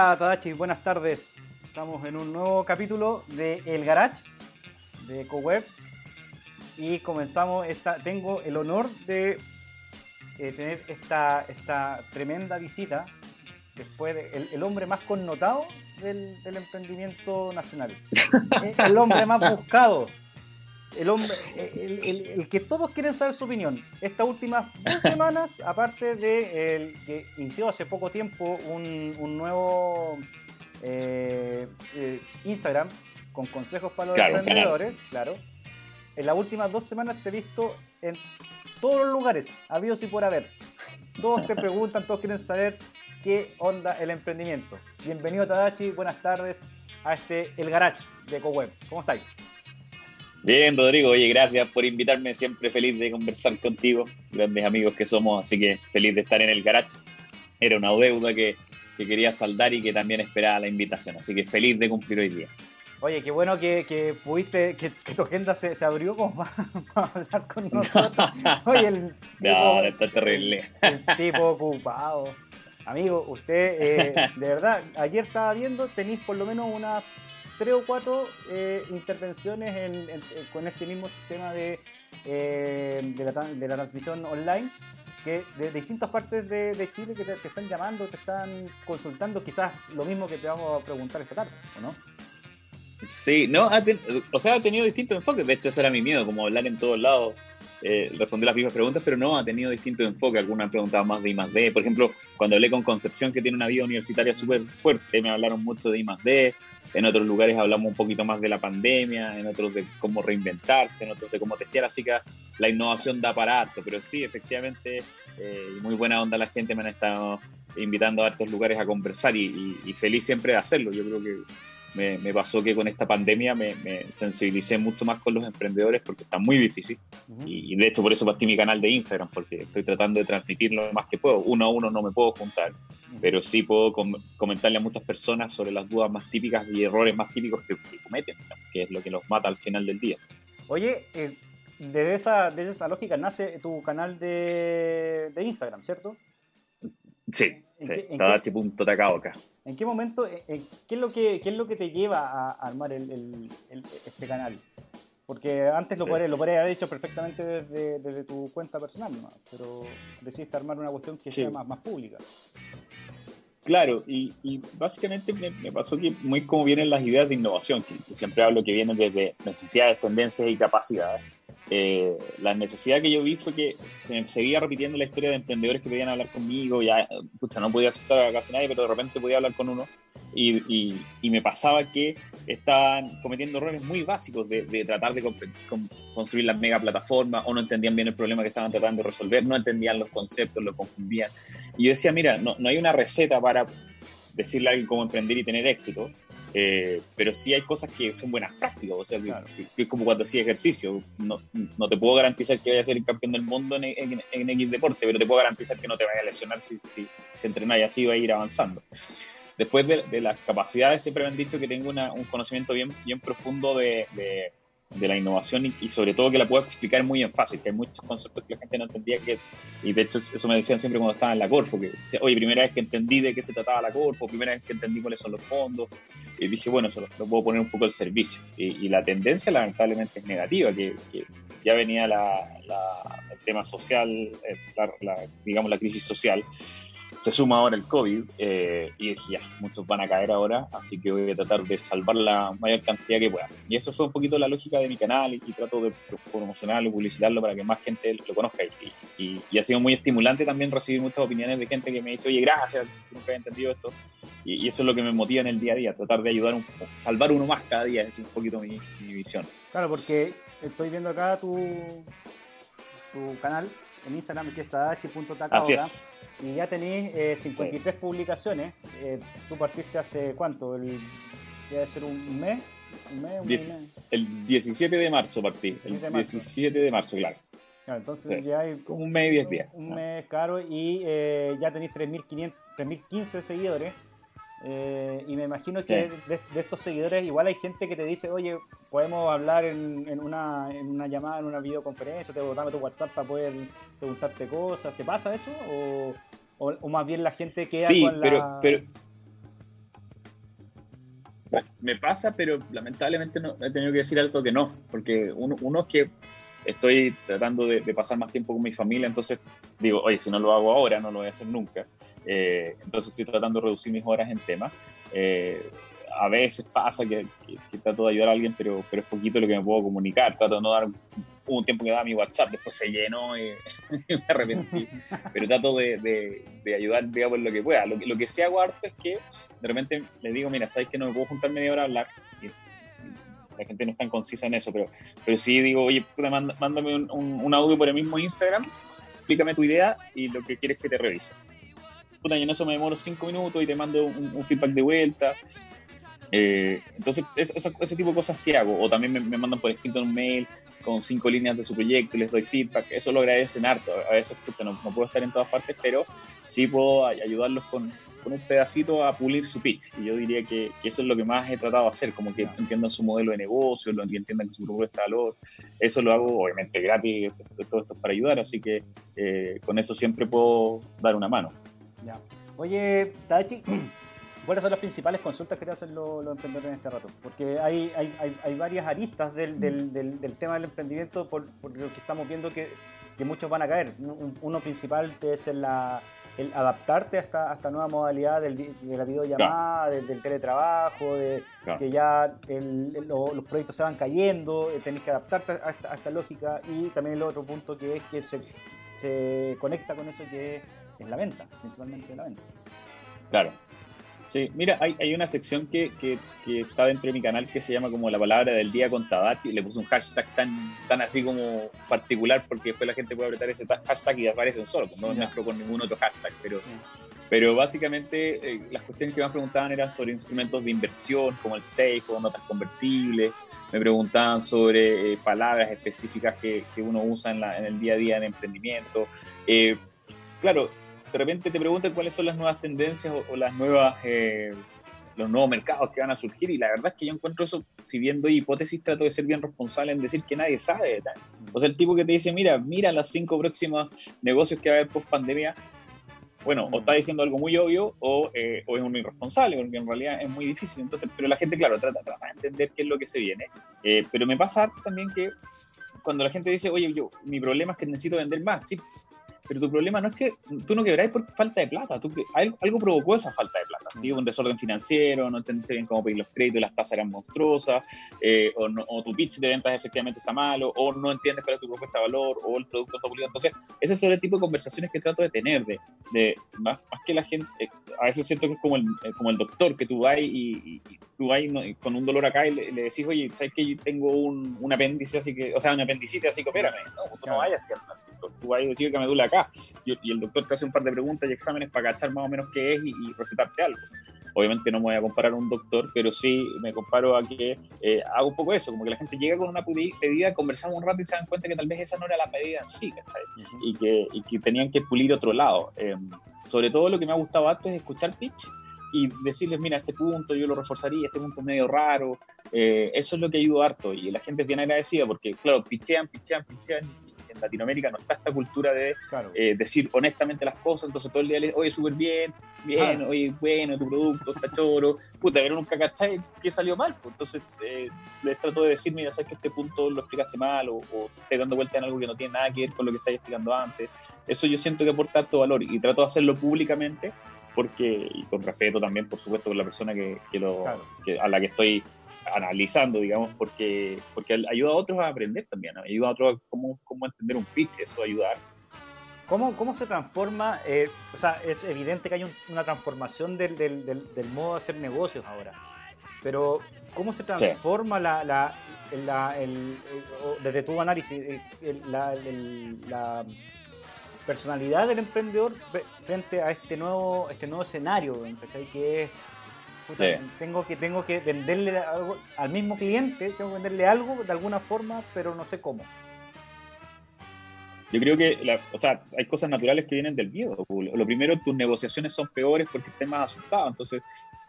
Hola Tadachi, buenas tardes. Estamos en un nuevo capítulo de El Garage de CoWeb y comenzamos esta. Tengo el honor de eh, tener esta, esta tremenda visita después de el, hombre más connotado del, emprendimiento nacional, el hombre más buscado, el hombre, el, que todos quieren saber su opinión. Estas últimas dos semanas, aparte de el que inició hace poco tiempo un, nuevo eh, eh, Instagram con consejos para los emprendedores, claro. En las últimas dos semanas te he visto en todos los lugares, habidos y por haber. Todos te preguntan, todos quieren saber qué onda el emprendimiento. Bienvenido Tadachi, buenas tardes a este El Garage de EcoWeb. ¿Cómo estáis? Bien, Rodrigo, oye, gracias por invitarme, siempre feliz de conversar contigo, grandes amigos que somos, así que feliz de estar en el garage. Era una deuda que, quería saldar y que también esperaba la invitación, así que feliz de cumplir hoy día. Oye, qué bueno que, pudiste, que, tu agenda se, abrió como para, hablar con nosotros. Oye, el no, está terrible. El tipo ocupado. Amigo, usted, eh, de verdad, ayer estaba viendo, tenéis por lo menos unas tres o cuatro eh, intervenciones con este mismo sistema de, eh, de, la, transmisión online que de, distintas partes de, Chile que te, están llamando, te están consultando, quizás lo mismo que te vamos a preguntar esta tarde, ¿o no? Sí, no, o sea, ha tenido distintos enfoques, de hecho ese era mi miedo, como hablar en todos lados eh, responder las mismas preguntas, pero no, ha tenido distinto enfoque. Algunas han preguntado más de I más D. Por ejemplo, cuando hablé con Concepción, que tiene una vida universitaria súper fuerte, me hablaron mucho de I más D. En otros lugares hablamos un poquito más de la pandemia, en otros de cómo reinventarse, en otros de cómo testear. Así que la innovación da para harto. Pero sí, efectivamente, eh, muy buena onda la gente me han estado invitando a estos lugares a conversar y feliz siempre de hacerlo. Yo creo que me, pasó que con esta pandemia me, sensibilicé mucho más con los emprendedores porque está muy difícil. y, de hecho por eso partí mi canal de Instagram, porque estoy tratando de transmitir lo más que puedo. Uno a uno no me puedo juntar, pero sí puedo comentarle a muchas personas sobre las dudas más típicas y errores más típicos que, cometen, que es lo que los mata al final del día. Oye, eh, desde, esa, desde esa lógica nace tu canal de, de Instagram, ¿cierto? Sí, sí, ¿En qué, ¿En qué momento, eh, eh, qué, es lo que, es lo que te lleva a armar el, este canal? Porque antes lo, podría, lo podría haber hecho perfectamente desde, tu cuenta personal, pero decidiste armar una cuestión que sea más, más pública. Claro, y, básicamente me, pasó que muy como vienen las ideas de innovación, que siempre hablo que vienen desde necesidades, tendencias y capacidades eh, la necesidad que yo vi fue que se me seguía repitiendo la historia de emprendedores que podían hablar conmigo, ya, pucha, no podía asustar a casi nadie, pero de repente podía hablar con uno, y, y, me pasaba que estaban cometiendo errores muy básicos de, tratar de construir las mega plataformas, o no entendían bien el problema que estaban tratando de resolver, no entendían los conceptos, lo confundían. Y yo decía, mira, no, no hay una receta para decirle a alguien cómo emprender y tener éxito, eh, pero sí hay cosas que son buenas prácticas, o sea, que, es como cuando hacía ejercicio, no, no, te puedo garantizar que vayas a ser el campeón del mundo en, en, X deporte, pero te puedo garantizar que no te vayas a lesionar si, si te entrenas y así va a ir avanzando. Después de, las capacidades, siempre me han dicho que tengo un conocimiento bien, bien profundo de de la innovación y, sobre todo que la puedo explicar muy en fácil, que hay muchos conceptos que la gente no entendía que, y de hecho eso me decían siempre cuando estaba en la Corfo, que oye, primera vez que entendí de qué se trataba la Corfo, primera vez que entendí cuáles son los fondos, y dije, bueno, eso lo, puedo poner un poco al servicio. Y, la tendencia lamentablemente es negativa, que, ya venía la, el tema social, eh, la, digamos la crisis social, se suma ahora el COVID eh, y ya, muchos van a caer ahora, así que voy a tratar de salvar la mayor cantidad que pueda. Y eso fue un poquito la lógica de mi canal y, trato de promocionarlo, publicitarlo para que más gente lo conozca. Y, y, ha sido muy estimulante también recibir muchas opiniones de gente que me dice, oye, gracias, nunca había entendido esto. Y, eso es lo que me motiva en el día a día, tratar de ayudar, un, salvar uno más cada día, es un poquito mi, mi visión. Claro, porque estoy viendo acá tu, tu canal en Instagram que está Así es y ya tenéis eh, 53 publicaciones. Eh, tú partiste hace cuánto? El, debe ser un mes. ¿Un mes? Un mes? El 17 de marzo partí. El 17 de marzo, claro. claro entonces ya hay. Como un mes y 10 días. Un mes caro y eh, ya tenéis 3.015 seguidores. Eh, y me imagino que de, estos seguidores igual hay gente que te dice, oye, podemos hablar en, en, una, en una llamada, en una videoconferencia, te dame tu WhatsApp para poder preguntarte cosas. ¿Te pasa eso? ¿O, o, más bien la gente queda sí, con pero, la... pero me pasa, pero lamentablemente no, he tenido que decir alto que no, porque uno, uno es que estoy tratando de, pasar más tiempo con mi familia, entonces digo, oye, si no lo hago ahora, no lo voy a hacer nunca. Eh, entonces estoy tratando de reducir mis horas en temas. Eh, a veces pasa que, trato de ayudar a alguien, pero, pero es poquito lo que me puedo comunicar. Trato de no dar un tiempo que daba mi WhatsApp, después se llenó y, me arrepentí. Pero trato de, de, ayudar, digamos, lo que pueda. Lo, que sí hago harto es que de repente le digo, mira, sabes que no me puedo juntar media hora a hablar. la gente no es tan concisa en eso, pero, pero sí digo, oye, mándame un, un, audio por el mismo Instagram, explícame tu idea y lo que quieres que te revise. Puta, y en eso me demoro cinco minutos y te mando un, un feedback de vuelta. Eh, entonces, ese tipo de cosas sí hago. O también me, mandan por escrito un mail con cinco líneas de su proyecto y les doy feedback. Eso lo agradecen harto. A veces, escucha, no, puedo estar en todas partes, pero sí puedo ayudarlos con, con, un pedacito a pulir su pitch. Y yo diría que, eso es lo que más he tratado de hacer, como que entiendan su modelo de negocio, lo entiendan que su propuesta de valor. Eso lo hago, obviamente, gratis. Todo esto es para ayudar, así que eh, con eso siempre puedo dar una mano. Ya. Oye, Tati, ¿Cuáles son las principales consultas que te hacen los, emprendedores en este rato? Porque hay, hay, hay, varias aristas del, del, del, tema del emprendimiento por, por, lo que estamos viendo que, que muchos van a caer. Uno principal es el, la, el adaptarte a esta, a esta nueva modalidad del, de la videollamada, del, teletrabajo, de que ya los proyectos se van cayendo, eh, tenés que adaptarte a esta, a esta, lógica y también el otro punto que es que se, se conecta con eso que es la venta, principalmente la venta. Claro, Sí, mira, hay, hay una sección que, que, que, está dentro de mi canal que se llama como la palabra del día con Tadachi. Le puse un hashtag tan, tan así como particular porque después la gente puede apretar ese hashtag y aparecen solo, pues no mezclo con ningún otro hashtag. Pero, pero básicamente eh, las cuestiones que me preguntaban eran sobre instrumentos de inversión como el SAFE o notas convertibles. Me preguntaban sobre eh, palabras específicas que, que uno usa en, la, en, el día a día en emprendimiento. Eh, claro, de repente te preguntan cuáles son las nuevas tendencias o, las nuevas, eh, los nuevos mercados que van a surgir y la verdad es que yo encuentro eso, si viendo hipótesis, trato de ser bien responsable en decir que nadie sabe. O sea, el tipo que te dice, mira, mira los cinco próximos negocios que va a haber post pandemia, bueno, o está diciendo algo muy obvio o, eh, o, es un irresponsable, porque en realidad es muy difícil. Entonces, pero la gente, claro, trata, trata de entender qué es lo que se viene. Eh, pero me pasa también que cuando la gente dice, oye, yo, mi problema es que necesito vender más, sí, pero tu problema no es que tú no quebráis por falta de plata, tú, algo, algo provocó esa falta de plata, ¿sí? un desorden financiero, no entendiste bien cómo pedir los créditos, las tasas eran monstruosas, eh, o, tu pitch de ventas efectivamente está malo, o no entiendes cuál es tu propuesta de valor, o el producto está pulido. Entonces, ese es el tipo de conversaciones que trato de tener, de, de más, más, que la gente, a veces siento que es como el, eh, como el doctor, que tú vas y, tú vas con un dolor acá y le, decís, oye, ¿sabes que yo tengo un, un, apéndice así que, o sea, un apendicitis así que opérame? No, tú no vayas, tú vas a decir que me duele acá y, el doctor te hace un par de preguntas y exámenes para cachar más o menos qué es y, recetarte algo. Obviamente no me voy a comparar a un doctor, pero sí me comparo a que eh, hago un poco eso, como que la gente llega con una pedida, conversamos un rato y se dan cuenta que tal vez esa no era la medida en sí, y, que, y que tenían que pulir otro lado. Em, sobre todo lo que me ha gustado antes es escuchar pitch y decirles, mira, este punto yo lo reforzaría, este punto es medio raro. Eh, eso es lo que ayuda harto y la gente es bien agradecida porque, claro, pichean, pichean, pichean Latinoamérica no está esta cultura de eh, decir honestamente las cosas, entonces todo el día le oye, súper bien, bien, oye, bueno, tu producto está choro, puta, pero nunca cachai que salió mal, pues entonces eh, les trato de decir, mira, sabes que este punto lo explicaste mal o, o estás dando vuelta en algo que no tiene nada que ver con lo que estáis explicando antes, eso yo siento que aporta alto valor y trato de hacerlo públicamente porque, y con respeto también, por supuesto, con la persona que, lo, a la que estoy analizando, digamos, porque, porque ayuda a otros a aprender también, ayuda a otros a cómo, cómo entender un pitch, eso ayudar. ¿Cómo, ¿Cómo se transforma? Eh, o sea, es evidente que hay una transformación del, del, del, modo de hacer negocios ahora, pero ¿cómo se transforma la, la, la el, desde tu análisis la, la, personalidad del emprendedor frente a este nuevo, este nuevo escenario, que es tengo que tengo que venderle algo al mismo cliente, tengo que venderle algo de alguna forma, pero no sé cómo. Yo creo que, o sea, hay cosas naturales que vienen del miedo. Lo primero, tus negociaciones son peores porque estés más asustado, entonces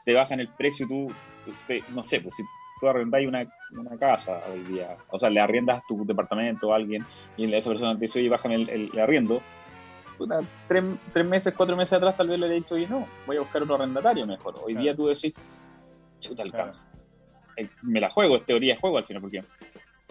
te bajan el precio, tú, no sé, pues si tú arrendas una, una, casa hoy día, o sea, le arriendas tu departamento a alguien y esa persona te dice, oye, bájame el, el, arriendo, tres, tres, meses, cuatro meses atrás tal vez le he dicho, oye, no, voy a buscar otro arrendatario mejor. Hoy día tú decís, chuta, alcanza. Eh, me la juego, es teoría de juego al final, porque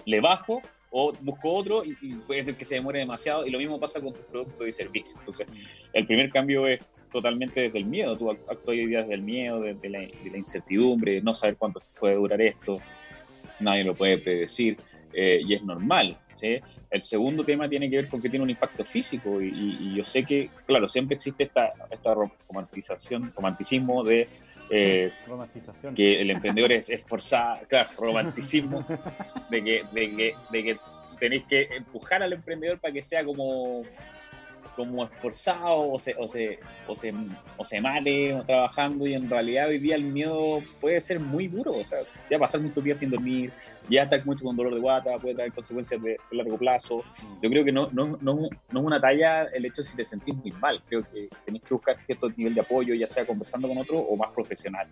le bajo o busco otro y, puede ser que se demore demasiado y lo mismo pasa con tus productos y servicios. Entonces, el primer cambio es totalmente desde el miedo, tú actúas hoy día desde el miedo, desde la, de la incertidumbre, no saber cuánto puede durar esto, nadie lo puede predecir eh, y es normal. ¿sí? El segundo tema tiene que ver con que tiene un impacto físico y, yo sé que, claro, siempre existe esta, esta romantización, romanticismo de eh, que el emprendedor es esforzado, claro, romanticismo de que, de que, de que tenéis que empujar al emprendedor para que sea como como esforzado o se, o se, o se, o se mate trabajando y en realidad hoy día el miedo puede ser muy duro, o sea, ya pasar muchos días sin dormir, ya estar mucho con dolor de guata, puede traer consecuencias de, largo plazo. Yo creo que no, no, no, no, es una talla el hecho de si te sentís muy mal, creo que tenés que buscar cierto nivel de apoyo, ya sea conversando con otro o más profesional.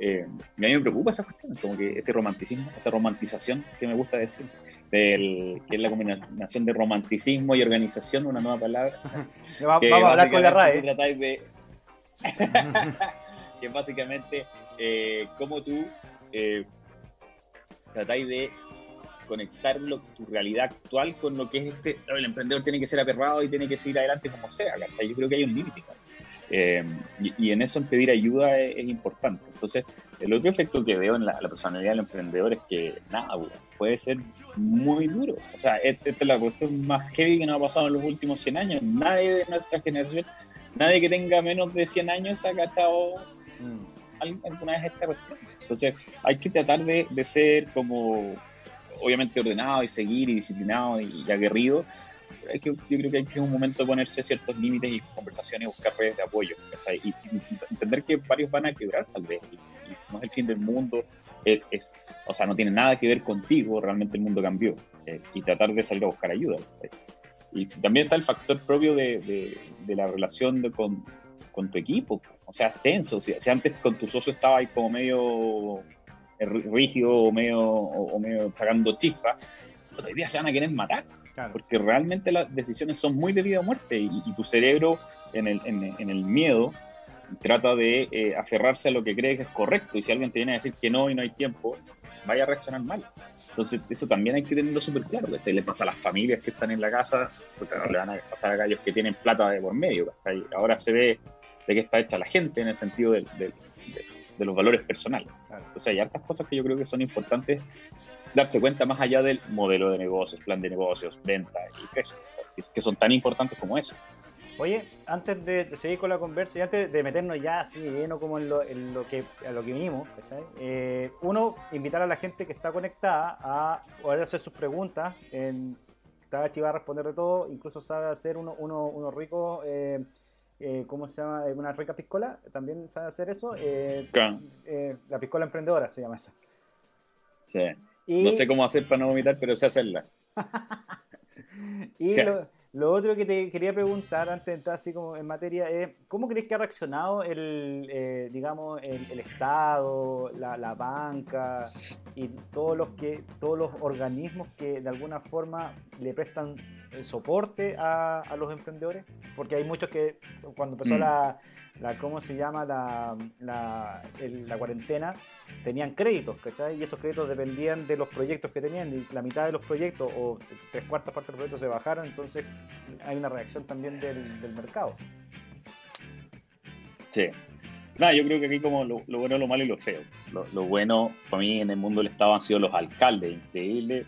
Eh, a mí me preocupa esa cuestión, como que este romanticismo, esta romantización que me gusta decir que es la combinación de romanticismo y organización, una nueva palabra. vamos a hablar con la RAE. De, que básicamente eh, como tú eh, tratáis de conectar tu realidad actual con lo que es este. El emprendedor tiene que ser aperrado y tiene que seguir adelante como sea. Yo creo que hay un límite. Eh, y, en eso en pedir ayuda es, importante. Entonces, el otro efecto que veo en la, personalidad del emprendedor es que, nada, puede ser muy duro. O sea, esta es la cuestión más heavy que nos ha pasado en los últimos 100 años. Nadie de nuestra generación, nadie que tenga menos de 100 años ha cachado mm, alguna vez esta cuestión. Entonces, hay que tratar de, de ser como, obviamente, ordenado y seguir y disciplinado y aguerrido, que, yo creo que hay que en un momento ponerse ciertos límites y conversaciones y buscar redes de apoyo. Y, entender que varios van a quebrar tal vez. Y, no es el fin del mundo. Es, o sea, no tiene nada que ver contigo. Realmente el mundo cambió. Eh, y tratar de salir a buscar ayuda. Y también está el factor propio de, de, la relación con, con, tu equipo. O sea, es tenso. Si, antes con tu socio estaba ahí como medio rígido o medio, o, medio sacando chispas, hoy día se van a querer matar. Porque realmente las decisiones son muy de vida o muerte y, tu cerebro en el, en, el, miedo trata de eh, aferrarse a lo que cree que es correcto y si alguien te viene a decir que no y no hay tiempo, vaya a reaccionar mal. Entonces eso también hay que tenerlo súper claro. le pasa a las familias que están en la casa, porque le van a pasar a aquellos que tienen plata de por medio. Ahora se ve de qué está hecha la gente en el sentido de, de, los valores personales. Entonces hay hartas cosas que yo creo que son importantes darse cuenta más allá del modelo de negocios, plan de negocios, venta y precios, que son tan importantes como eso. Oye, antes de seguir con la conversa y antes de meternos ya así lleno como en lo, en lo que a lo que vinimos, eh, uno, invitar a la gente que está conectada a poder hacer sus preguntas. En, Tachi va a responder de todo, incluso sabe hacer uno, uno, uno rico, eh, eh, ¿cómo se llama? Una rica piscola, también sabe hacer eso. la piscola emprendedora se llama esa. Sí. No sé cómo hacer para no vomitar, pero sé hacerla. y lo, otro que te quería preguntar antes de entrar así como en materia es, ¿cómo crees que ha reaccionado el, eh, digamos, el, Estado, la, banca y todos los, que, todos los organismos que de alguna forma le prestan soporte a, los emprendedores? Porque hay muchos que cuando empezó mm. la la ¿cómo se llama? La, la, la cuarentena, tenían créditos, ¿cachai? Y esos créditos dependían de los proyectos que tenían, y la mitad de los proyectos o tres cuartas partes de los proyectos se bajaron, entonces hay una reacción también del, del mercado. Sí. Nada, yo creo que aquí como lo, bueno, lo malo y lo feo. Lo, lo, bueno para mí en el mundo del Estado han sido los alcaldes, increíble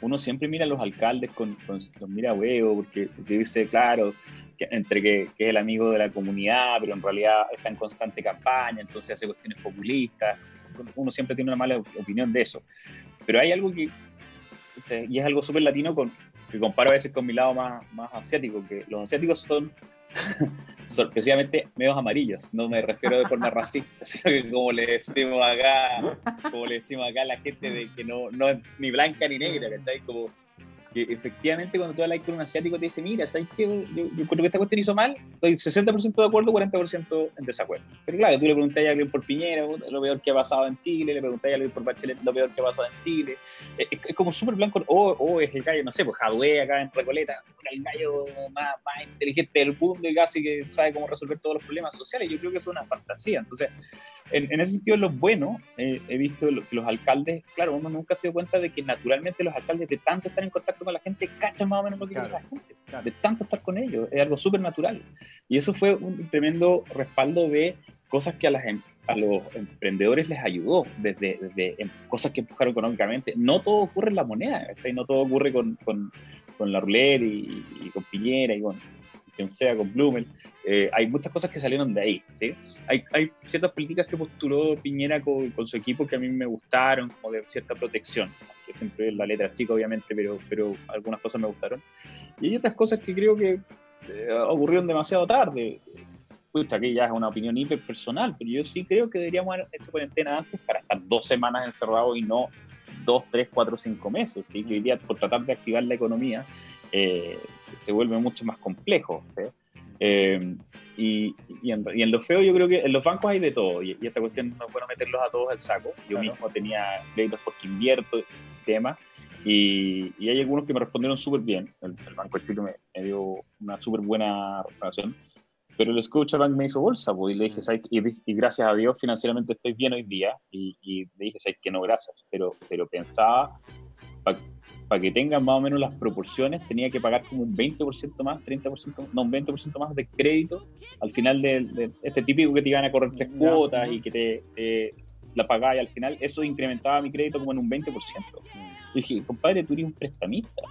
uno siempre mira a los alcaldes con, los mira huevo, porque, dice, claro, que, entre que, es el amigo de la comunidad, pero en realidad está en constante campaña, entonces hace cuestiones populistas. Uno siempre tiene una mala opinión de eso. Pero hay algo que, y es algo súper latino, con, que comparo a veces con mi lado más, más asiático, que los asiáticos son sorpresivamente medios amarillos. No me refiero de forma racista, sino que como le decimos acá, como le decimos acá a la gente de que no, no es ni blanca ni negra, Como porque efectivamente cuando tú hablas con un asiático te dice, mira, ¿sabes qué? Yo, yo creo que esta cuestión hizo mal, estoy 60% de acuerdo, 40% en desacuerdo. Pero claro, tú le preguntas a alguien por Piñera, lo peor que ha pasado en Chile, le preguntas a alguien por Bachelet, lo peor que ha pasado en Chile. Es, como súper blanco, o, es el gallo, no sé, pues Jadwe acá en Recoleta, el gallo más, más inteligente del mundo y casi que sabe cómo resolver todos los problemas sociales. Yo creo que es una fantasía. Entonces, en, ese sentido, lo bueno, eh, he visto que los alcaldes, claro, uno nunca se dio cuenta de que naturalmente los alcaldes, de tanto estar en contacto con la gente, cachan más o menos lo que quiere la gente, de tanto estar con ellos, es algo súper natural. Y eso fue un tremendo respaldo de cosas que a, las, em, a los emprendedores les ayudó, desde, desde em, cosas que empujaron económicamente. No todo ocurre en la moneda, no todo ocurre con, con, con la Ruleta y, y, con Piñera y con quien sea, con Blumel. Eh, hay muchas cosas que salieron de ahí, ¿sí? Hay, hay ciertas políticas que postuló Piñera con, con, su equipo que a mí me gustaron, como de cierta protección, que siempre la letra chica, obviamente, pero, pero algunas cosas me gustaron. Y hay otras cosas que creo que eh, ocurrieron demasiado tarde. Pucha, aquí ya es una opinión hiper personal, pero yo sí creo que deberíamos haber hecho cuarentena antes para estar dos semanas encerrados y no dos, tres, cuatro, cinco meses, ¿sí? que hoy por tratar de activar la economía eh, se, vuelve mucho más complejo. Eh, y, y, en, y, en, lo feo yo creo que en los bancos hay de todo y, esta cuestión no puedo meterlos a todos al saco. Yo mismo tenía créditos porque invierto temas y, y, hay algunos que me respondieron súper bien. El, Banco de Chile me, dio una súper buena relación, pero el Scotiabank me hizo bolsa pues, y le dije, ¿sabes? Y, y, gracias a Dios financieramente estoy bien hoy día y, le dije, ¿sabes que no? Gracias, pero, pero pensaba para que tengan más o menos las proporciones, tenía que pagar como un 20% más, 30%, no, un 20% más de crédito al final de, este típico que te iban a correr tres cuotas y que te, la pagáis y al final, eso incrementaba mi crédito como en un 20%. Y dije, compadre, tú eres un prestamista.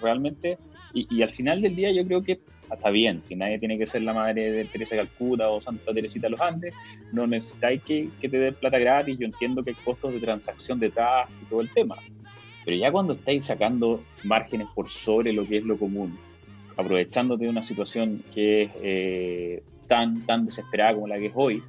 realmente, y, al final del día yo creo que está bien, si nadie tiene que ser la madre de Teresa Calcuta o Santa Teresita de los Andes, no necesitáis que, que te den plata gratis, yo entiendo que hay costos de transacción detrás y todo el tema, pero ya cuando estáis sacando márgenes por sobre lo que es lo común, aprovechándote de una situación que es eh, tan, tan desesperada como la que es hoy,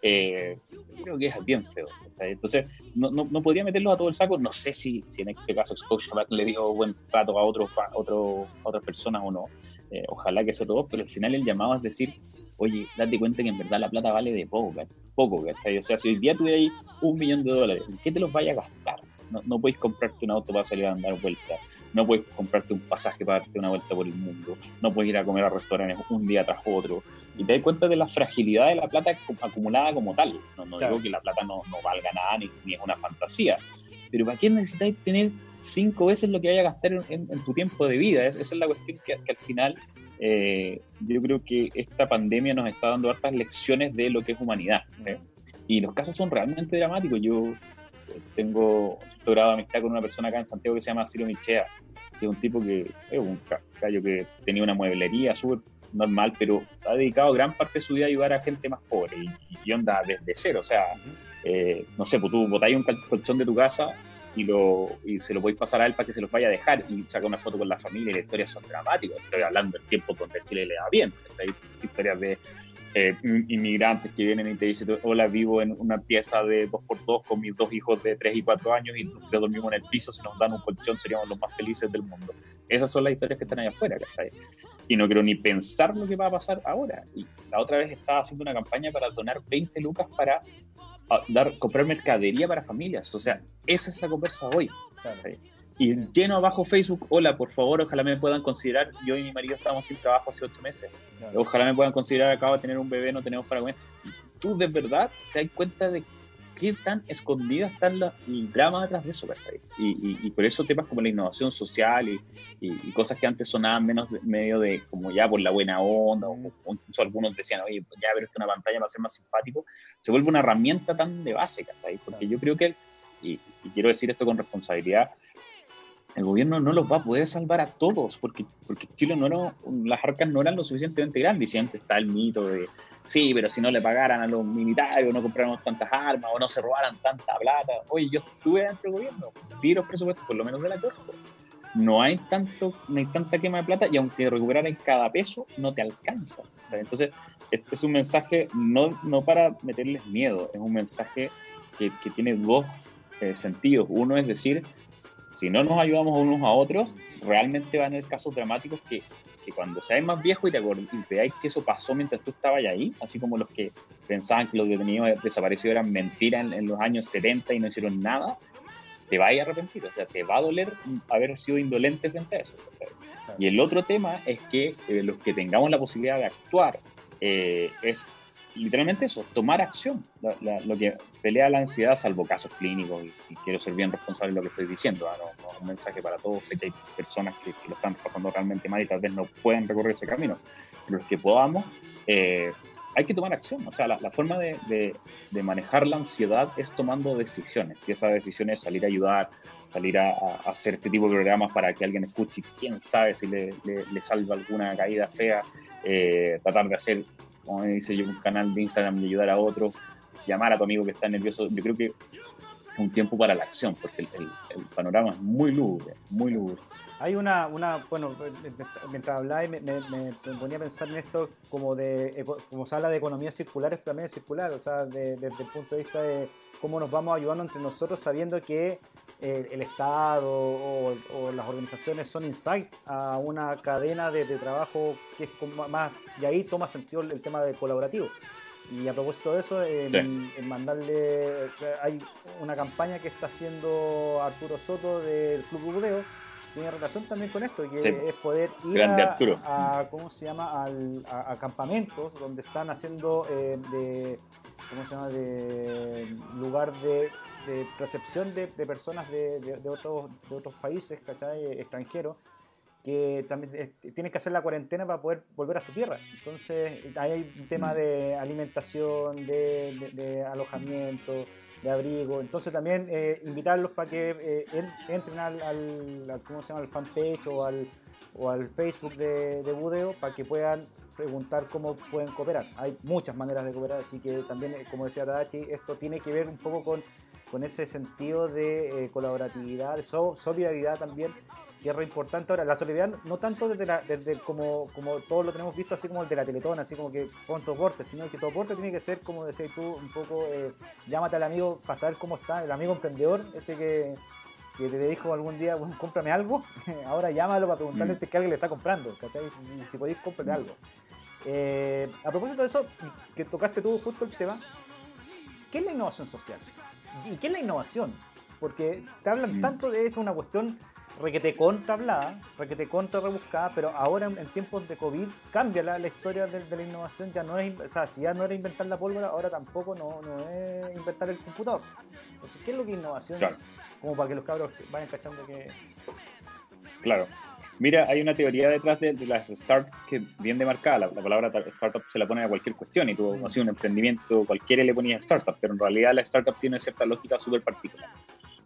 eh, creo que es bien feo. Entonces, no, no, no, podría meterlo a todo el saco. No sé si, si en este caso Scotiabank le dio buen trato a, otros otro, otras personas o no. Eh, ojalá que sea todo, pero al final el llamado es decir, oye, date cuenta que en verdad la plata vale de poco, poco, O sea, si hoy día tuvierais un millón de dólares, ¿en qué te los vaya a gastar? No, no podéis comprarte un auto para salir a dar vueltas. No puedes comprarte un pasaje para darte una vuelta por el mundo. No puedes ir a comer a restaurantes un día tras otro. Y te das cuenta de la fragilidad de la plata acumulada como tal. No, digo que la plata no, no valga nada ni, ni, es una fantasía. Pero ¿para qué necesitáis tener cinco veces lo que vaya a gastar en, tu tiempo de vida? esa es la cuestión que, al final eh, yo creo que esta pandemia nos está dando hartas lecciones de lo que es humanidad. ¿eh? Y los casos son realmente dramáticos. Yo tengo un grado de amistad con una persona acá en Santiago que se llama Ciro Michea, que es un tipo que es un gallo que tenía una mueblería súper normal, pero ha dedicado gran parte de su vida a ayudar a gente más pobre y, y onda desde cero. O sea, eh, no sé, pues tú botáis un colchón de tu casa y, lo, y se lo podéis pasar a él para que se los vaya a dejar y saca una foto con la familia y las historias son dramáticas. Estoy hablando del tiempo donde Chile le da bien. Hay historias de eh, inmigrantes que vienen y te dicen, hola, vivo en una pieza de dos por dos con mis dos hijos de tres y cuatro años y nosotros dormimos en el piso, si nos dan un colchón seríamos los más felices del mundo. Esas son las historias que están allá afuera, Y no quiero ni pensar lo que va a pasar ahora. Y la otra vez estaba haciendo una campaña para donar 20 lucas para ah, dar, comprar mercadería para familias. O sea, esa es la conversa hoy y lleno abajo Facebook, hola, por favor, ojalá me puedan considerar, yo y mi marido estábamos sin trabajo hace ocho meses, ojalá me puedan considerar, acabo de tener un bebé, no tenemos para comer. Tú de verdad te das cuenta de qué tan escondida está el drama detrás de eso, Y, y, por eso temas como la innovación social y, y, cosas que antes sonaban menos medio de como ya por la buena onda, o, incluso algunos decían, oye, ya ver esto una pantalla va a ser más simpático, se vuelve una herramienta tan de base, ¿cachai? Porque yo creo que, y quiero decir esto con responsabilidad, el gobierno no los va a poder salvar a todos, porque, porque Chile no era, las arcas no eran lo suficientemente grandes. Y siempre está el mito de, sí, pero si no le pagaran a los militares, o no compráramos tantas armas, o no se robaran tanta plata. Oye, yo estuve dentro del gobierno, vi los presupuestos, por lo menos de la corte. No hay, tanto, no hay tanta quema de plata y aunque recuperaran cada peso, no te alcanza. Entonces, es, es, un mensaje no, no para meterles miedo, es un mensaje que, que tiene dos eh, sentidos. Uno es decir, si no nos ayudamos unos a otros, realmente van a haber casos dramáticos que, que cuando seas más viejo y te, veáis que eso pasó mientras tú estabas ahí, así como los que pensaban que los detenidos desaparecidos eran mentiras en, los años 70 y no hicieron nada, te vas a arrepentir, o sea, te va a doler haber sido indolente frente a eso. Y el otro tema es que eh, los que tengamos la posibilidad de actuar eh, es literalmente eso, tomar acción. lo que pelea la ansiedad, salvo casos clínicos, y, quiero ser bien responsable de lo que estoy diciendo. ¿ah? un mensaje para todos, sé que hay personas que, lo están pasando realmente mal y tal vez no pueden recorrer ese camino, pero los que podamos, eh, hay que tomar acción. O sea, la, forma de, manejar la ansiedad es tomando decisiones. Y esa decisión es salir a ayudar, salir a, hacer este tipo de programas para que alguien escuche, quién sabe si le, le, salva alguna caída fea, eh, tratar de hacer como dice yo, un canal de Instagram y ayudar a otro, llamar a tu amigo que está nervioso. Yo creo que un tiempo para la acción, porque el, panorama es muy lúgubre, muy lúgubre. Hay una, una bueno, mientras hablaba me, ponía a pensar en esto como de, como se habla de economía circular, es también circular, o sea, desde el punto de vista de cómo nos vamos ayudando entre nosotros sabiendo que eh, el Estado o, las organizaciones son insight a una cadena de, trabajo que es más, y ahí toma sentido el, tema de colaborativo. Y a propósito de eso, en, mandarle, hay una campaña que está haciendo Arturo Soto del Club Budeo, tiene relación también con esto, que es poder ir a, ¿cómo se llama?, a, campamentos donde están haciendo eh, de, ¿cómo se llama?, de lugar de, recepción de, personas de, otros, de otros países, ¿cachai?, extranjeros, que también tienen que hacer la cuarentena para poder volver a su tierra. Entonces, hay un tema de alimentación, de alojamiento, de abrigo. Entonces también eh, invitarlos para que eh, entren al, al, ¿cómo se llama? al fanpage o al, o al Facebook de, de Budeo para que puedan preguntar cómo pueden cooperar. Hay muchas maneras de cooperar, así que también, eh, como decía Tadachi, esto tiene que ver un poco con, con ese sentido de colaboratividad, de solidaridad también que es re importante. Ahora, la solidaridad no tanto desde, la, desde como, como todos lo tenemos visto, así como el de la Teletón, así como que con tu aporte, sino que tu aporte tiene que ser, como decías tú, un poco, eh, llámate al amigo para saber cómo está, el amigo emprendedor, ese que, que te dijo algún día, bueno, cómprame algo, ahole llámalo para preguntarle mm. si es que alguien le está comprando, ¿cachai? Si podéis, comprarle algo. Eh, a propósito de eso, que tocaste tú justo el tema, ¿qué es la innovación social? ¿Y qué es la innovación? Porque te hablan mm. tanto de esto, una cuestión requete contra hablada, requete contra rebuscada, pero ahora en, tiempos de COVID cambia la, historia de, la innovación, ya no es, o sea, si ya no era inventar la pólvora, ahora tampoco no, es inventar el computador. Entonces, ¿qué es lo que es innovación? Como para que los cabros vayan cachando que... Claro. Mira, hay una teoría detrás de, las startups que bien demarcada. La, la, palabra startup se la pone a cualquier cuestión y tú, mm. así un emprendimiento, cualquiera le ponía startup, pero en realidad la startup tiene cierta lógica súper particular.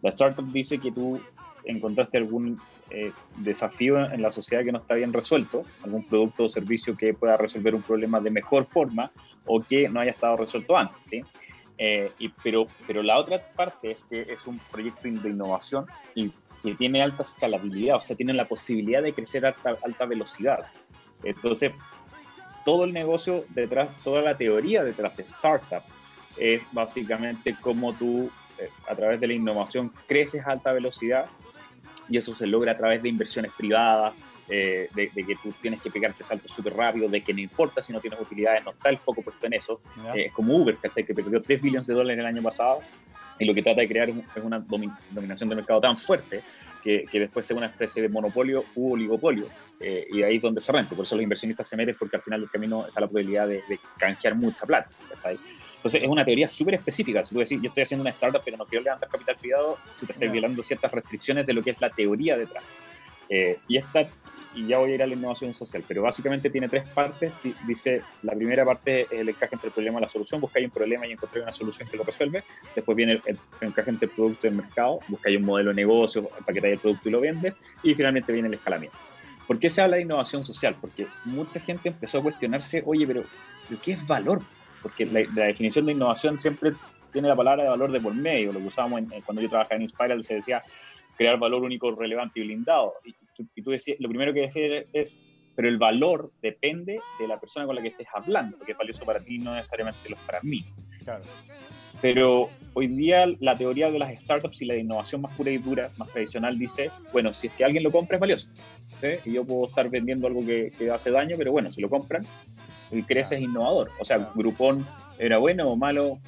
La startup dice que tú encontraste algún eh, desafío en la sociedad que no está bien resuelto, algún producto o servicio que pueda resolver un problema de mejor forma o que no haya estado resuelto antes, ¿sí? Eh, y, pero, pero la otra parte es que es un proyecto de innovación y que tiene alta escalabilidad, o sea, tiene la posibilidad de crecer a alta, alta velocidad. Entonces, todo el negocio detrás, toda la teoría detrás de startup es básicamente cómo tú, eh, a través de la innovación, creces a alta velocidad y eso se logra a través de inversiones privadas, eh, de, que tú tienes que pegarte saltos súper rápido, de que no importa si no tienes utilidades, no está el foco puesto en eso. Eh, es como Uber, que perdió 3 billones de dólares el año pasado y lo que trata de crear es, una dominación de mercado tan fuerte que, después sea una especie de monopolio u oligopolio. Eh, y ahí es donde se renta. Por eso los inversionistas se meten porque al final del camino está la posibilidad de, de canjear mucha plata. Entonces, es una teoría súper específica. Si tú decís, yo estoy haciendo una startup, pero no quiero levantar capital privado, si te estás violando ciertas restricciones de lo que es la teoría detrás. Eh, y esta, y ya voy a ir a la innovación social, pero básicamente tiene tres partes. Dice, la primera parte es el encaje entre el problema y la solución. Buscáis un problema y encontrar una solución que lo resuelve. Después viene el, encaje entre el producto y el mercado. Buscáis un modelo de negocio, paquetáis el producto y lo vendes. Y finalmente viene el escalamiento. ¿Por qué se habla de innovación social? Porque mucha gente empezó a cuestionarse, oye, pero ¿qué es valor? Porque la, definición de innovación siempre tiene la palabra de valor de por medio. Lo que usábamos cuando yo trabajaba en Inspiral se decía crear valor único, relevante y blindado. Y, tú decías, lo primero que decías es, pero el valor depende de la persona con la que estés hablando, porque es valioso para ti no necesariamente lo es para mí. Claro. Pero hoy día la teoría de las startups y la innovación más pura y dura, más tradicional, dice, bueno, si es que alguien lo compra es valioso. Y yo puedo estar vendiendo algo que, que, hace daño, pero bueno, si lo compran, y crece es innovador. O sea, Groupon era bueno o malo,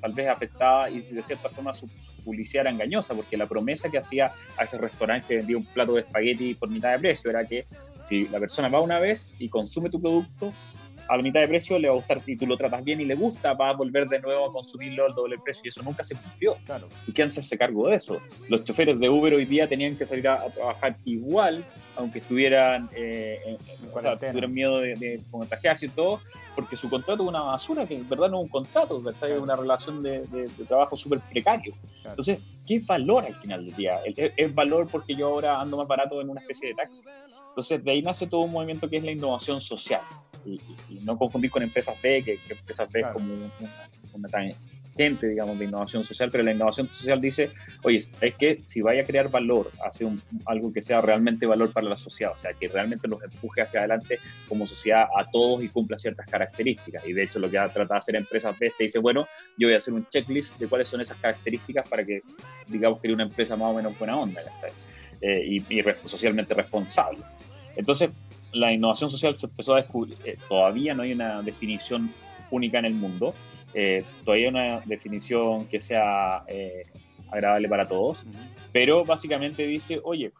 tal vez afectaba y de cierta forma su publicidad era engañosa, porque la promesa que hacía a ese restaurante que vendía un plato de espagueti por mitad de precio era que si la persona va una vez y consume tu producto, a la mitad de precio le va a gustar y tú lo tratas bien y le gusta, va a volver de nuevo a consumirlo al doble precio y eso nunca se cumplió. Claro. ¿Y quién se hace cargo de eso? Los choferes de Uber hoy día tenían que salir a, trabajar igual, aunque estuvieran, eh, en, o sea, tuvieran miedo de, contagiarse y todo, porque su contrato es una basura, que en verdad no es un contrato, es una relación de, trabajo súper precario. Entonces, ¿qué valor al final del día? ¿Es valor porque yo ahora ando más barato en una especie de taxi? Entonces, de ahí nace todo un movimiento que es la innovación social. Y, no confundir con empresas B, que, empresas B es como una, una tangente, digamos, de innovación social, pero la innovación social dice, oye, es que si vaya a crear valor, hace un, algo que sea realmente valor para la sociedad, o sea, que realmente nos empuje hacia adelante como sociedad a todos y cumpla ciertas características. Y de hecho, lo que ha tratado de hacer empresas B te dice, bueno, yo voy a hacer un checklist de cuáles son esas características para que, digamos, que una empresa más o menos buena onda, eh, y, y socialmente responsable. Entonces, la innovación social se empezó a descubrir, eh, todavía no hay una definición única en el mundo, eh, todavía hay una definición que sea eh, agradable para todos, pero básicamente dice, oye,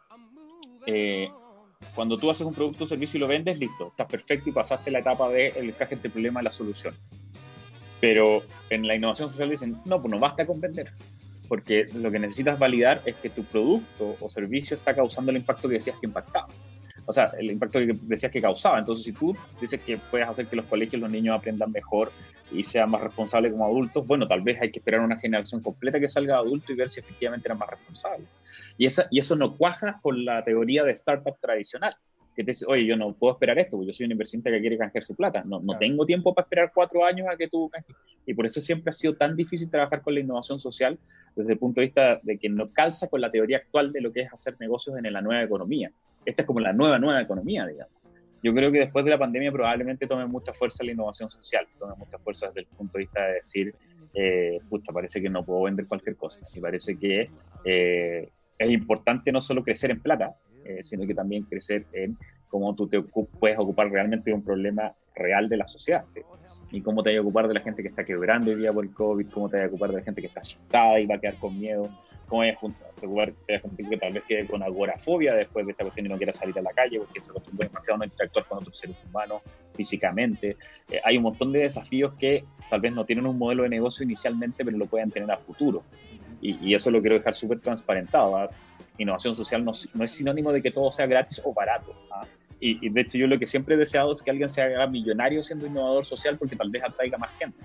cuando tú haces un producto o servicio y lo vendes, listo, estás perfecto y pasaste la etapa de el encaje entre el problema y la solución. Pero en la innovación social dicen, no, pues no basta con vender, porque lo que necesitas validar es que tu producto o servicio está causando el impacto que decías que impactaba o sea, el impacto que decías que causaba. Entonces, si tú dices que puedes hacer que los colegios, los niños aprendan mejor y sean más responsables como adultos, bueno, tal vez hay que esperar una generación completa que salga adulto y ver si efectivamente eran más responsables. Y, esa, y eso no cuaja con la teoría de startup tradicional que te dice, oye, yo no puedo esperar esto, porque yo soy un inversionista que quiere canjear su plata. No, no tengo tiempo para esperar cuatro años a que tú canjees. Y por eso siempre ha sido tan difícil trabajar con la innovación social desde el punto de vista de que no calza con la teoría actual de lo que es hacer negocios en la nueva economía esta es como la nueva, nueva economía, digamos. Yo creo que después de la pandemia probablemente tome mucha fuerza la innovación social, tome mucha fuerza desde el punto de vista de decir, eh, pucha, parece que no puedo vender cualquier cosa. Y parece que eh, es importante no solo crecer en plata, eh, sino que también crecer en cómo tú te puedes ocupar realmente de un problema real de la sociedad. Y cómo te vas a ocupar de la gente que está quebrando hoy día por el COVID, cómo te vas a ocupar de la gente que está asustada y va a quedar con miedo, cómo es preocupar que tal vez quede con agorafobia después de esta cuestión y no quiera salir a la calle porque se acostumbra demasiado a no interactuar con otros seres humanos físicamente. Eh, hay un montón de desafíos que tal vez no tienen un modelo de negocio inicialmente, pero lo pueden tener a futuro. Y, eso lo quiero dejar súper transparentado. ¿ah? Innovación social no, no, es sinónimo de que todo sea gratis o barato. ¿ah? Y, y, de hecho yo lo que siempre he deseado es que alguien se haga millonario siendo innovador social porque tal vez atraiga más gente.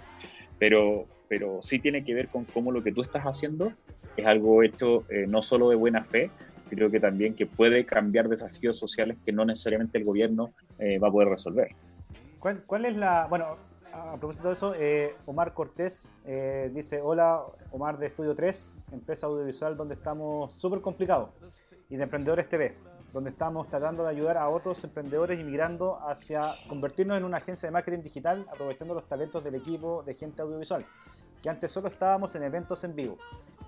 Pero, pero sí tiene que ver con cómo lo que tú estás haciendo es algo hecho eh, no solo de buena fe, sino que también que puede cambiar desafíos sociales que no necesariamente el gobierno eh, va a poder resolver. ¿Cuál, ¿Cuál, es la, bueno, a propósito de eso, eh, Omar Cortés dice, hola, Omar de Estudio 3, empresa audiovisual donde estamos súper complicados, y de Emprendedores TV donde estamos tratando de ayudar a otros emprendedores inmigrando hacia convertirnos en una agencia de marketing digital, aprovechando los talentos del equipo de gente audiovisual, que antes solo estábamos en eventos en vivo.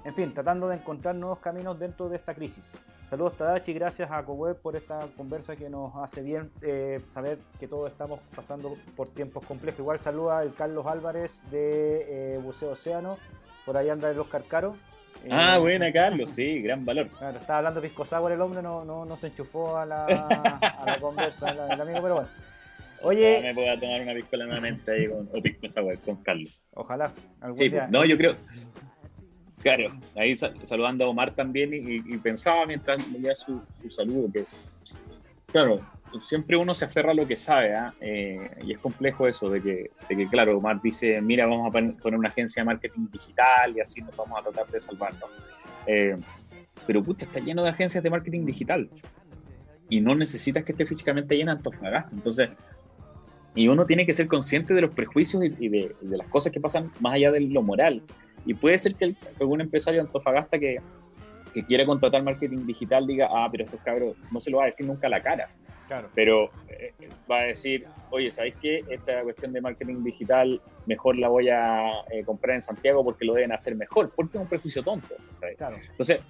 En fin, tratando de encontrar nuevos caminos dentro de esta crisis. Saludos Tadachi, gracias a CoWeb por esta conversa que nos hace bien eh, saber que todos estamos pasando por tiempos complejos. Igual saluda el Carlos Álvarez de eh, Buceo Océano, por ahí anda el Oscar Caro, Ah, eh, buena, Carlos, sí, gran valor. Claro, estaba hablando pisco sour el hombre, no, no, no se enchufó a la, a la conversa el amigo, pero bueno. Oye. me pueda tomar una piscola nuevamente ahí con, o pisco sour con Carlos. Ojalá. Algún sí, día. no, yo creo. Claro, ahí saludando a Omar también y, pensaba mientras leía su, su saludo que, claro, siempre uno se aferra a lo que sabe, ¿ah? eh, y es complejo eso, de que, de que, claro, Omar dice, mira, vamos a poner una agencia de marketing digital y así nos vamos a tratar de salvarnos. Eh, pero, pucha, está lleno de agencias de marketing digital y no necesitas que esté físicamente llena Antofagasta. Entonces, y uno tiene que ser consciente de los prejuicios y, de, las cosas que pasan más allá de lo moral. Y puede ser que algún empresario Antofagasta que que quiere contratar marketing digital diga, ah, pero estos cabros no se lo va a decir nunca a la cara. Claro. Pero eh, va a decir, oye, ¿sabéis qué? Esta cuestión de marketing digital mejor la voy a eh, comprar en Santiago porque lo deben hacer mejor, porque es un prejuicio tonto. Claro. Entonces,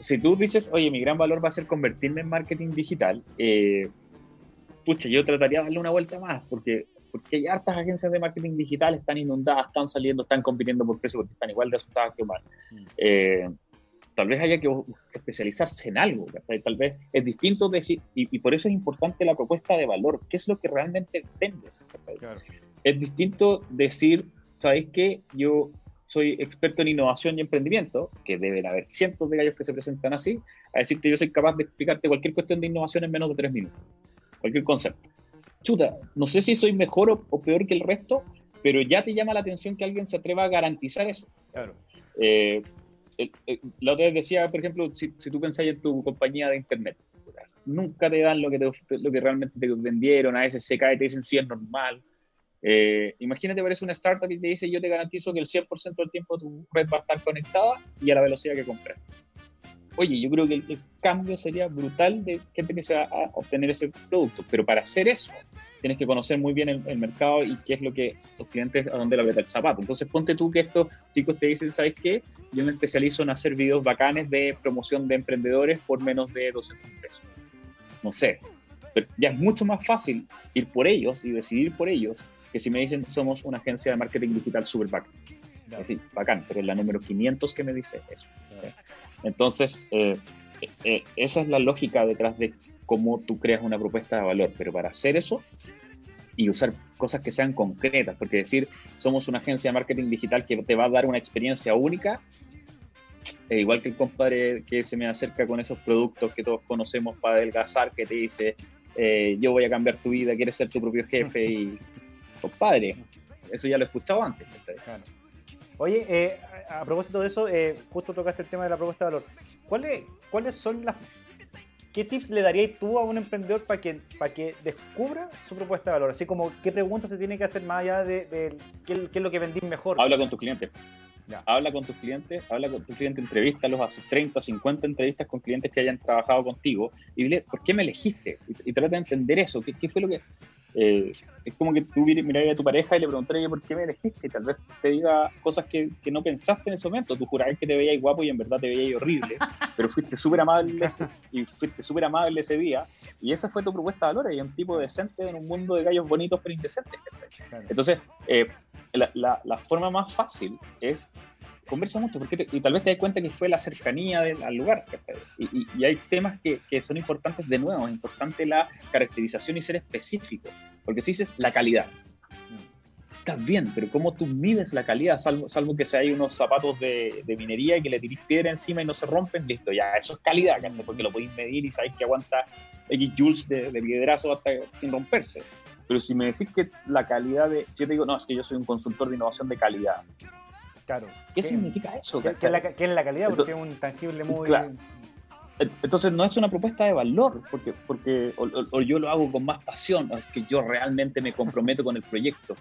si tú dices, oye, mi gran valor va a ser convertirme en marketing digital, eh, pucha, yo trataría de darle una vuelta más, porque, porque hay hartas agencias de marketing digital, están inundadas, están saliendo, están compitiendo por precio, porque están igual de asustadas que humanas. Mm. Eh, tal vez haya que especializarse en algo, tal vez es distinto decir, y, por eso es importante la propuesta de valor, qué es lo que realmente vendes. Es distinto decir, ¿sabéis qué? Yo soy experto en innovación y emprendimiento, que deben haber cientos de gallos que se presentan así, a decir que yo soy capaz de explicarte cualquier cuestión de innovación en menos de tres minutos, cualquier concepto. Chuta, no sé si soy mejor o, peor que el resto, pero ya te llama la atención que alguien se atreva a garantizar eso. Claro. Eh, la otra vez decía, por ejemplo, si, tú pensáis en tu compañía de internet, nunca te dan lo que, lo que realmente te vendieron, a veces se cae y te dicen si es normal. Eh, imagínate, eres una startup y te dice yo te garantizo que el 100% del tiempo tu red va a estar conectada y a la velocidad que compras. Oye, yo creo que el, cambio sería brutal de gente que se va a obtener ese producto, pero para hacer eso tienes que conocer muy bien el, mercado y qué es lo que los clientes, a dónde la aprieta el zapato. Entonces, ponte tú que estos chicos te dicen, ¿sabes qué? Yo me especializo en hacer videos bacanes de promoción de emprendedores por menos de 200 pesos. No sé, pero ya es mucho más fácil ir por ellos y decidir por ellos que si me dicen somos una agencia de marketing digital super bacán. Sí, bacán, pero es la número 500 que me dice eso. Entonces, eh, eh, esa es la lógica detrás de cómo tú creas una propuesta de valor, pero para hacer eso y usar cosas que sean concretas, porque decir somos una agencia de marketing digital que te va a dar una experiencia única, eh, igual que el compadre que se me acerca con esos productos que todos conocemos para adelgazar, que te dice eh, yo voy a cambiar tu vida, quieres ser tu propio jefe y compadre, eso ya lo he escuchado antes. Oye, eh, a propósito de eso, justo tocaste el tema de la propuesta de valor. ¿Cuáles, ¿Cuáles son las ¿qué tips le darías tú a un emprendedor para que, para que descubra su propuesta de valor? Así como, ¿qué preguntas se tiene que hacer más allá de, qué, es lo que vendís mejor? Habla con tus clientes. Habla con tus clientes, habla con tus clientes, entrevístalos, hace 30, 50 entrevistas con clientes que hayan trabajado contigo y dile, ¿por qué me elegiste? Y, trata de entender eso, ¿qué, qué fue lo que, eh, es como que tú mirarías a tu pareja y le preguntarías por qué me elegiste y tal vez te diga cosas que, que no pensaste en ese momento. Tú jurabas que te veías guapo y en verdad te veías horrible, pero fuiste súper amable y fuiste súper amable ese día y esa fue tu propuesta de valores y un tipo decente en un mundo de gallos bonitos pero indecentes. Entonces, eh, la, la, la, forma más fácil es conversa mucho, porque y tal vez te des cuenta que fue la cercanía al lugar. Y, y, hay temas que, que, son importantes de nuevo, es importante la caracterización y ser específico, porque si dices la calidad, está bien, pero ¿cómo tú mides la calidad? Salvo, salvo que si hay unos zapatos de, de, minería y que le tirís piedra encima y no se rompen, listo, ya, eso es calidad, porque lo podéis medir y sabéis que aguanta X joules de, de piedrazo hasta sin romperse. Pero si me decís que la calidad de, si yo te digo, no, es que yo soy un consultor de innovación de calidad, Claro. ¿Qué, significa eso? ¿Qué, es la, calidad? Porque es un tangible muy... Entonces no es una propuesta de valor, porque, porque o, yo lo hago con más pasión, o es que yo realmente me comprometo con el proyecto.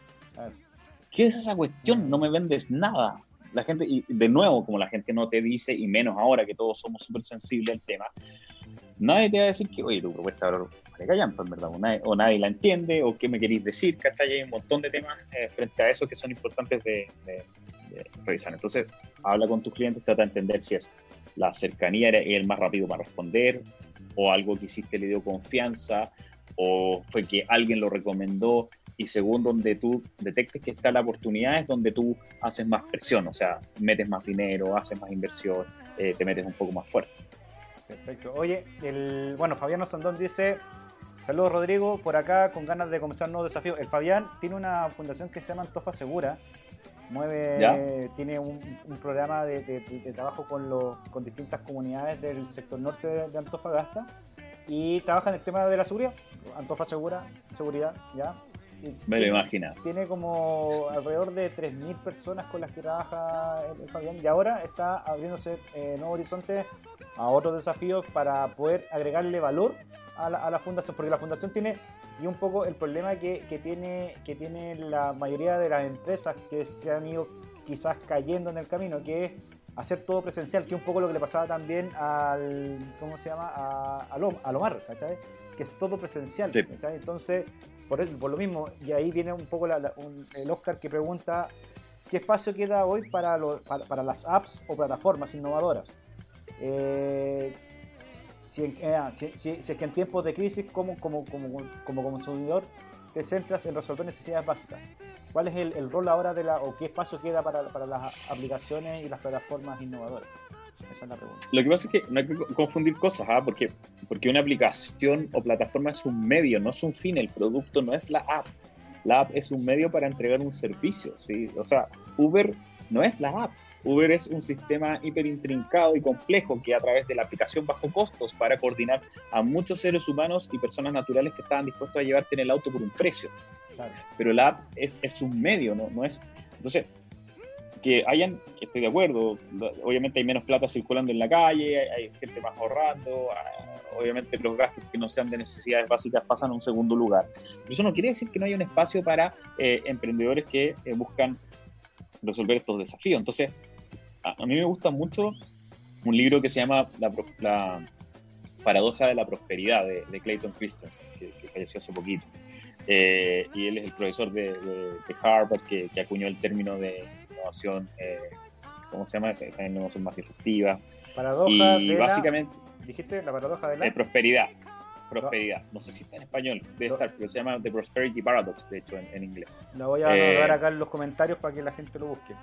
¿Qué es esa cuestión? No me vendes nada. La gente, y de nuevo, como la gente no te dice, y menos ahora que todos somos súper sensibles al tema, nadie te va a decir que, oye, tu propuesta de valor vale callampa, en verdad, o nadie, la entiende, o qué me queréis decir, ¿cachai? Hay un montón de temas eh, frente a eso que son importantes de, revisar. Entonces, habla con tus clientes, trata de entender si es la cercanía el más rápido para responder, o algo que hiciste le dio confianza, o fue que alguien lo recomendó, y según donde tú detectes que está la oportunidad es donde tú haces más presión, o sea, metes más dinero, haces más inversión, eh, te metes un poco más fuerte. Perfecto. Oye, el, bueno, Fabián Sandón dice, saludos Rodrigo, por acá con ganas de comenzar un nuevo desafío. El Fabián tiene una fundación que se llama Antofa Segura, mueve, tiene un, programa de, trabajo con, los, con distintas comunidades del sector norte de, Antofagasta y trabaja en el tema de la seguridad, Antofa Segura, seguridad, ¿ya? Me lo imagino. Tiene como alrededor de 3.000 personas con las que trabaja el, Fabián y ahora está abriéndose eh, nuevos horizontes a otros desafíos para poder agregarle valor a la, a la fundación, porque la fundación tiene y un poco el problema que, que, tiene, que tiene la mayoría de las empresas que se han ido quizás cayendo en el camino, que es hacer todo presencial, que un poco lo que le pasaba también al, ¿cómo se llama? A, a, Lomar, ¿cachai? Que es todo presencial, Entonces, por, por lo mismo, y ahí viene un poco el Oscar que pregunta, ¿qué espacio queda hoy para, para, las apps o plataformas innovadoras? Eh, eh, si, si, es que en tiempos de crisis, como, como, como, como consumidor, te centras en resolver necesidades básicas. ¿Cuál es el, rol ahora de la, o qué espacio queda para, las aplicaciones y las plataformas innovadoras? Esa es la pregunta. Lo que pasa es que no hay que confundir cosas, ¿ah? porque, porque una aplicación o plataforma es un medio, no es un fin, el producto no es la app. La app es un medio para entregar un servicio, ¿sí? O sea, Uber no es la app, Uber es un sistema hiper intrincado y complejo que a través de la aplicación bajo costos para coordinar a muchos seres humanos y personas naturales que estaban dispuestos a llevarte en el auto por un precio. Pero la app es, es un medio, ¿no? no es... Entonces, que hayan, estoy de acuerdo, obviamente hay menos plata circulando en la calle, hay, gente más ahorrando, ah, obviamente los gastos que no sean de necesidades básicas pasan a un segundo lugar. Pero eso no quiere decir que no haya un espacio para eh, emprendedores que eh, buscan resolver estos desafíos. Entonces, a, mí me gusta mucho un libro que se llama La, paradoja de la prosperidad de, Clayton Christensen, que, falleció hace poquito. Eh, y él es el profesor de, Harvard que, acuñó el término de innovación, eh, ¿cómo se llama? Innovación más disruptiva. Paradoja y básicamente... ¿Dijiste la paradoja de la? De prosperidad. Prosperidad. No sé si está en español, debe estar, pero se llama The Prosperity Paradox, de hecho, en, inglés. La voy a anotar eh, acá en los comentarios para que la gente lo busque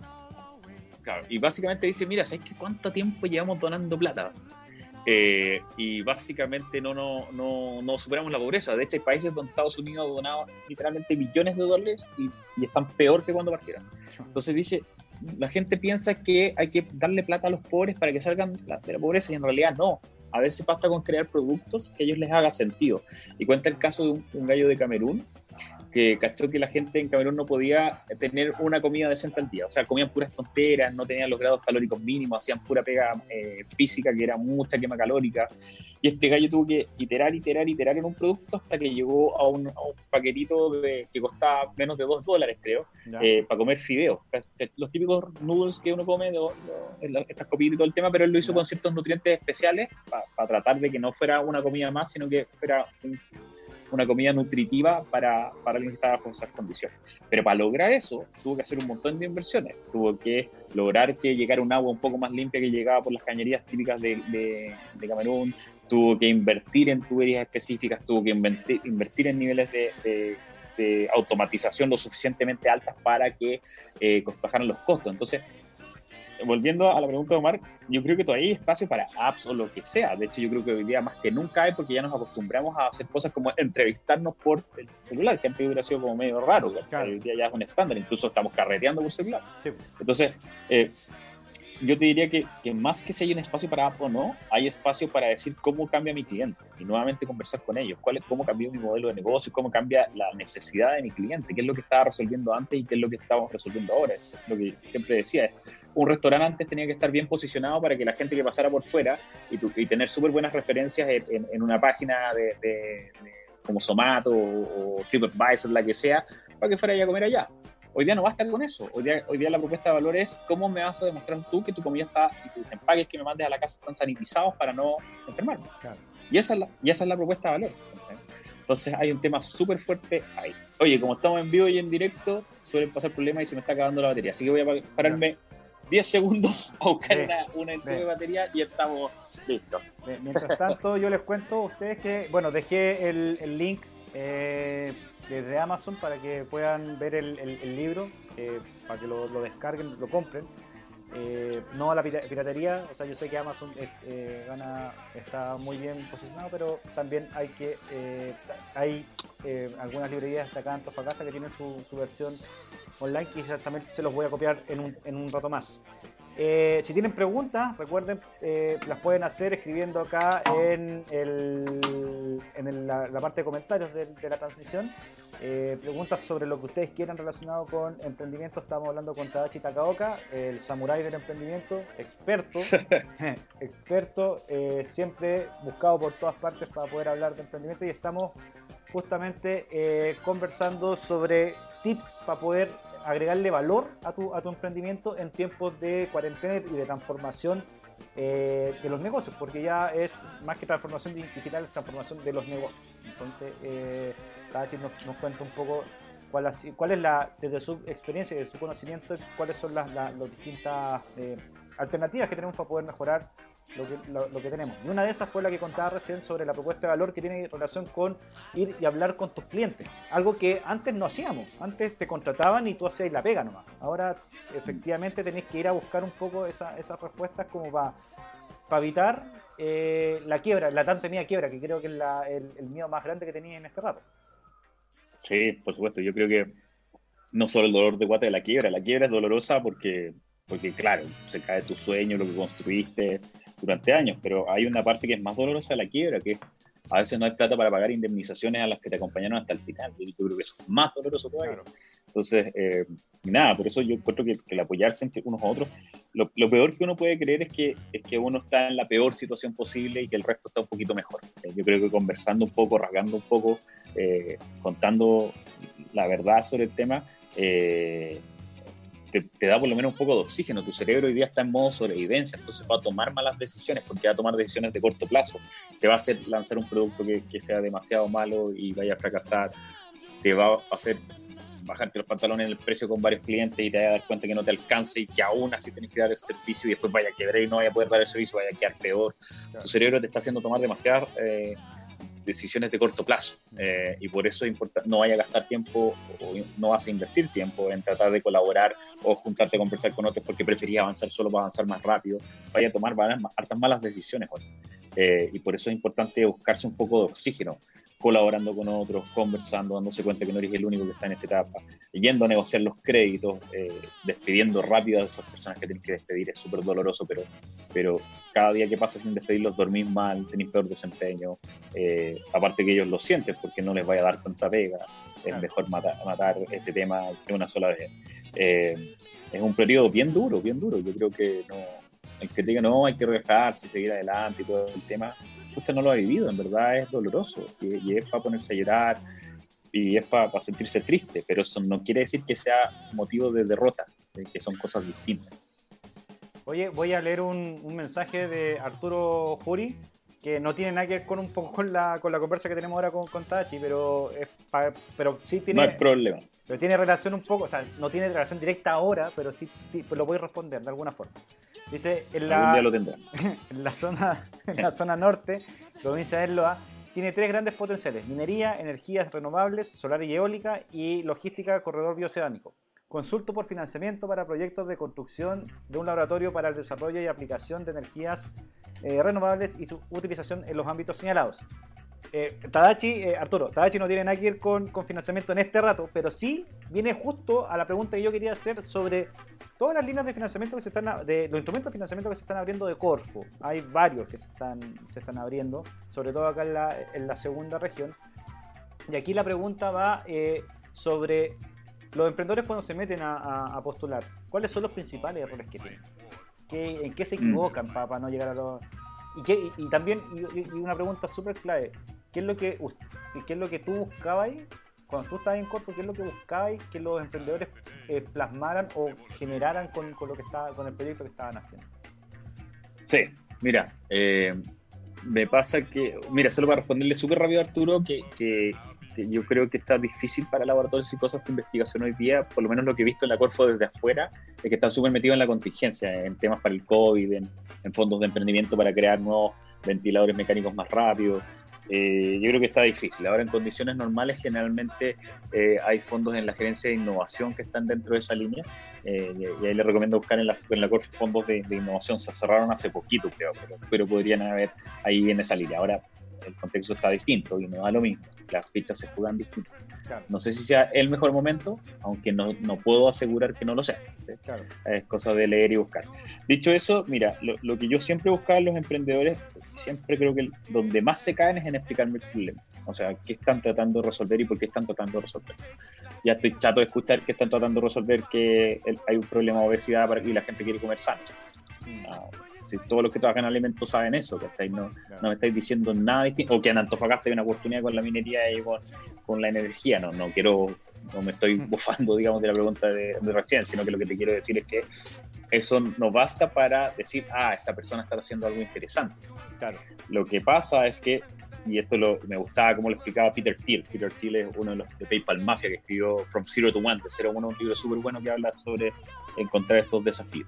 y básicamente dice, mira, ¿sabes qué cuánto tiempo llevamos donando plata? Eh, y básicamente no, no, no, no, superamos la pobreza. De hecho, hay países donde Estados Unidos ha donado literalmente millones de dólares y, están peor que cuando partieron. Entonces dice, la gente piensa que hay que darle plata a los pobres para que salgan de la pobreza y en realidad no. A veces basta con crear productos que a ellos les haga sentido. Y cuenta el caso de un gallo de Camerún que cachó que la gente en Camerún no podía tener una comida decente al día. O sea, comían puras tonteras, no tenían los grados calóricos mínimos, hacían pura pega eh, física que era mucha quema calórica. Y este gallo tuvo que iterar, iterar, iterar en un producto hasta que llegó a un, paquetito de, que costaba menos de 2 dólares, creo, eh, para comer fideos. Los típicos noodles que uno come, estas copitas y todo el tema, pero él lo hizo con ciertos nutrientes especiales para tratar de que no fuera una comida más, sino que fuera un una comida nutritiva para, para alguien que estaba bajo esas condiciones. Pero para lograr eso, tuvo que hacer un montón de inversiones. Tuvo que lograr que llegara un agua un poco más limpia que llegaba por las cañerías típicas de, de, Camerún. Tuvo que invertir en tuberías específicas, tuvo que invertir, en niveles de, de, automatización lo suficientemente altas para que eh, bajaran los costos. Entonces, volviendo a la pregunta de Omar, yo creo que todavía hay espacio para apps o lo que sea. De hecho, yo creo que hoy día más que nunca hay porque ya nos acostumbramos a hacer cosas como entrevistarnos por el celular, que antes hubiera sido como medio raro. Hoy día ya es un estándar, incluso estamos carreteando por celular. Entonces, eh, yo te diría que, que, más que si hay un espacio para app o no, hay espacio para decir cómo cambia mi cliente y nuevamente conversar con ellos, cuál es, cómo cambió mi modelo de negocio, cómo cambia la necesidad de mi cliente, qué es lo que estaba resolviendo antes y qué es lo que estamos resolviendo ahora. Es lo que siempre decía, un restaurante antes tenía que estar bien posicionado para que la gente que pasara por fuera y, y tener súper buenas referencias en, una página de, como Somato o, TripAdvisor, la que sea, para que fuera a comer allá. Hoy día no basta con eso. Hoy día, hoy día la propuesta de valor es cómo me vas a demostrar tú que tu comida está y tus empaques que me mandes a la casa están sanitizados para no enfermarme. Y, esa es la, y esa es la propuesta de valor. Entonces hay un tema súper fuerte ahí. Oye, como estamos en vivo y en directo, suelen pasar problemas y se me está acabando la batería. Así que voy a pararme 10 segundos a buscar una, una de batería y estamos listos. Mientras tanto, yo les cuento a ustedes que, bueno, dejé el, el link eh, desde Amazon para que puedan ver el, libro, eh, para que lo, descarguen, lo compren. Eh, no a la piratería, o sea, yo sé que Amazon gana, está muy bien posicionado, pero también hay que hay algunas librerías de acá en Antofagasta que tienen su, versión online que también se los voy a copiar en un, en un rato más. Eh, si tienen preguntas, recuerden, eh, las pueden hacer escribiendo acá en, el, en la, parte de comentarios de, la transmisión. Eh, preguntas sobre lo que ustedes quieran relacionado con emprendimiento. Estamos hablando con Tadachi Takaoka, el samurái del emprendimiento, experto, experto, siempre buscado por todas partes para poder hablar de emprendimiento y estamos justamente conversando sobre tips para poder agregarle valor a tu, a tu emprendimiento en tiempos de cuarentena y de transformación eh, de los negocios, porque ya es más que transformación digital, es transformación de los negocios. Entonces, eh, cada nos, nos cuenta un poco cuál, cuál es la, desde su experiencia y desde su conocimiento, cuáles son las, las, distintas eh, alternativas que tenemos para poder mejorar lo que, lo, que, tenemos. Y una de esas fue la que contaba recién sobre la propuesta de valor que tiene relación con ir y hablar con tus clientes. Algo que antes no hacíamos. Antes te contrataban y tú hacías la pega nomás. Ahora efectivamente tenés que ir a buscar un poco esa, esas respuestas como para evitar eh, la quiebra, la tan temida quiebra, que creo que es la, el, el miedo más grande que tenía en este rato. Sí, por supuesto. Yo creo que no solo el dolor de guata de la quiebra, la quiebra es dolorosa porque, porque claro, se cae tu sueño, lo que construiste, durante años, pero hay una parte que es más dolorosa la quiebra, que a veces no hay plata para pagar indemnizaciones a las que te acompañaron hasta el final. Yo creo que eso es más doloroso todavía. Entonces, eh, nada, por eso yo encuentro que, el apoyarse entre unos a otros, lo, peor que uno puede creer es que, es que uno está en la peor situación posible y que el resto está un poquito mejor. Eh, yo creo que conversando un poco, rasgando un poco, eh, contando la verdad sobre el tema, eh, te, da por lo menos un poco de oxígeno. Tu cerebro hoy día está en modo sobrevivencia, entonces va a tomar malas decisiones porque va a tomar decisiones de corto plazo. Te va a hacer lanzar un producto que, que sea demasiado malo y vaya a fracasar. Te va a hacer bajarte los pantalones en el precio con varios clientes y te vas a dar cuenta que no te alcance y que aún así tienes que dar ese servicio y después vaya a quebrar y no vaya a poder dar el servicio, vaya a quedar peor. Tu cerebro te está haciendo tomar demasiadas eh, decisiones de corto plazo. Eh, y por eso es importante, no vaya a gastar tiempo o no vas a invertir tiempo en tratar de colaborar o juntarte a conversar con otros porque preferías avanzar solo para avanzar más rápido, vaya a tomar hartas malas decisiones hoy. Eh, y por eso es importante buscarse un poco de oxígeno, colaborando con otros, conversando, dándose cuenta que no eres el único que está en esa etapa, yendo a negociar los créditos, eh, despidiendo rápido a esas personas que tienes que despedir, es súper doloroso, pero, pero cada día que pasa sin despedirlos dormís mal, tenés peor desempeño, eh, aparte que ellos lo sienten porque no les vaya a dar tanta pega, es mejor matar, matar, ese tema de una sola vez. es un periodo bien duro, bien duro, yo creo que no que diga, no, hay que relajarse, seguir adelante y todo el tema, usted no lo ha vivido, en verdad es doloroso y, es para ponerse a llorar y es para, sentirse triste, pero eso no quiere decir que sea motivo de derrota, que son cosas distintas. Oye, voy a leer un, mensaje de Arturo Juri, que no tiene nada que ver con un poco con la, con la conversa que tenemos ahora con, con Tachi, pero, es pero sí tiene... No hay problema. Pero tiene relación un poco, o sea, no tiene relación directa ahora, pero sí, sí lo voy a responder de alguna forma. Dice, en la, en la, zona, en la zona norte, provincia de Elloa, tiene tres grandes potenciales, minería, energías renovables, solar y eólica y logística corredor bioceánico. Consulto por financiamiento para proyectos de construcción de un laboratorio para el desarrollo y aplicación de energías eh, renovables y su utilización en los ámbitos señalados. Eh, Tadachi, eh, Arturo, Tadachi no tiene nada que ver con, con, financiamiento en este rato, pero sí viene justo a la pregunta que yo quería hacer sobre todas las líneas de financiamiento que se están, de los instrumentos de financiamiento que se están abriendo de Corfo. Hay varios que se están, se están abriendo, sobre todo acá en la, en la segunda región. Y aquí la pregunta va eh, sobre los emprendedores cuando se meten a, postular. ¿Cuáles son los principales errores que tienen? ¿Qué, ¿En qué se mm. equivocan para, no llegar a los... Y, y, también, y, una pregunta súper clave, ¿qué es lo que, qué es lo que tú buscabas cuando tú estabas en Corfo, ¿qué es lo que buscabais que los emprendedores eh, plasmaran o generaran con, con, lo que estaba, con el proyecto que estaban haciendo? Sí, mira, eh, me pasa que, mira, solo para responderle súper rápido a Arturo, que, que, yo creo que está difícil para laboratorios y cosas de investigación hoy día, por lo menos lo que he visto en la Corfo desde afuera, es que están súper metidos en la contingencia, en temas para el COVID, en, fondos de emprendimiento para crear nuevos ventiladores mecánicos más rápidos. Eh, yo creo que está difícil. Ahora en condiciones normales generalmente eh, hay fondos en la gerencia de innovación que están dentro de esa línea eh, y ahí les recomiendo buscar en la, en la fondos de, innovación. Se cerraron hace poquito creo, pero, podrían haber ahí en esa línea. Ahora el contexto está distinto y no da lo mismo. Las fichas se juegan distinto. No sé si sea el mejor momento, aunque no, no puedo asegurar que no lo sea. Es cosa de leer y buscar. Dicho eso, mira, lo, lo que yo siempre buscaba en los emprendedores siempre creo que donde más se caen es en explicarme el problema. O sea, qué están tratando de resolver y por qué están tratando de resolver. Ya estoy chato de escuchar que están tratando de resolver que hay un problema de obesidad y la gente quiere comer sano. Mm. Si todos los que trabajan en alimentos saben eso, que no, no me estáis diciendo nada distinto, o que en Antofagasta hay una oportunidad con la minería y con, con la energía, no, no quiero no me estoy bufando, digamos, de la pregunta de, de recién, sino que lo que te quiero decir es que eso no basta para decir, ah, esta persona está haciendo algo interesante. Claro. Lo que pasa es que, y esto lo, me gustaba como lo explicaba Peter Thiel, Peter Thiel es uno de los de PayPal Mafia que escribió From Zero to One, de 0 a 1, un libro súper bueno que habla sobre encontrar estos desafíos.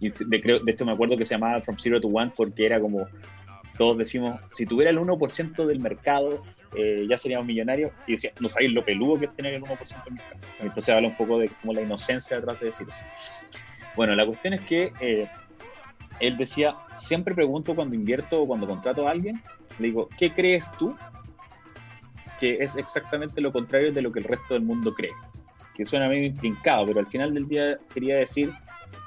Y, de, creo, de hecho me acuerdo que se llamaba From Zero to One porque era como, todos decimos, si tuviera el 1% del mercado, eh, ya seríamos millonarios. Y decía, no sabéis lo peludo que es tener el 1% del mercado. Entonces habla un poco de como la inocencia detrás de decir eso. Bueno, la cuestión es que eh, él decía, siempre pregunto cuando invierto o cuando contrato a alguien, le digo, ¿qué crees tú? Que es exactamente lo contrario de lo que el resto del mundo cree. Que suena medio intrincado, pero al final del día quería decir,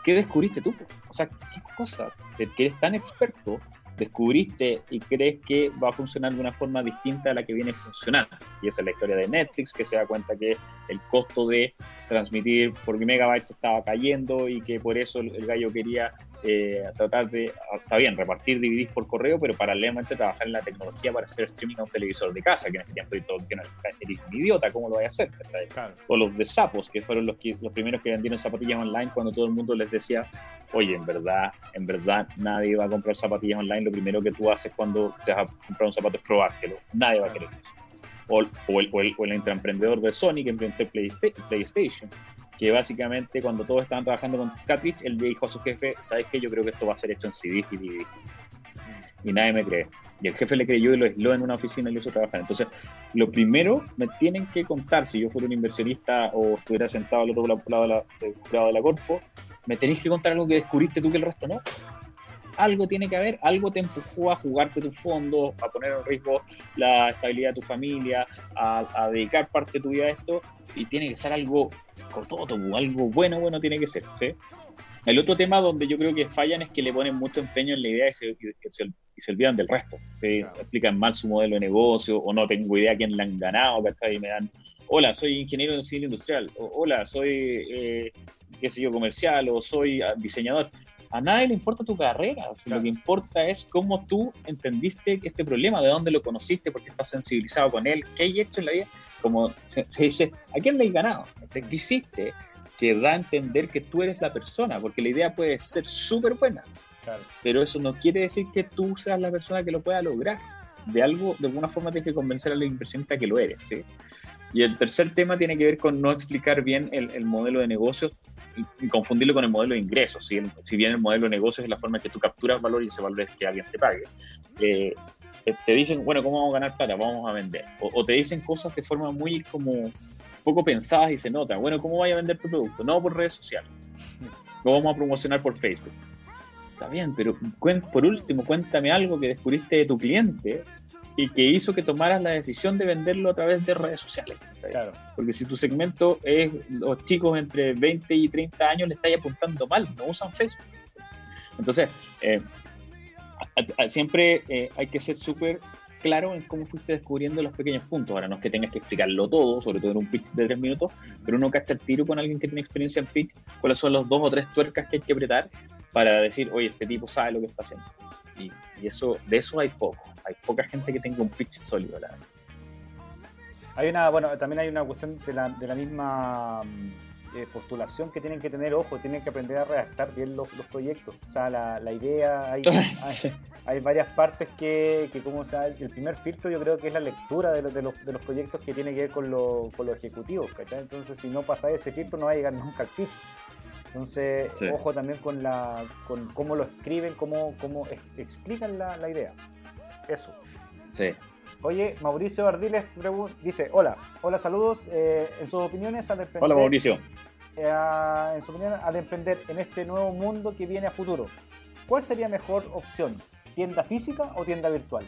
¿qué descubriste tú? O sea, ¿qué cosas? Que eres tan experto descubriste y crees que va a funcionar de una forma distinta a la que viene funcionando. Y esa es la historia de Netflix, que se da cuenta que el costo de transmitir por megabytes estaba cayendo y que por eso el gallo quería eh, tratar de, está bien, repartir DVDs por correo, pero paralelamente trabajar en la tecnología para hacer streaming a un televisor de casa, que en ese tiempo todo eres un idiota, ¿cómo lo voy a hacer? O los de sapos, que fueron los, que, los primeros que vendieron zapatillas online cuando todo el mundo les decía, oye, en verdad, en verdad nadie va a comprar zapatillas online, lo primero que tú haces cuando te vas a comprar un zapato es probártelo, nadie va a querer. O, o, el, o, el, o el intraemprendedor de Sony que inventó PlayStation que básicamente cuando todos estaban trabajando con cartridge, él dijo a su jefe, ¿sabes qué? Yo creo que esto va a ser hecho en CD y DVD. Y nadie me cree. Y el jefe le creyó y lo aisló en una oficina y lo hizo trabajar. Entonces, lo primero me tienen que contar, si yo fuera un inversionista o estuviera sentado al otro lado de la, de la Corfo, me tenéis que contar algo que descubriste tú que el resto no. Algo tiene que haber, algo te empujó a jugarte tus fondos, a poner en riesgo la estabilidad de tu familia, a, a dedicar parte de tu vida a esto, y tiene que ser algo todo, algo bueno, bueno tiene que ser. ¿sí? El otro tema donde yo creo que fallan es que le ponen mucho empeño en la idea y se, se, olvidan del resto. Explican mal su modelo de negocio o no tengo idea quién le han ganado, Y me dan, hola, soy ingeniero en civil industrial, o hola, soy, eh, qué sé yo, comercial, o soy ah, diseñador. A nadie le importa tu carrera, lo que importa es cómo tú entendiste este problema, de dónde lo conociste, porque estás sensibilizado con él, qué hay hecho en la vida como se, dice, ¿a quién le has ganado? ¿Qué hiciste? Que da a entender que tú eres la persona, porque la idea puede ser súper buena, pero eso no quiere decir que tú seas la persona que lo pueda lograr. De algo, de alguna forma tienes que convencer a la inversionista que lo eres, ¿sí? Y el tercer tema tiene que ver con no explicar bien el, modelo de negocios confundirlo con el modelo de ingresos. Si, si bien el modelo de negocios es la forma en que tú capturas valor y ese valor es que alguien te pague, eh, te dicen, bueno, ¿cómo vamos a ganar plata? Vamos a vender. O, te dicen cosas de forma muy como poco pensadas y se nota. Bueno, ¿cómo vaya a vender tu producto? No por redes sociales. Lo vamos a promocionar por Facebook. Está bien, pero por último, cuéntame algo que descubriste de tu cliente y que hizo que tomaras la decisión de venderlo a través de redes sociales. Claro. Porque si tu segmento es los chicos entre 20 y 30 años, le estáis apuntando mal, no usan Facebook. Entonces, eh, siempre eh, hay que ser súper claro en cómo fuiste descubriendo los pequeños puntos. Ahora, no es que tengas que explicarlo todo, sobre todo en un pitch de tres minutos, pero uno cacha el tiro con alguien que tiene experiencia en pitch, cuáles son los dos o tres tuercas que hay que apretar para decir, oye, este tipo sabe lo que está haciendo. Y, eso, de eso hay poco. Hay poca gente que tenga un pitch sólido, la Hay una, bueno, también hay una cuestión de la, de la misma eh, postulación que tienen que tener, ojo, tienen que aprender a redactar bien los, proyectos. O sea, la, la idea, hay, hay, varias partes que, que como sea, el primer filtro yo creo que es la lectura de, los, de, los, de los proyectos que tiene que ver con lo, con los ejecutivos, Entonces, si no pasa ese filtro, no va a llegar nunca al pitch. Entonces, ojo también con, la, con cómo lo escriben, cómo, cómo explican la, la idea. Eso. Sí. Oye, Mauricio Ardiles dice, hola, hola, saludos. Eh, en sus opiniones al emprender... Hola, Mauricio. Eh, en su opinión, al emprender en este nuevo mundo que viene a futuro, ¿cuál sería mejor opción? ¿Tienda física o tienda virtual?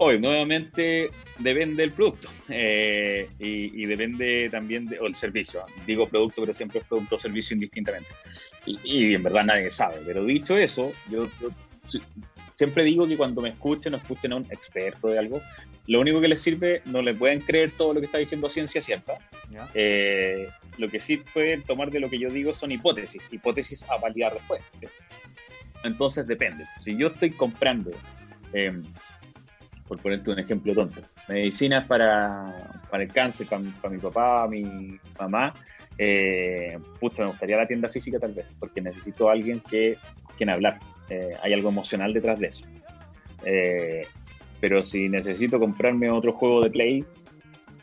Hoy, nuevamente, depende del producto eh, y, depende también del servicio. Digo producto, pero siempre es producto o servicio indistintamente. Y, en verdad nadie sabe. Pero dicho eso, yo siempre digo que cuando me escuchen o escuchen a un experto de algo, lo único que les sirve, no le pueden creer todo lo que está diciendo ciencia cierta. Eh, lo que sí pueden tomar de lo que yo digo son hipótesis, hipótesis a validar después. Entonces depende. Si yo estoy comprando, em, por ponerte un ejemplo tonto, medicinas para, para el cáncer, para, mi papá, mi mamá, eh, me gustaría la tienda física tal vez, porque necesito a alguien que quien hablar. Eh, hay algo emocional detrás de eso. Eh, pero si necesito comprarme otro juego de Play,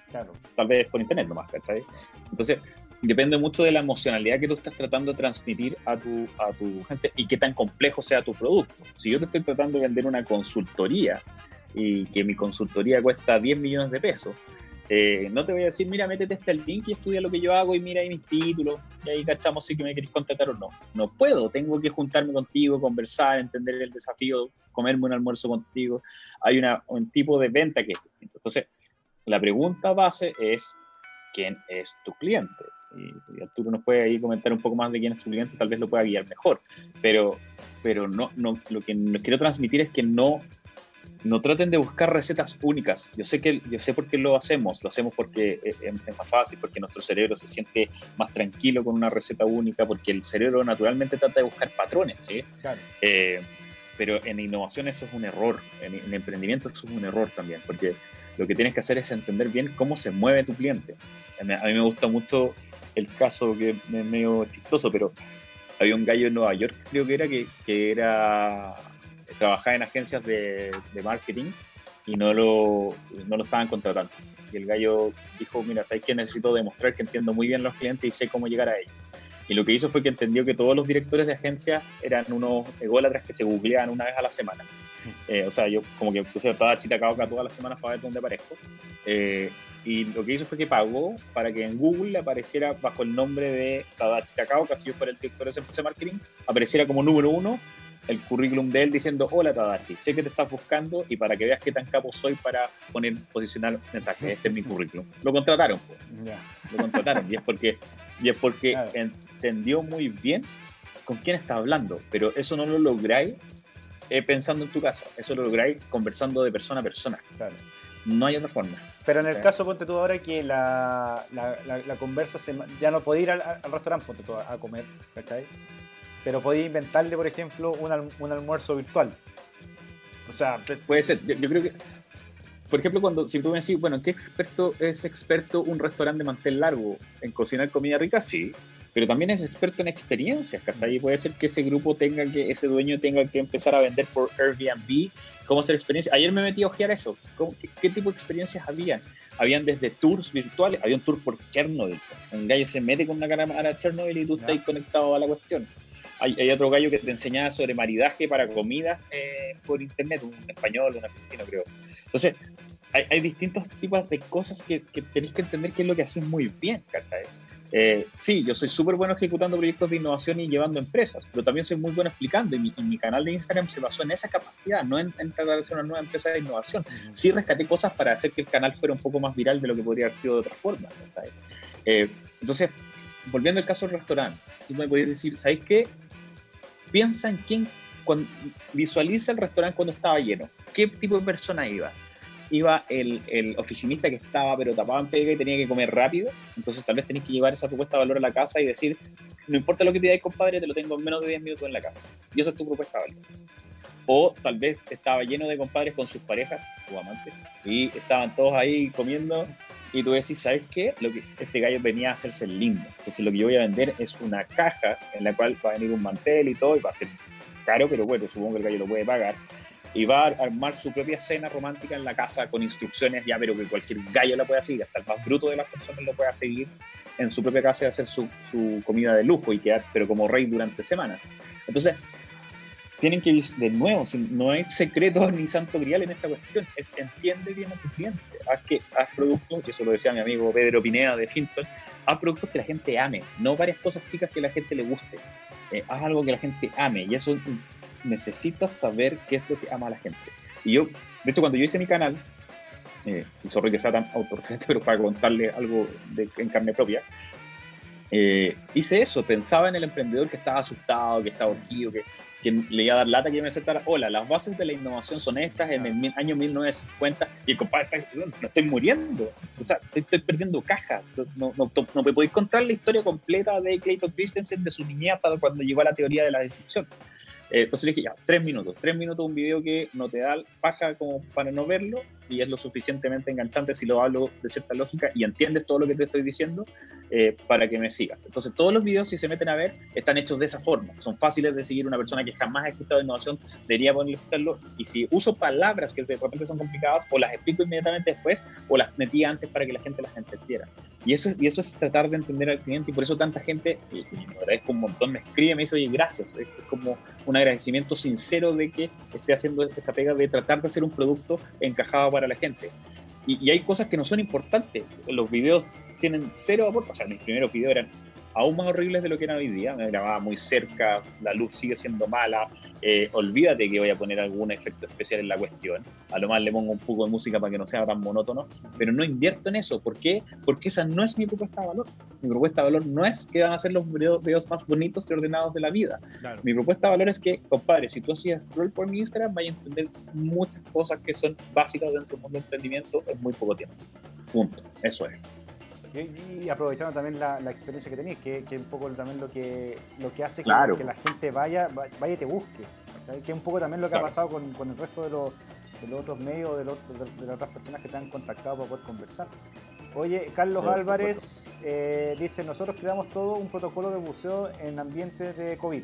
claro. tal vez por internet nomás, ¿cachai? Entonces, depende mucho de la emocionalidad que tú estás tratando de transmitir a tu, a tu gente y qué tan complejo sea tu producto. Si yo te estoy tratando de vender una consultoría y que mi consultoría cuesta 10 millones de pesos, eh, no te voy a decir, mira, métete este link y estudia lo que yo hago y mira ahí mis títulos y ahí cachamos si que me queréis contratar o no. No puedo, tengo que juntarme contigo, conversar, entender el desafío, comerme un almuerzo contigo. Hay una, un tipo de venta que es distinto. Entonces, la pregunta base es, ¿quién es tu cliente? Y si Arturo nos puede ahí comentar un poco más de quién es tu cliente, tal vez lo pueda guiar mejor. Pero, pero no, no, lo que quiero transmitir es que no no traten de buscar recetas únicas. Yo sé que yo sé por qué lo hacemos, lo hacemos porque es, más fácil, porque nuestro cerebro se siente más tranquilo con una receta única, porque el cerebro naturalmente trata de buscar patrones, ¿sí? Eh, pero en innovación eso es un error, en, emprendimiento eso es un error también, porque lo que tienes que hacer es entender bien cómo se mueve tu cliente. A mí, me gusta mucho el caso que es medio chistoso, pero había un gallo en Nueva York, creo que era, que, que era trabajaba en agencias de, marketing y no lo, no lo estaban contratando. Y el gallo dijo, mira, ¿sabes que necesito demostrar que entiendo muy bien los clientes y sé cómo llegar a ellos? Y lo que hizo fue que entendió que todos los directores de agencias eran unos ególatras que se googleaban una vez a la semana. Eh, o sea, yo como que puse toda chita todas las semanas para ver dónde aparezco. Eh, y lo que hizo fue que pagó para que en Google le apareciera bajo el nombre de Tadachi Takao, que si yo fuera el director de esa empresa de marketing, apareciera como número uno el currículum de él diciendo, hola Tadachi, sé que te estás buscando y para que veas qué tan capo soy para poner, posicionar mensajes, este es mi currículum. Lo contrataron, pues. Lo contrataron y es porque, y es porque entendió muy bien con quién está hablando, pero eso no lo lográis eh, pensando en tu casa, eso lo lográis conversando de persona a persona. No hay otra forma. Pero en el caso, ponte tú ahora que la, la, la, conversa se, ya no puede ir al, restaurante, ponte tú a, comer, ¿cachai? Pero podéis inventarle, por ejemplo, un, almuerzo virtual. O sea, puede ser. Yo, creo que, por ejemplo, cuando si tú me decís, bueno, ¿qué experto es experto un restaurante de mantel largo en cocinar comida rica? Sí, pero también es experto en experiencias, ahí Puede ser que ese grupo tenga que, ese dueño tenga que empezar a vender por Airbnb, cómo hacer experiencia. Ayer me metí a ojear eso, qué, tipo de experiencias habían? Habían desde tours virtuales, había un tour por Chernobyl. Un gallo se mete con una cámara a Chernobyl y tú estás conectado a la cuestión hay, otro gallo que te enseñaba sobre maridaje para comida eh, por internet, un español, un argentino, creo. Entonces, hay, distintos tipos de cosas que, tenéis que entender qué es lo que haces muy bien, ¿cachai? Eh, sí, yo soy súper bueno ejecutando proyectos de innovación y llevando empresas, pero también soy muy bueno explicando y mi, canal de Instagram se basó en esa capacidad, no en, tratar de hacer una nueva empresa de innovación. Sí rescaté cosas para hacer que el canal fuera un poco más viral de lo que podría haber sido de otra forma. Eh, entonces, volviendo al caso del restaurante, tú me podías decir, ¿sabéis qué? Piensa en quién, cuando, visualiza el restaurante cuando estaba lleno. ¿Qué tipo de persona iba? Iba el, el, oficinista que estaba pero tapado en pega y tenía que comer rápido. Entonces tal vez tenéis que llevar esa propuesta de valor a la casa y decir, no importa lo que pidáis, compadre, te lo tengo en menos de 10 minutos en la casa. Y esa es tu propuesta de valor. O tal vez estaba lleno de compadres con sus parejas o amantes y estaban todos ahí comiendo y tú decís, ¿sabes qué? Lo que este gallo venía a hacerse lindo. Entonces lo que yo voy a vender es una caja en la cual va a venir un mantel y todo, y va a ser caro, pero bueno, supongo que el gallo lo puede pagar. Y va a armar su propia cena romántica en la casa con instrucciones ya, pero que cualquier gallo la pueda seguir, hasta el más bruto de las personas lo pueda seguir en su propia casa y hacer su, su comida de lujo y quedar, pero como rey durante semanas. Entonces, tienen que, de nuevo, no hay secreto ni santo grial en esta cuestión, es entiende bien a tu cliente, haz, que, haz productos, y eso lo decía mi amigo Pedro Pineda de Finton, haz productos que la gente ame, no varias cosas chicas que la gente le guste, eh, haz algo que la gente ame, y eso necesitas saber qué es lo que ama a la gente. Y yo, de hecho, cuando yo hice mi canal, eh, y sorry que sea tan autorreferente, pero para contarle algo de, en carne propia, eh, hice eso, pensaba en el emprendedor que estaba asustado, que estaba urgido, que, que le iba a dar lata que me aceptara, hola, las bases de la innovación son estas en el año 1950 y el compadre está diciendo, estoy muriendo, o sea, estoy, perdiendo caja, no, no, no, me podéis contar la historia completa de Clayton Christensen de su niñez hasta cuando llegó a la teoría de la destrucción. Eh, entonces dije, ya, tres minutos, tres minutos un video que no te da paja como para no verlo, y es lo suficientemente enganchante si lo hablo de cierta lógica y entiendes todo lo que te estoy diciendo eh, para que me sigas. Entonces, todos los videos, si se meten a ver, están hechos de esa forma. Son fáciles de seguir. Una persona que jamás ha escuchado innovación debería escucharlo. Y si uso palabras que de repente son complicadas, o las explico inmediatamente después, o las metí antes para que la gente las entendiera. Y eso, y eso es tratar de entender al cliente. Y por eso tanta gente, y, y me agradezco un montón, me escribe, me dice, oye, gracias. Es como un agradecimiento sincero de que esté haciendo esa pega de tratar de hacer un producto encajado para la gente. Y, hay cosas que no son importantes. Los videos tienen cero aporte. O sea, mis primeros videos eran aún más horribles de lo que eran hoy día. Me grababa muy cerca, la luz sigue siendo mala. Eh, olvídate que voy a poner algún efecto especial en la cuestión. A lo más le pongo un poco de música para que no sea tan monótono, pero no invierto en eso. ¿Por qué? Porque esa no es mi propuesta de valor. Mi propuesta de valor no es que van a ser los videos más bonitos y ordenados de la vida. Mi propuesta de valor es que, compadre, si tú hacías scroll por mi Instagram, vaya a entender muchas cosas que son básicas dentro del mundo del emprendimiento en muy poco tiempo. Punto. Eso es. Y, aprovechando también la, experiencia que tenéis, que, es un poco también lo que, lo que hace que, la gente vaya, vaya y te busque. Que es un poco también lo que ha pasado con, el resto de los, otros medios, de, de, las otras personas que te han contactado para poder conversar. Oye, Carlos Álvarez eh, dice, nosotros creamos todo un protocolo de buceo en ambientes de COVID.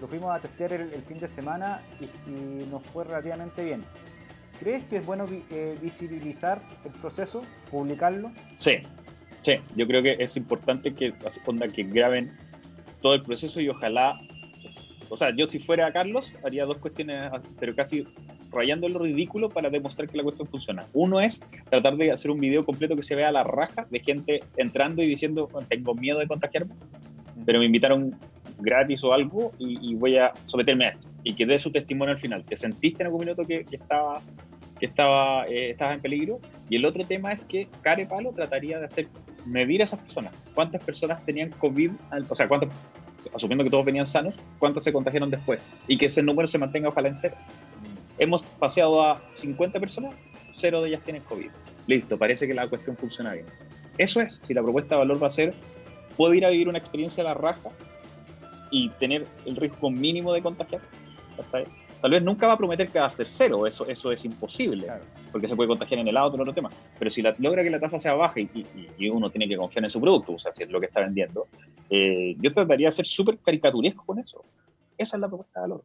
Lo fuimos a testear el, fin de semana y, nos fue relativamente bien. ¿Crees que es bueno eh, visibilizar el proceso, publicarlo? Sí, Sí, yo creo que es importante que, onda, que graben todo el proceso y ojalá, o sea, yo si fuera Carlos haría dos cuestiones, pero casi rayando lo ridículo para demostrar que la cuestión funciona. Uno es tratar de hacer un video completo que se vea a la raja de gente entrando y diciendo, tengo miedo de contagiarme, pero me invitaron gratis o algo y, voy a someterme a esto. Y que dé su testimonio al final. ¿Te sentiste en algún minuto que, estaba que estaba, eh, estabas en peligro? Y el otro tema es que Care Palo trataría de hacer medir a esas personas. ¿Cuántas personas tenían COVID? O sea, ¿cuántas, asumiendo que todos venían sanos, cuántos se contagiaron después? Y que ese número se mantenga ojalá en cero. Hemos paseado a 50 personas, cero de ellas tienen COVID. Listo, parece que la cuestión funciona bien. Eso es, si la propuesta de valor va a ser, puedo ir a vivir una experiencia a la raja y tener el riesgo mínimo de contagiar. Tal vez nunca va a prometer que va a ser cero, eso, eso es imposible, porque se puede contagiar en el auto, en otro tema. Pero si logra que la tasa sea baja y, y, uno tiene que confiar en su producto, o sea, si es lo que está vendiendo, eh, yo trataría de ser súper caricaturesco con eso. Esa es la propuesta de valor.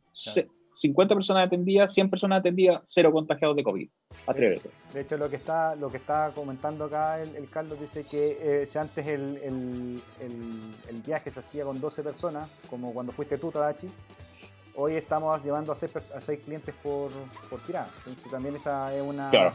50 personas atendidas, 100 personas atendidas, cero contagiados de COVID. Atrévete. De hecho, lo que está, lo que está comentando acá el, Carlos dice que eh, si antes el, el, el, viaje se hacía con 12 personas, como cuando fuiste tú, Tadachi, hoy estamos llevando a seis, a seis clientes por, por tirada. Entonces también esa es una...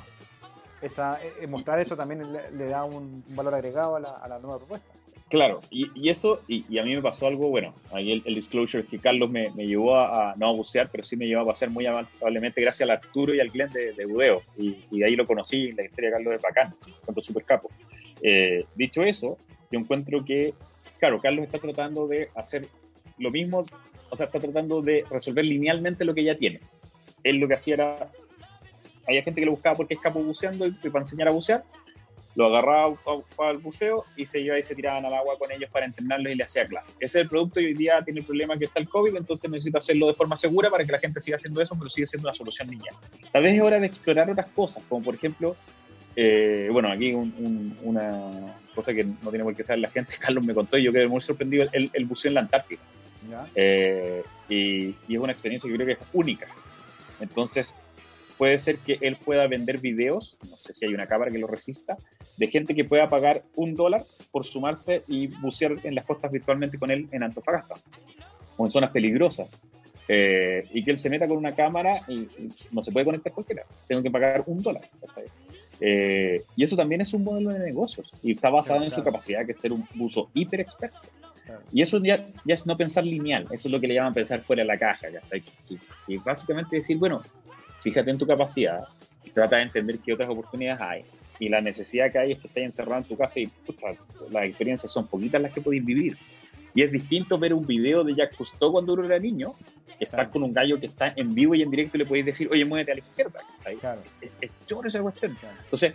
Esa, eh, eh, mostrar eso también le, da un, valor agregado a la, a la, nueva propuesta. Claro, y, y eso, y, a mí me pasó algo, bueno, ahí el, disclosure que Carlos me, me llevó a, no a bucear, pero sí me llevó a pasear muy amablemente gracias al Arturo y al cliente de, de Budeo, y, y, de ahí lo conocí, la historia de Carlos de bacán, cuento súper capo. Eh, dicho eso, yo encuentro que, claro, Carlos está tratando de hacer lo mismo o sea, está tratando de resolver linealmente lo que ya tiene. Él lo que hacía era, había gente que lo buscaba porque es capo buceando y, para enseñar a bucear, lo agarraba al buceo y se iba y se tiraban al agua con ellos para entrenarlos y le hacía clases. Ese es el producto y hoy día tiene el problema que está el COVID, entonces necesita hacerlo de forma segura para que la gente siga haciendo eso, pero sigue siendo una solución lineal. Tal vez es hora de explorar otras cosas, como por ejemplo, eh, bueno, aquí una cosa que no tiene por qué saber la gente, Carlos me contó y yo quedé muy sorprendido, el, el buceo en la Antártida. Eh, y, es una experiencia que creo que es única. Entonces, puede ser que él pueda vender videos, no sé si hay una cámara que lo resista, de gente que pueda pagar un dólar por sumarse y bucear en las costas virtualmente con él en Antofagasta o en zonas peligrosas. Eh, y que él se meta con una cámara y, no se puede conectar cualquiera. Tengo que pagar un dólar. Eh, y eso también es un modelo de negocios y está basado en su capacidad de ser un buzo hiper experto. Y eso ya, ya es no pensar lineal, eso es lo que le llaman pensar fuera de la caja. Y, básicamente decir, bueno, fíjate en tu capacidad, trata de entender qué otras oportunidades hay. Y la necesidad que hay es que estés encerrado en tu casa y las experiencias son poquitas las que podéis vivir. Y es distinto ver un video de Jack Cousteau cuando uno era niño, estar con un gallo que está en vivo y en directo y le podéis decir, oye, muévete a la izquierda. Claro. Es, es, esa cuestión. Entonces,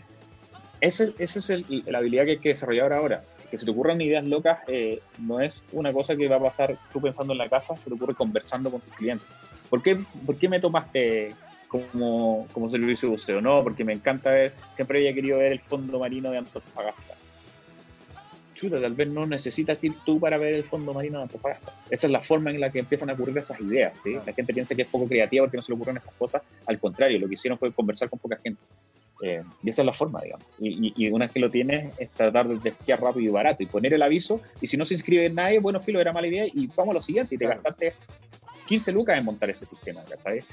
esa, esa es la habilidad que hay que desarrollar ahora que se te ocurran ideas locas eh, no es una cosa que va a pasar tú pensando en la casa, se te ocurre conversando con tus clientes. ¿Por qué, por qué me tomaste como, como servicio de buceo, no, porque me encanta ver, siempre había querido ver el fondo marino de Antofagasta. Chuta, tal vez no necesitas ir tú para ver el fondo marino de Antofagasta. Esa es la forma en la que empiezan a ocurrir esas ideas, ¿sí? La gente piensa que es poco creativa porque no se le ocurren estas cosas, al contrario, lo que hicieron fue conversar con poca gente. Eh, y esa es la forma, digamos. Y, una vez que lo tienes, es tratar de esquiar rápido y barato y poner el aviso. Y si no se inscribe nadie, bueno, filo, era mala idea y vamos a lo siguiente. Y te gastaste 15 lucas en montar ese sistema, ¿sabes?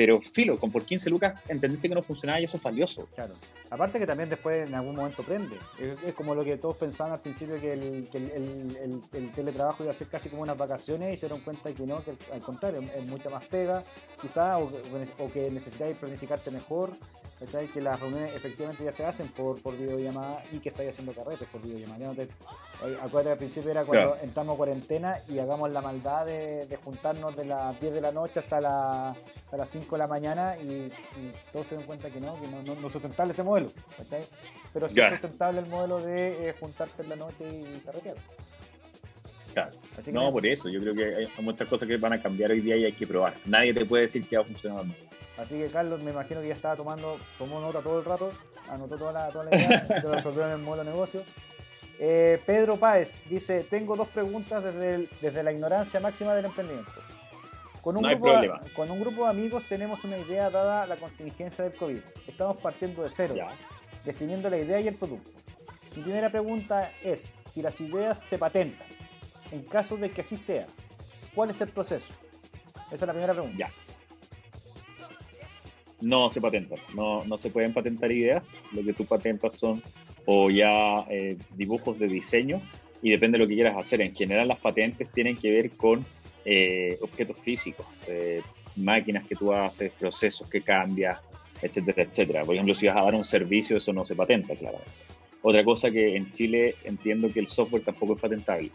Pero filo, con por 15 lucas entendiste que no funcionaba y eso es valioso. Claro. Aparte que también después en algún momento prende. Es, como lo que todos pensaban al principio que, el, el, teletrabajo iba a ser casi como unas vacaciones y se dieron cuenta que no, que al contrario, es mucha más pega, quizás, o, que necesitáis planificarte mejor, que las reuniones efectivamente ya se hacen por, por videollamada y que estáis haciendo carretes por videollamada. acuérdate al principio era cuando entramos a cuarentena y hagamos la maldad de, juntarnos de las 10 de la noche hasta, la, hasta las 5 de la mañana y, todos se dan cuenta que no, que no, no, es sustentable ese modelo. Pero sí es sustentable el modelo de eh, juntarse en la noche y carretear. Claro. no, por eso, yo creo que hay muchas cosas que van a cambiar hoy día y hay que probar. Nadie te puede decir que va a funcionar mal. Así que Carlos me imagino que ya estaba tomando, tomó nota todo el rato, anotó toda la, toda la idea, lo resolvió en el modo negocio. Eh, Pedro Páez dice, tengo dos preguntas desde, desde la ignorancia máxima del emprendimiento. Con un, grupo, con un grupo de amigos tenemos una idea dada la contingencia del COVID. Estamos partiendo de cero, definiendo la idea y el producto. Mi primera pregunta es si las ideas se patentan. En caso de que así sea, ¿cuál es el proceso? Esa es la primera pregunta. Ya no se patentan, no, no se pueden patentar ideas, lo que tú patentas son o ya eh, dibujos de diseño y depende de lo que quieras hacer. En general las patentes tienen que ver con eh, objetos físicos, eh, máquinas que tú haces, procesos que cambias, etcétera, etcétera. Por ejemplo, si vas a dar un servicio, eso no se patenta, claro. Otra cosa que en Chile entiendo que el software tampoco es patentable.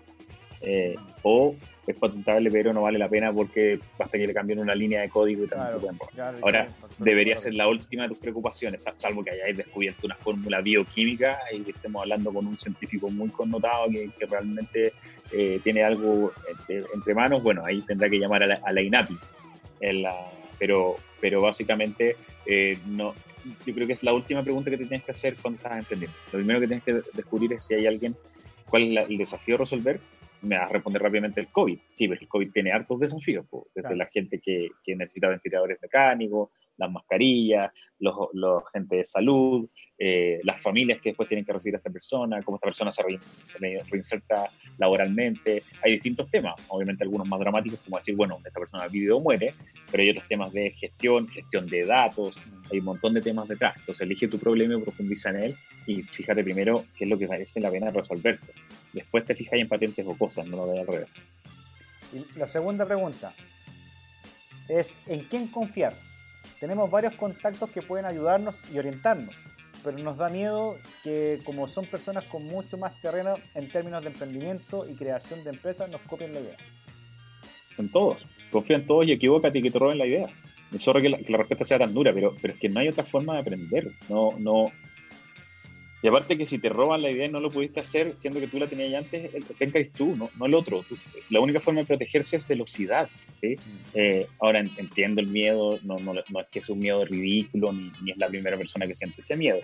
Eh, o es patentable pero no vale la pena porque basta que le cambien una línea de código y también tiempo. Ahora, debería ser la última de tus preocupaciones, salvo que hayáis descubierto una fórmula bioquímica y que estemos hablando con un científico muy connotado que, realmente eh, tiene algo entre, manos, bueno, ahí tendrá que llamar a la, INAPI. pero, pero básicamente eh, no, yo creo que es la última pregunta que te tienes que hacer cuando estás emprendiendo. Lo primero que tienes que descubrir es si hay alguien, cuál es el desafío a resolver me va a responder rápidamente el COVID. Sí, pero el COVID tiene hartos desafíos, desde la gente que, que, necesita ventiladores mecánicos, las mascarillas, los, los gente de salud, eh, las familias que después tienen que recibir a esta persona, cómo esta persona se reinserta laboralmente. Hay distintos temas, obviamente algunos más dramáticos, como decir, bueno, esta persona vive o muere, pero hay otros temas de gestión, gestión de datos, hay un montón de temas detrás. Entonces elige tu problema y profundiza en él y fíjate primero qué es lo que parece la pena resolverse. Después te fijas en patentes o cosas, no lo de al revés. Y la segunda pregunta es, ¿en quién confiar? Tenemos varios contactos que pueden ayudarnos y orientarnos, pero nos da miedo que como son personas con mucho más terreno en términos de emprendimiento y creación de empresas, nos copien la idea. En todos, confía en todos y equivócate y que te roben la idea. Sorry que que la respuesta sea tan dura, pero, pero es que no hay otra forma de aprender. No, no, y aparte que si te roban la idea y no lo pudiste hacer, siendo que tú la tenías antes, el que tenga tú, no, no el otro. la única forma de protegerse es velocidad. ¿sí? Mm. Eh, ahora entiendo el miedo, no, no, no, es que es un miedo ridículo, ni, ni, es la primera persona que siente ese miedo.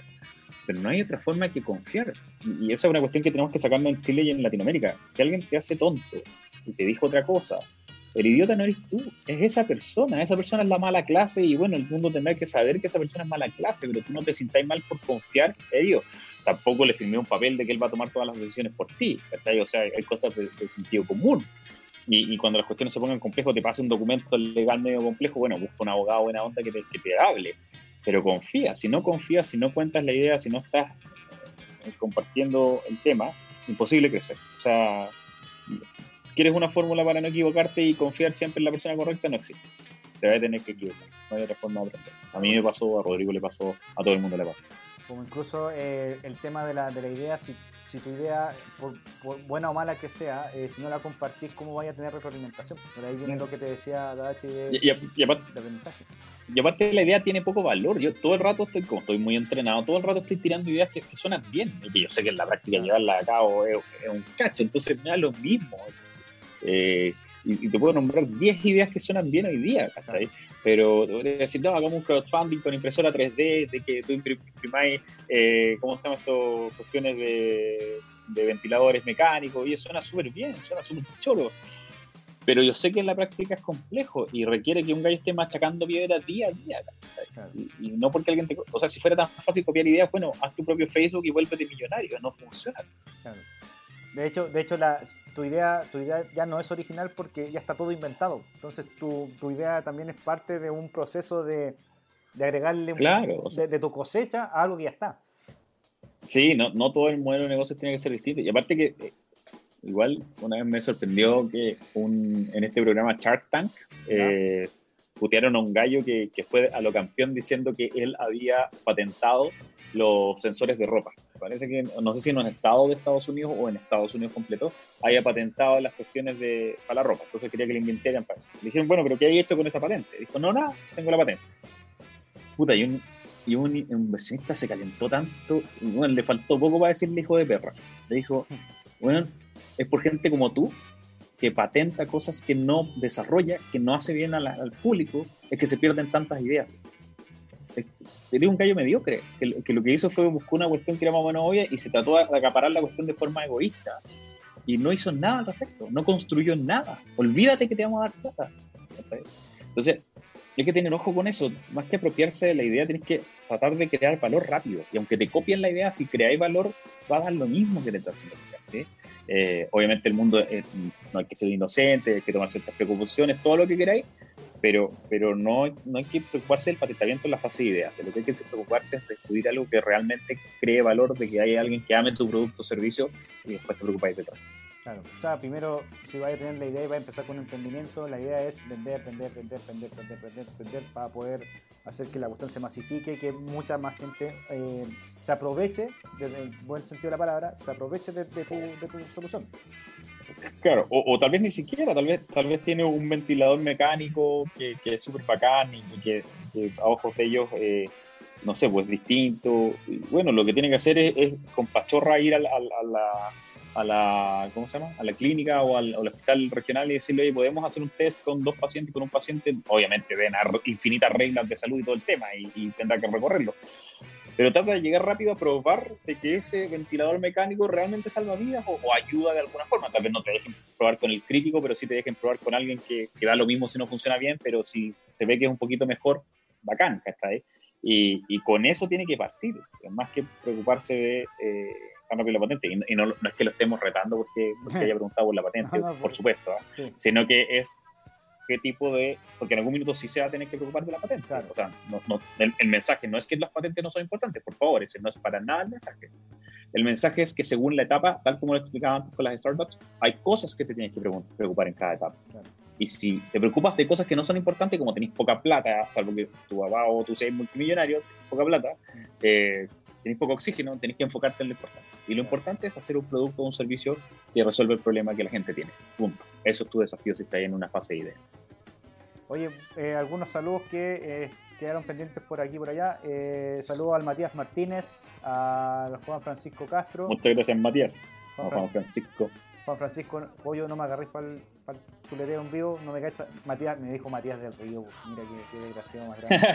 Pero no hay otra forma que confiar. Y, esa es una cuestión que tenemos que sacarnos en Chile y en Latinoamérica. Si alguien te hace tonto y te dijo otra cosa, el idiota no eres tú, es esa persona, esa persona es la mala clase y bueno, el mundo tendrá que saber que esa persona es mala clase, pero tú no te sintáis mal por confiar en ellos tampoco le firmé un papel de que él va a tomar todas las decisiones por ti, O sea, hay cosas de, sentido común. Y, cuando las cuestiones se pongan complejas, te pasa un documento legal medio complejo, bueno, busca un abogado buena onda que te, que te hable, pero confía, si no confías, si no cuentas la idea, si no estás eh, compartiendo el tema, imposible crecer. O sea, quieres una fórmula para no equivocarte y confiar siempre en la persona correcta, no existe. Te vas a tener que equivocar. No hay otra forma de aprender. A mí me pasó, a Rodrigo le pasó, a todo el mundo le pasó como incluso eh, el tema de la, de la idea, si, si tu idea, por, buena o mala que sea, eh, si no la compartís, ¿cómo vaya a tener retroalimentación? Por ahí viene lo que te decía Dachi de, y, aparte, Y aparte la idea tiene poco valor. Yo todo el rato estoy, como estoy muy entrenado, todo el rato estoy tirando ideas que, suenan bien. Y yo sé que en la práctica llevarla a cabo es, un cacho, entonces me da lo mismo. Eh, y, te puedo nombrar 10 ideas que suenan bien hoy día, ¿cachai? Pero te voy a decir, no, hagamos un crowdfunding con impresora 3D, de que tú imprimáis, eh, ¿cómo se llama esto? Cuestiones de, de ventiladores mecánicos, y eso suena súper bien, suena súper choro. Pero yo sé que en la práctica es complejo y requiere que un gallo esté machacando piedra día a día. Y, no porque alguien te. O sea, si fuera tan fácil copiar ideas, bueno, haz tu propio Facebook y vuélvete millonario. No funciona así. De hecho, de hecho la, tu, idea, tu idea ya no es original porque ya está todo inventado. Entonces, tu, tu idea también es parte de un proceso de, de agregarle claro, de, tu cosecha a algo que ya está. Sí, no, no todo el modelo de negocio tiene que ser distinto. Y aparte que eh, igual una vez me sorprendió que un, en este programa Shark Tank eh, putearon a un gallo que, que, fue a lo campeón diciendo que él había patentado los sensores de ropa. Parece que, no sé si en un estado de Estados Unidos o en Estados Unidos completo, haya patentado las cuestiones de, para la ropa. Entonces quería que le inventaran para eso. Le dijeron, bueno, pero ¿qué hay hecho con esa patente? Dijo, no, nada, tengo la patente. Puta, y un, y un inversionista se calentó tanto, bueno, le faltó poco para decirle hijo de perra. Le dijo, bueno, es por gente como tú que patenta cosas que no desarrolla, que no hace bien al público, es que se pierden tantas ideas. Sería un gallo mediocre, que, lo que hizo fue buscar una cuestión que era más o menos obvia y se trató de acaparar la cuestión de forma egoísta. Y no hizo nada al respecto, no construyó nada. Olvídate que te vamos a dar plata. Entonces, hay que tener ojo con eso. Más que apropiarse de la idea, tienes que tratar de crear valor rápido. Y aunque te copien la idea, si creáis valor, va a dar lo mismo que te estás haciendo. ¿sí? Eh, obviamente el mundo no hay que ser inocente, hay que tomar ciertas precauciones, todo lo que queráis, pero, pero no, no hay que preocuparse del patentamiento en la fase de ideas. De lo que hay que preocuparse es descubrir algo que realmente cree valor de que hay alguien que ame tu producto o servicio y después te preocupáis detrás. Claro, o sea, primero, si vais a tener la idea y vais a empezar con un emprendimiento, la idea es vender, vender, vender, vender, vender, vender, vender, para poder hacer que la cuestión se masifique, que mucha más gente eh, se aproveche, desde el buen sentido de la palabra, se aproveche de, tu, solución. Claro, o, tal vez ni siquiera, tal vez, tal vez tiene un ventilador mecánico que, es súper bacán y que, a ojos de ellos, eh, no sé, pues distinto. bueno, lo que tiene que hacer es, con pachorra ir a la a la, ¿cómo se llama? A la clínica o al, hospital regional y decirle, oye, podemos hacer un test con dos pacientes, con un paciente, obviamente ven infinitas reglas de salud y todo el tema y, tendrá que recorrerlo. Pero trata de llegar rápido a probar de que ese ventilador mecánico realmente salva vidas o, ayuda de alguna forma. Tal vez no te dejen probar con el crítico, pero sí te dejen probar con alguien que, que da lo mismo si no funciona bien, pero si se ve que es un poquito mejor, bacán, ¿cachai? Y, y con eso tiene que partir, más que preocuparse de... Eh, la patente. Y, no, es que lo estemos retando porque, porque haya preguntado por la patente, por pues, supuesto, ¿ah? sino que es qué tipo de. Porque en algún minuto sí se va a tener que preocupar de la patente. O sea, el, mensaje no es que las patentes no son importantes, por favor, ese no es para nada el mensaje. El mensaje es que según la etapa, tal como lo explicaba antes con las startups, hay cosas que te tienes que preocupar en cada etapa. Y si te preocupas de cosas que no son importantes, como tenés poca plata, salvo que tu papá o tú seas multimillonario, poca plata, mm. eh, tenés poco oxígeno, tenés que enfocarte en lo importante. Y lo importante es hacer un producto o un servicio que resuelva el problema que la gente tiene. Punto. Eso es tu desafío si estás en una fase de idea. Oye, eh, algunos saludos que eh, quedaron pendientes por aquí y por allá. Eh, saludos al Matías Martínez, al Juan Francisco Castro. Muchas gracias, Matías. Juan, Francisco. Juan Francisco, pollo, no me agarréis para el, para chuleteo en vivo, no me caes. Matías, me dijo Matías del Río, mira qué, qué desgraciado más grande.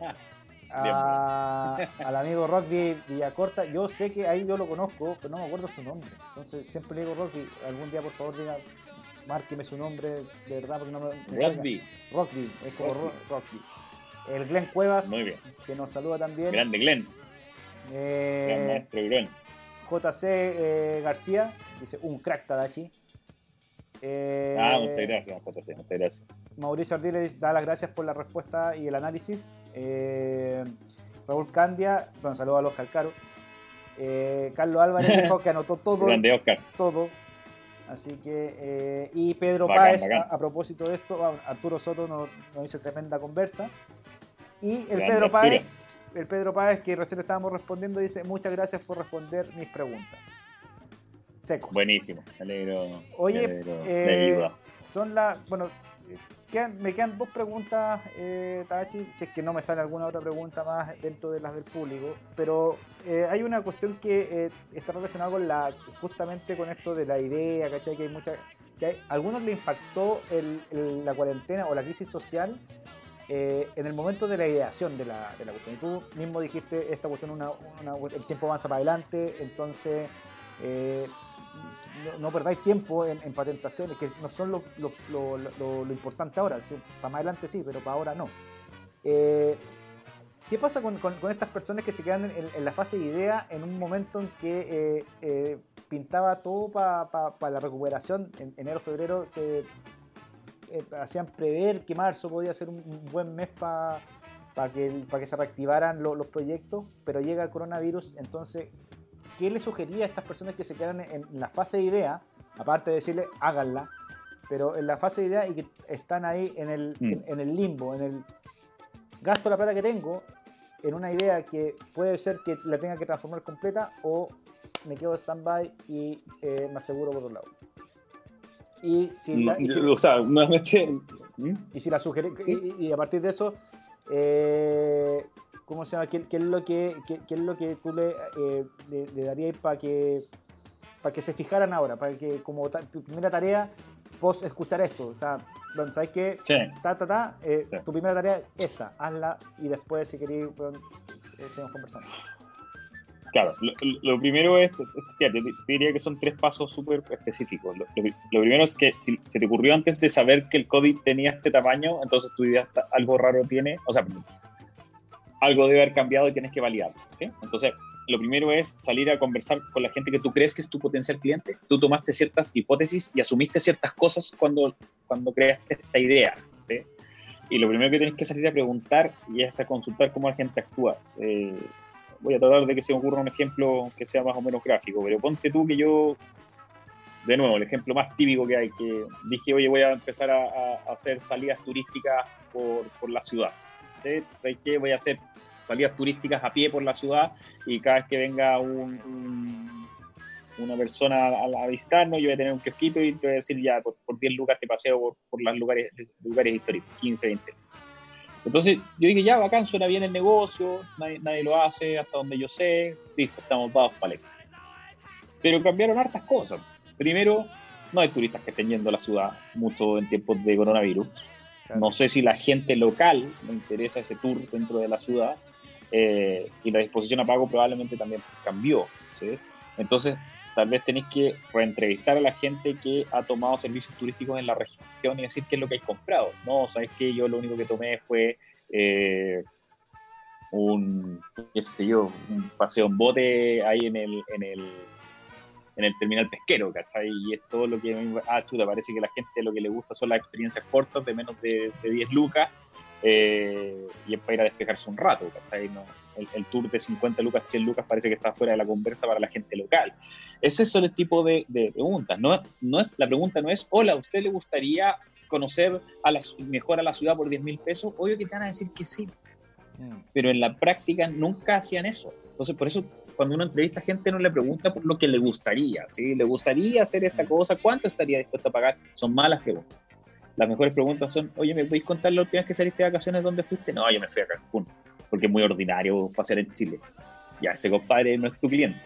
al amigo Rocky Villacorta. Yo sé que ahí yo lo conozco, pero no me acuerdo su nombre. Entonces siempre le digo Rocky, algún día por favor diga, márqueme su nombre de verdad porque no me. Rocky. Rocky, es como Rocky. El Glenn Cuevas, que nos saluda también. Grande Glenn. Eh, Glenn. JC eh, García, dice un crack Tadachi. Eh, ah, muchas gracias, JC, muchas gracias. Mauricio Ardiles da las gracias por la respuesta y el análisis. Eh, Raúl Candia, bueno, saludos a los Calcaro. Eh, Carlos Álvarez dijo que anotó todo. Grande Oscar. Todo. Así que, eh, y Pedro Páez, A, propósito de esto, Arturo Soto nos, nos, hizo tremenda conversa. Y el Pedro Páez, el Pedro Páez, que recién estábamos respondiendo, dice: Muchas gracias por responder mis preguntas. Seco. Buenísimo, alegro. Oye, eh, son las. Bueno, me quedan dos preguntas, eh, Tachi, si es que no me sale alguna otra pregunta más dentro de las del público, pero eh, hay una cuestión que eh, está relacionada con la, justamente con esto de la idea, ¿cachai? Que hay mucha, que a algunos le impactó la cuarentena o la crisis social en el momento de la ideación de la, de la cuestión. Y tú mismo dijiste, esta cuestión, una, el tiempo avanza para adelante, entonces no, perdáis tiempo en, patentaciones, que no son lo, lo, importante ahora. Para más adelante sí, pero para ahora no. Eh, ¿Qué pasa con, estas personas que se quedan en, la fase de idea en un momento en que pintaba todo para la recuperación? En enero, febrero se eh, hacían prever que marzo podía ser un, buen mes para que, que se reactivaran los proyectos, pero llega el coronavirus, entonces, ¿qué le sugería a estas personas que se quedan en, la fase de idea, aparte de decirle háganla, pero en la fase de idea y que están ahí en el, mm. en, el limbo, en el gasto la plata que tengo en una idea que puede ser que la tenga que transformar completa o me quedo stand-by y eh, me aseguro por otro lado. Y si, la, y o sea, nuevamente. ¿Mm? Y si la y, a partir de eso, eh, ¿cómo se llama? ¿Qué, es lo que, qué, es lo que tú le, eh, le, darías para que, para que se fijaran ahora? Para que, como tu primera tarea, vos escuchar esto. O sea, ¿sabes qué? Ta, ta, ta, eh, Tu primera tarea es esa, hazla y después, si queréis, eh, seguimos conversando. Claro, lo, primero es, te diría que son tres pasos súper específicos. Lo, primero es que si se te ocurrió antes de saber que el COVID tenía este tamaño, entonces tu idea algo raro tiene, o sea, algo debe haber cambiado y tienes que validarlo. Entonces, lo primero es salir a conversar con la gente que tú crees que es tu potencial cliente. Tú tomaste ciertas hipótesis y asumiste ciertas cosas cuando, cuando creaste esta idea. Y lo primero que tienes que salir a preguntar y es a consultar cómo la gente actúa. Eh, voy a tratar de que se me ocurra un ejemplo que sea más o menos gráfico, pero ponte tú que yo, de nuevo, el ejemplo más típico que hay, que dije, oye, voy a empezar a, hacer salidas turísticas por, por la ciudad. ¿Sabes qué? Voy a hacer salidas turísticas a pie por la ciudad y cada vez que venga un, una persona a, visitarnos, yo voy a tener un kiosquito y te voy a decir ya, por, 10 lucas te paseo por, por los lugares, lugares históricos, 15, 20. Entonces yo dije, ya, bacán, suena bien el negocio, nadie, lo hace, hasta donde yo sé, listo, estamos dados para el Pero cambiaron hartas cosas. Primero, no hay turistas que estén yendo a la ciudad mucho en tiempos de coronavirus. No sé si la gente local le interesa ese tour dentro de la ciudad. Eh, y la disposición a pago probablemente también cambió. Entonces, tal vez tenéis que reentrevistar a la gente que ha tomado servicios turísticos en la región y decir qué es lo que hay comprado. No, sabes que yo lo único que tomé fue eh, un, qué sé yo, un paseo en bote ahí en el, en el, en el terminal pesquero, ¿cachai? Y es todo lo que, ah, chuta, parece que a la gente lo que le gusta son las experiencias cortas de menos de, de 10 lucas eh, y es para ir a despejarse un rato, ¿cachai? No, el, tour de 50 lucas, 100 lucas parece que está fuera de la conversa para la gente local. Ese es el tipo de, preguntas. No, no es, la pregunta no es, hola, ¿a usted le gustaría conocer a la, mejor a la ciudad por 10 mil pesos? Obvio que te van a decir que sí. Mm. Pero en la práctica nunca hacían eso. Entonces, por eso cuando uno entrevista a gente no le pregunta por lo que le gustaría, ¿sí? ¿Le gustaría hacer esta mm. cosa? ¿Cuánto estaría dispuesto a pagar? Son malas preguntas. Las mejores preguntas son, oye, ¿me podéis contar la última vez que saliste de vacaciones? ¿Dónde fuiste? No, yo me fui a Cancún porque es muy ordinario pasear en Chile. Ya, ese compadre no es tu cliente,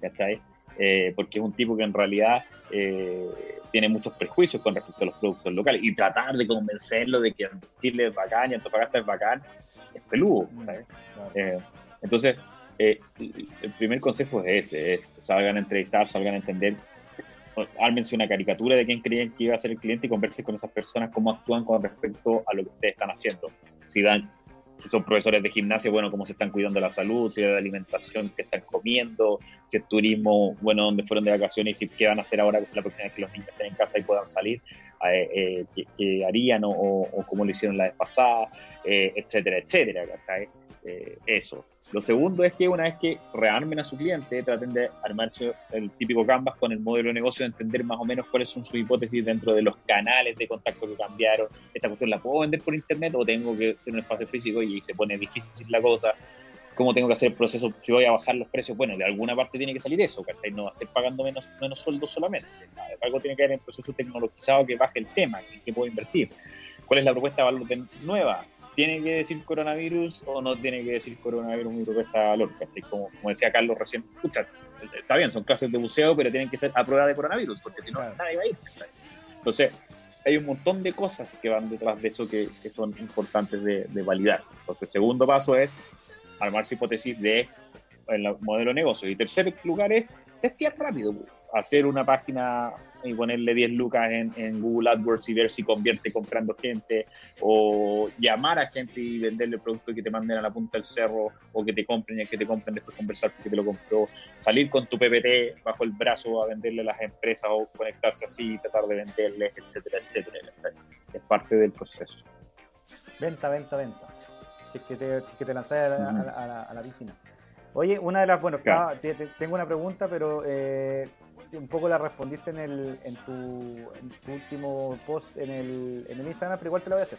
¿cachai? Eh, porque es un tipo que en realidad eh, tiene muchos prejuicios con respecto a los productos locales y tratar de convencerlo de que Chile es bacán y Antofagasta es bacán es peludo. ¿sabes? Eh, entonces, el primer consejo es ese, es salgan a entrevistar, salgan a entender, ármense una caricatura de quién creían que iba a ser el cliente y conversen con esas personas cómo actúan con respecto a lo que ustedes están haciendo. Si dan si son profesores de gimnasio, bueno, cómo se están cuidando la salud, si es de alimentación, qué están comiendo, si es turismo, bueno, dónde fueron de vacaciones y qué van a hacer ahora la próxima vez que los niños estén en casa y puedan salir, eh, eh, qué, harían o, o, cómo lo hicieron la vez pasada, eh, etcétera, etcétera, eso. Lo segundo es que una vez que rearmen a su cliente, traten de armarse el típico Canvas con el modelo de negocio, de entender más o menos cuáles son sus hipótesis dentro de los canales de contacto que cambiaron. ¿Esta cuestión la puedo vender por internet o tengo que ser un espacio físico y se pone difícil la cosa? ¿Cómo tengo que hacer el proceso? Si voy a bajar los precios, bueno, de alguna parte tiene que salir eso, ¿cachai? No ser pagando menos, menos sueldo solamente. Algo tiene que haber en el proceso tecnologizado que baje el tema, que puedo invertir. ¿Cuál es la propuesta de valor nueva? ¿Tiene que decir coronavirus o no tiene que decir coronavirus mi propuesta de valor? Como, como decía Carlos recién, escucha, está bien, son clases de buceo, pero tienen que ser a prueba de coronavirus, porque si no, nadie va a ir. Entonces, hay un montón de cosas que van detrás de eso que, son importantes de, validar. Entonces, el segundo paso es armar su hipótesis de el modelo de negocio. Y tercer lugar es testear rápido, hacer una página y ponerle 10 lucas en, Google AdWords y ver si convierte comprando gente, o llamar a gente y venderle el producto que te manden a la punta del cerro, o que te compren y que te compren después conversar porque te lo compró, salir con tu PPT bajo el brazo a venderle a las empresas o conectarse así y tratar de venderles, etcétera, etcétera, Es parte del proceso. Venta, venta, venta. Si es que te, si es que te lanzas a la, piscina. Oye, una de las, bueno, tengo una pregunta, pero eh, un poco la respondiste en, el, en, tu, último post en el, en el Instagram, pero igual te la voy a hacer.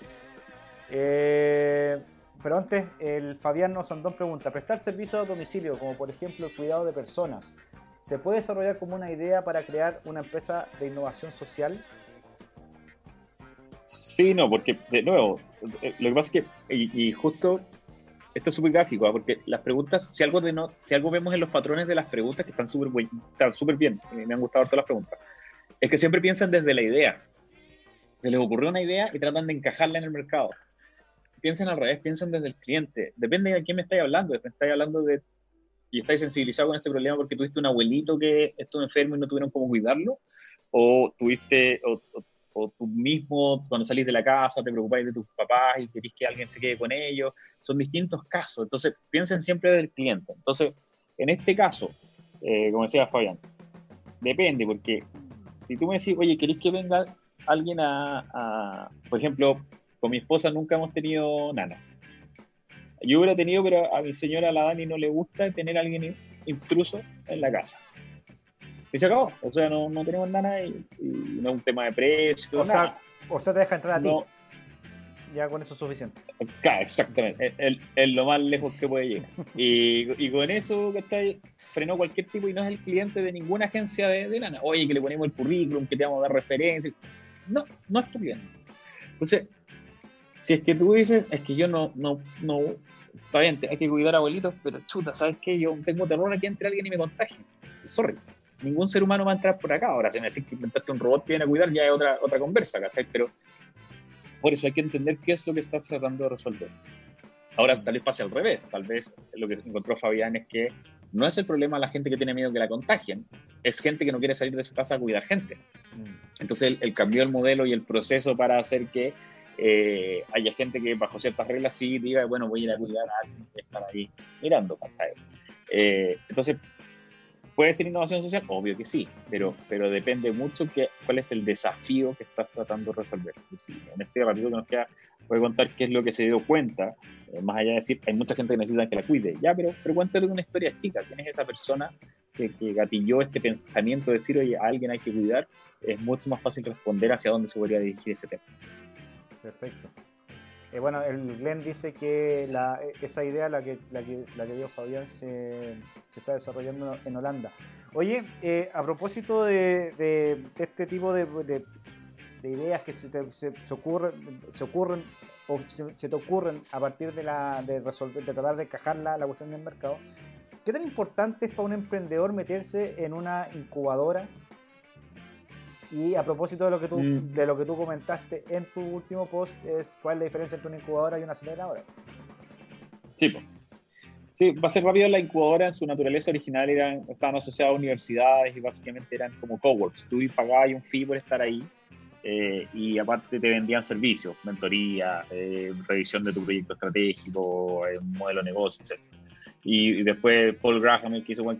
Eh, pero antes, el Fabián Nosandón pregunta, prestar servicio a domicilio, como por ejemplo el cuidado de personas, ¿se puede desarrollar como una idea para crear una empresa de innovación social? Sí, no, porque de nuevo, eh, lo que pasa es que, y justo esto es súper gráfico, ¿ah? porque las preguntas, si algo, de no, si algo vemos en los patrones de las preguntas que están súper súper bien, me han gustado todas las preguntas, es que siempre piensan desde la idea. Se les ocurrió una idea y tratan de encajarla en el mercado. Piensen al revés, piensen desde el cliente. Depende de quién me estáis hablando. Me estáis hablando de. y estáis sensibilizados con este problema porque tuviste un abuelito que estuvo enfermo y no tuvieron cómo cuidarlo. O tuviste. o o tú mismo cuando salís de la casa te preocupáis de tus papás y querés que alguien se quede con ellos, son distintos casos, entonces piensen siempre del cliente. Entonces, en este caso, eh, como decía Fabián, depende, porque si tú me decís, oye, ¿querés que venga alguien a, por ejemplo, con mi esposa nunca hemos tenido nana. Yo hubiera tenido, pero a mi señora, la Dani, no le gusta tener a alguien intruso en la casa y se acabó. O sea, no, no tenemos nada y, no es un tema de precio. O, Sea, o sea, te deja entrar a ti. Ya con eso es suficiente. Claro, exactamente. Es, lo más lejos que puede llegar. Y, y con eso, ¿cachai? Frenó cualquier tipo y no es el cliente de ninguna agencia de, de nana. Oye, que le ponemos el currículum, que te vamos a dar referencias. No, no es tu cliente. Entonces, si es que tú dices, es que yo no, no, no, está bien, hay que cuidar a abuelitos, pero chuta, ¿sabes qué? Yo tengo terror a que entre alguien y me contagie. Sorry ningún ser humano va a entrar por acá. Ahora, si me decís que inventaste un robot que viene a cuidar, ya es otra, otra conversa, ¿cachai? Pero por eso hay que entender qué es lo que estás tratando de resolver. Ahora, tal vez pase al revés. Tal vez lo que encontró Fabián es que no es el problema la gente que tiene miedo que la contagien, es gente que no quiere salir de su casa a cuidar gente. Entonces, el, cambio del modelo y el proceso para hacer que eh, haya gente que bajo ciertas reglas sí diga, bueno, voy a ir a cuidar a alguien que está ahí mirando. Eh, entonces, ¿Puede ser innovación social? Obvio que sí, pero, pero depende mucho que, cuál es el desafío que estás tratando de resolver. en este ratito que nos queda, voy a contar qué es lo que se dio cuenta, eh, más allá de decir, hay mucha gente que necesita que la cuide, ya, pero, pero cuéntale una historia chica, ¿quién es esa persona que, que gatilló este pensamiento de decir, oye, a alguien hay que cuidar? Es mucho más fácil responder hacia dónde se podría dirigir ese tema. Perfecto. Eh, bueno, el Glenn dice que la, esa idea, la que, la que, la que dio Fabián, se, se, está desarrollando en Holanda. Oye, eh, a propósito de, de, este tipo de, de ideas que se, se, ocurren, se ocurren o se, te ocurren a partir de, la, de, resolver, de tratar de encajar la, la cuestión del mercado, ¿qué tan importante es para un emprendedor meterse en una incubadora y a propósito de lo que tú, mm. de lo que tú comentaste en tu último post, es cuál es la diferencia entre una incubadora y una aceleradora. Sí, sí, va a ser rápido. La incubadora en su naturaleza original eran, estaban asociadas a universidades y básicamente eran como coworks. Tú pagabas un fee por estar ahí eh, y aparte te vendían servicios, mentoría, eh, revisión de tu proyecto estratégico, eh, modelo de negocio, etc. Y, y, después Paul Graham, el que hizo One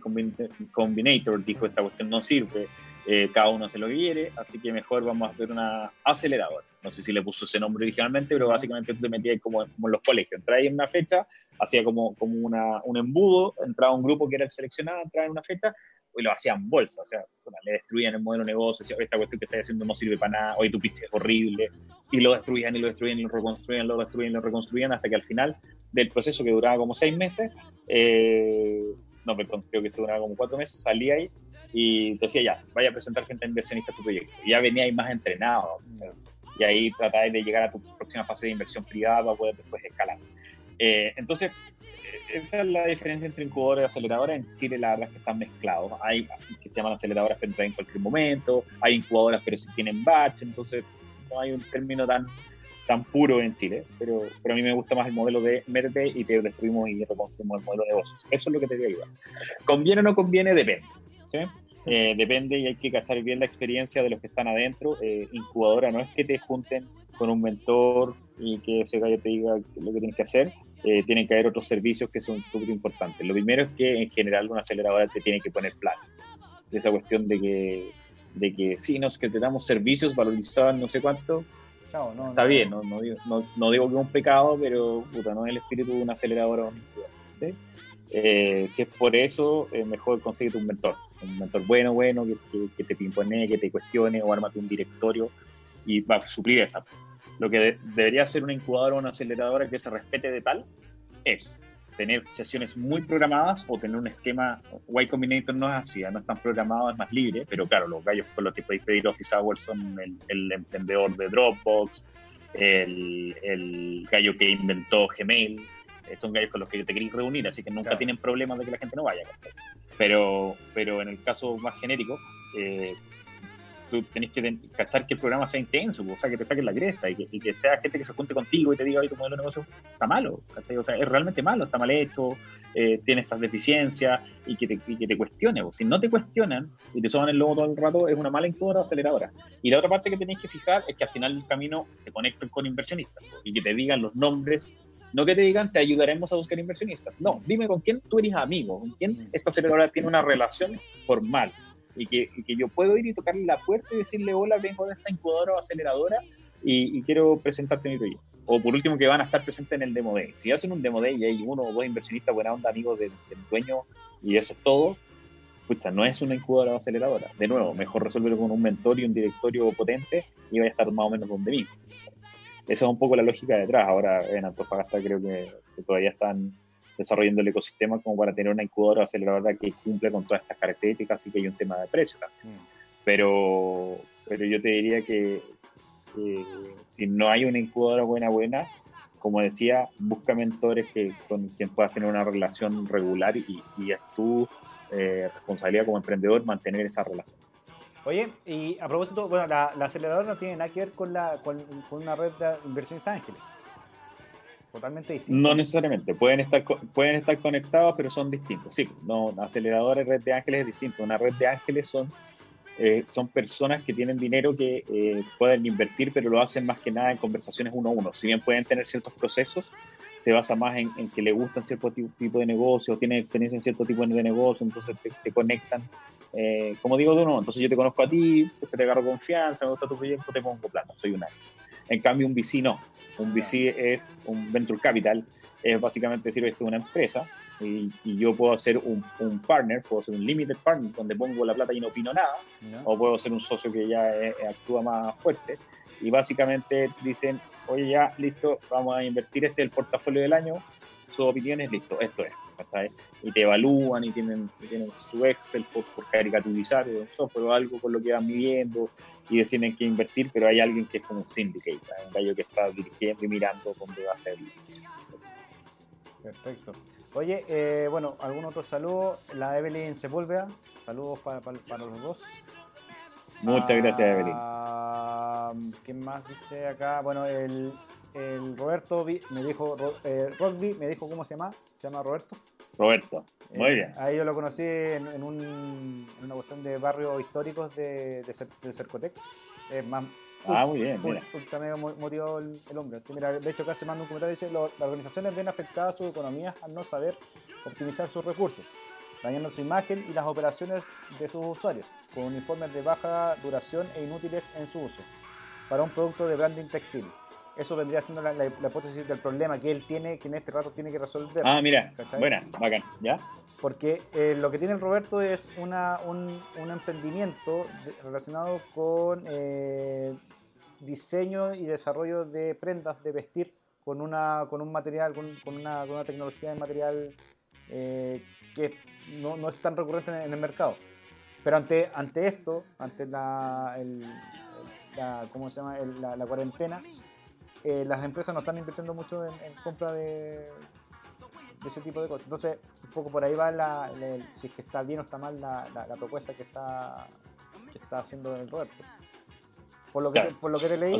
Combinator, dijo esta cuestión no sirve eh, cada uno hace lo que quiere, así que mejor vamos a hacer una aceleradora. No sé si le puso ese nombre originalmente, pero básicamente tú te metías como, en los colegios. Entraba en una fecha, hacía como, como una, un embudo, entraba un grupo que era el seleccionado, entraba en una fecha y lo hacían bolsa. O sea, le destruían el modelo de negocio, decían, esta cuestión que estás haciendo no sirve para nada, hoy tu pitch es horrible, y lo destruían y lo destruían y lo reconstruían, lo destruían y lo reconstruían, hasta que al final del proceso que duraba como seis meses, eh, no, perdón, creo que se duraba como cuatro meses, salía ahí y decía ya, vaya a presentar gente inversionista a tu proyecto. Y ya venía ahí más entrenado. Y ahí tratáis de llegar a tu próxima fase de inversión privada para poder después escalar. Eh, entonces, esa es la diferencia entre incubadora y aceleradora. En Chile, la verdad es que están mezclados. Hay que se llaman aceleradoras que entran en cualquier momento, hay incubadoras, pero si tienen batch, entonces no hay un término tan, tan puro en Chile. Pero, pero a mí me gusta más el modelo de merte y te destruimos y reconstruimos el modelo de negocios. Eso es lo que te voy a ayudar. ¿Conviene o no conviene? Depende. ¿sí? Eh, depende y hay que gastar bien la experiencia de los que están adentro. Eh, incubadora no es que te junten con un mentor y que ese gallo te diga lo que tienes que hacer. Eh, tienen que haber otros servicios que son súper importantes. Lo primero es que en general una aceleradora te tiene que poner plan. Esa cuestión de que, de que sí, nos que te damos servicios valorizados no sé cuánto. está bien, no, no, digo, no, digo que es un pecado, pero puta, no es el espíritu de una aceleradora. ¿sí? Si es por eso, es mejor conseguir un mentor. Un mentor bueno, bueno, que, que, te impone, que te cuestione o ármate un directorio y va a suplir esa. Lo que debería ser una incubadora o una aceleradora que se respete de tal es tener sesiones muy programadas o tener un esquema. Y Combinator no es así, no es tan programado, es más libre, pero claro, los gallos con los que podéis pedir Office Hours son el, emprendedor de Dropbox, el, gallo que inventó Gmail, eh, son gallos con los que te queréis reunir, así que nunca tienen problemas de que la gente no vaya. Pero, pero en el caso más genérico, eh, tú tenés que cachar que el programa sea intenso, o sea, que te saquen la cresta y que, sea gente que se junte contigo y te diga, oye, tu modelo de negocio está malo, o sea, es realmente malo, está mal hecho, eh, tiene estas deficiencias y que te, que te cuestione. Si no te cuestionan y te soban el lobo todo el rato, es una mala incubadora o aceleradora. Y la otra parte que tenéis que fijar es que al final del camino te conecten con inversionistas y que te digan los nombres no que te digan, te ayudaremos a buscar inversionistas. No, dime con quién tú eres amigo, con quién mm. esta aceleradora tiene una relación formal y que, que, yo puedo ir y tocarle la puerta y decirle, hola, vengo de esta incubadora o aceleradora y, quiero presentarte mi proyecto. O por último, que van a estar presentes en el Demo Day. Si hacen un Demo Day y hay uno o dos inversionistas buena onda, amigos del, dueño y eso es todo, pucha, no es una incubadora o aceleradora. De nuevo, mejor resolverlo con un mentor y un directorio potente y va a estar más o menos donde mismo. Esa es un poco la lógica detrás. Ahora en Antofagasta creo que, todavía están desarrollando el ecosistema como para tener una incubadora o aceleradora que cumple con todas estas características, así que hay un tema de precio también. Mm. Pero, pero yo te diría que si no hay una incubadora buena, buena, como decía, busca mentores que, con quien puedas tener una relación regular y, y es tu eh, responsabilidad como emprendedor mantener esa relación. Oye, y a propósito, bueno, la, aceleradora no tiene nada que ver con, la, con, una red de inversionistas ángeles. Totalmente distinto. No necesariamente, pueden estar, pueden estar conectados, pero son distintos. Sí, no, aceleradora y red de ángeles es distinto. Una red de ángeles son, eh, son personas que tienen dinero que eh, pueden invertir, pero lo hacen más que nada en conversaciones uno a uno. Si bien pueden tener ciertos procesos, se basa más en, que le gustan cierto tipo de negocio, tienen experiencia en cierto tipo de negocio, entonces te, conectan. Eh, como digo, de nuevo, entonces yo te conozco a ti, pues te agarro confianza, me gusta tu proyecto, te pongo plata, soy un ángel. En cambio, un VC no. Un VC es un venture capital, es básicamente decir, esto es una empresa y, yo puedo ser un, partner, puedo ser un limited partner donde pongo la plata y no opino nada, o puedo ser un socio que ya actúa más fuerte. Y básicamente dicen, oye, ya, listo, vamos a invertir este el portafolio del año, sus opiniones, listo, esto es. Y te evalúan y tienen, tienen su Excel por, caricaturizar el software o algo con lo que van midiendo y deciden qué invertir, pero hay alguien que es como un syndicate, un gallo que está dirigiendo y mirando dónde va a ser. Perfecto. Oye, eh, bueno, algún otro saludo. La Evelyn Sepúlveda, saludos para, para los dos. Muchas gracias, Evelyn. Ah, ¿Quién más dice acá? Bueno, el, el Roberto me dijo, eh, me dijo cómo se llama. Se llama Roberto. Roberto, muy eh, bien. Ahí yo lo conocí en, un, una cuestión de barrios históricos de, de, Cercotec. Es más, Ah, muy bien. Está medio motivado el, hombre. Mira, de hecho, acá se manda un comentario dice: las organizaciones ven afectadas su economía al no saber optimizar sus recursos dañando su imagen y las operaciones de sus usuarios, con uniformes de baja duración e inútiles en su uso, para un producto de branding textil. Eso vendría siendo la, hipótesis del problema que él tiene, que en este rato tiene que resolver. Ah, mira, buena, bacán, ¿ya? Porque eh, lo que tiene el Roberto es una, un, emprendimiento relacionado con eh, diseño y desarrollo de prendas de vestir con, una, con un material, con, una, con una tecnología de material eh, que no, no, es tan recurrente en, el mercado. Pero ante, ante esto, ante la, la ¿cómo se llama? la, cuarentena, eh, las empresas no están invirtiendo mucho en, compra de, ese tipo de cosas. Entonces, un poco por ahí va la, si es que está bien o está mal la, la, propuesta que está, que está haciendo el Roberto. Por lo que, te, por lo que te leí.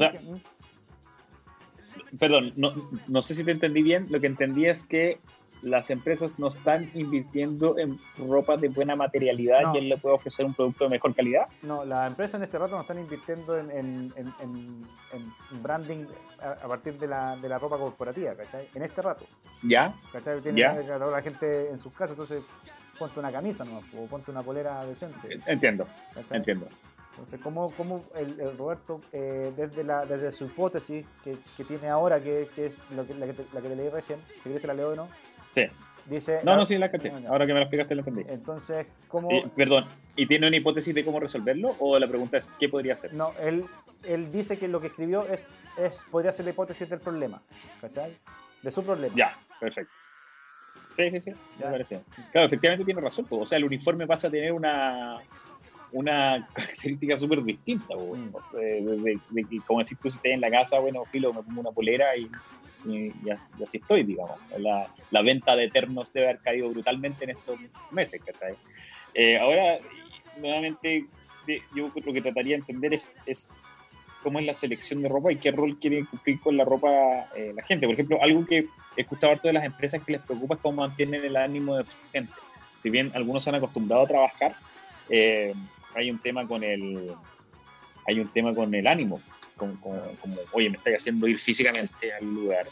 Perdón, no, no sé si te entendí bien. Lo que entendí es que las empresas no están invirtiendo en ropa de buena materialidad y él le puede ofrecer un producto de mejor calidad. No, las empresas en este rato no están invirtiendo en, en, en, en branding a, partir de la, de la, ropa corporativa, ¿cachai? En este rato. ¿Ya? ¿cachai? Tiene ¿Ya? La, gente en sus casas, entonces ponte una camisa ¿no? o ponte una polera decente. Entiendo, entiendo. Entonces, ¿cómo, cómo el, Roberto, eh, desde, la, desde su hipótesis que, que tiene ahora, que, que es lo que, la, que te, la que te leí recién, si quieres que la leo o no, Sí. Dice, no, no, sí, la caché. Ahora que me lo explicaste, lo entendí. Entonces, ¿cómo...? perdón, ¿y tiene una hipótesis de cómo resolverlo? ¿O la pregunta es qué podría hacer? No, él, él dice que lo que escribió es, es podría ser la hipótesis del problema, ¿cachai? De su problema. Ya, perfecto. Sí, sí, sí, me parece. Claro, efectivamente tiene razón. O sea, el uniforme pasa a tener una, una característica súper distinta. Mm. De, que, como decís tú, si estás en la casa, bueno, filo, me pongo una polera y, y, así, estoy, digamos. La, la, venta de eternos debe haber caído brutalmente en estos meses, ¿cachai? Eh, ahora, nuevamente, yo lo que trataría de entender es, es cómo es la selección de ropa y qué rol quiere cumplir con la ropa eh, la gente. Por ejemplo, algo que he escuchado harto de las empresas que les preocupa es cómo mantienen el ánimo de su gente. Si bien algunos se han acostumbrado a trabajar, eh, hay un tema con el hay un tema con el ánimo, como, oye, me estoy haciendo ir físicamente al lugar,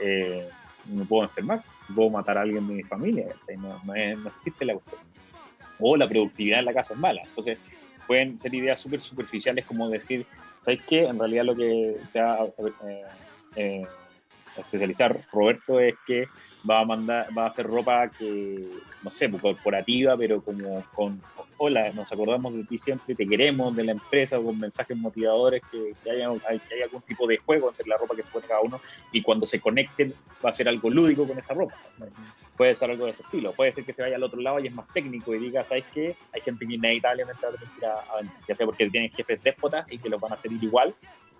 eh, me puedo enfermar, puedo matar a alguien de mi familia, no, no, existe la cuestión. O la productividad en la casa es mala. Entonces, pueden ser ideas súper superficiales como decir, ¿sabes qué? En realidad lo que se va a eh, eh, especializar Roberto es que va a mandar, va a hacer ropa que, no sé, pues, corporativa, pero como con, hola, nos acordamos de ti siempre, te queremos de la empresa, con mensajes motivadores, que, haya, que algún tipo de juego entre la ropa que se pone cada uno, y cuando se conecten va a ser algo lúdico con esa ropa. Puede ser algo de ese estilo, puede ser que se vaya al otro lado y es más técnico y diga, ¿sabes qué? Hay gente que inevitablemente va a tener que ir a, ya sea porque tienen jefes déspotas y que los van a hacer igual,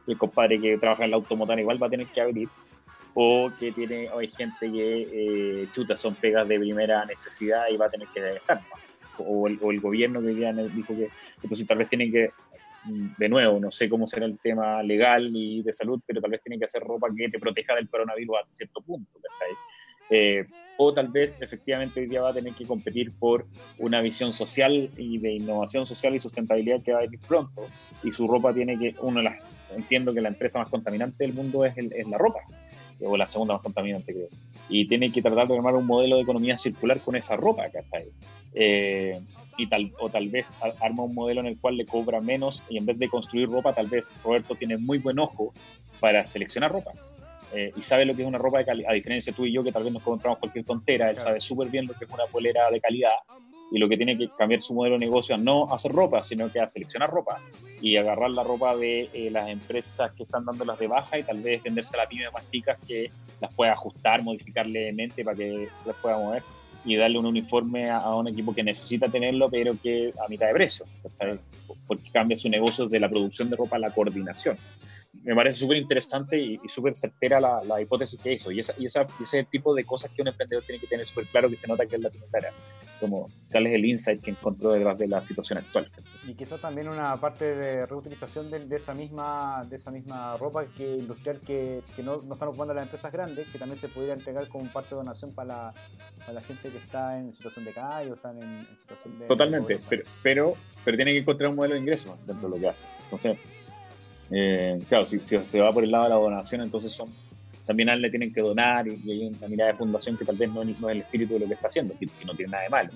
el compadre que trabaja en la automotora igual va a tener que abrir, o que tiene hay gente que eh, chuta son pegas de primera necesidad y va a tener que dejar o el, o el gobierno que ya dijo que entonces tal vez tienen que mm, de nuevo, no sé cómo será el tema legal y de salud, pero tal vez tienen que hacer ropa que te proteja del coronavirus a cierto punto. Eh, o tal vez efectivamente hoy día va a tener que competir por una visión social y de innovación social y sustentabilidad que va a venir pronto. Y su ropa tiene que, uno las, entiendo que la empresa más contaminante del mundo es, es la ropa o la segunda más contaminante, creo. Y tiene que tratar de armar un modelo de economía circular con esa ropa, ¿cachai? Eh, y tal, o tal vez arma un modelo en el cual le cobra menos y en vez de construir ropa, tal vez Roberto tiene muy buen ojo para seleccionar ropa. Eh, y sabe lo que es una ropa de calidad, a diferencia de tú y yo que tal vez nos compramos cualquier tontera, él sabe súper bien lo que es una polera de calidad y lo que tiene que cambiar su modelo de negocio a no hacer ropa, sino que a seleccionar ropa y agarrar la ropa de eh, las empresas que están dándolas de baja y tal vez venderse a las pymes más chicas que las pueda ajustar, modificar levemente para que se las pueda mover y darle un uniforme a, un equipo que necesita tenerlo, pero que a mitad de precio, porque cambia su negocio de la producción de ropa a la coordinación me parece súper interesante y, súper certera la, la, hipótesis que hizo. Y, esa, y esa, ese tipo de cosas que un emprendedor tiene que tener súper claro que se nota que es la primera, como tal es el insight que encontró detrás de la situación actual. Y quizás también una parte de reutilización de, de, esa misma de esa misma ropa que industrial que, que no, no, están ocupando las empresas grandes, que también se podría entregar como parte de donación para la, para la gente que está en situación de calle o están en, situación de... Totalmente, pero, pero, pero tiene que encontrar un modelo de ingreso dentro de lo que hace. Entonces, eh, claro, si, se va por el lado de la donación, entonces son también a él le tienen que donar y, hay una mirada de fundación que tal vez no, es el espíritu de lo que está haciendo, que, no tiene nada de malo.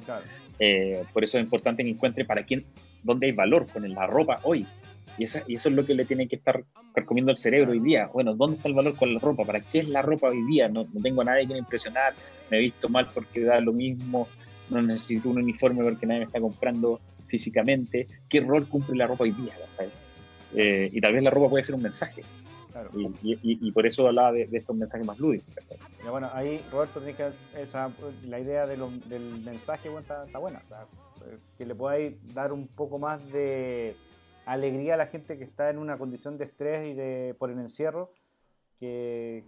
Eh, por eso es importante que encuentre para quién, dónde hay valor con la ropa hoy. Y, esa, y eso es lo que le tiene que estar comiendo el cerebro hoy día. Bueno, ¿dónde está el valor con la ropa? ¿Para qué es la ropa hoy día? No, no tengo a nadie que me impresionar, me he visto mal porque da lo mismo, no necesito un uniforme porque nadie me está comprando físicamente. ¿Qué rol cumple la ropa hoy día? Eh, y tal vez la ropa puede ser un mensaje. Y, y, por eso hablaba de, estos mensajes más lúdicos. bueno, ahí Roberto tiene que esa, la idea de del mensaje bueno, está, buena. Eh, que le podáis dar un poco más de alegría a la gente que está en una condición de estrés y de por el encierro, que,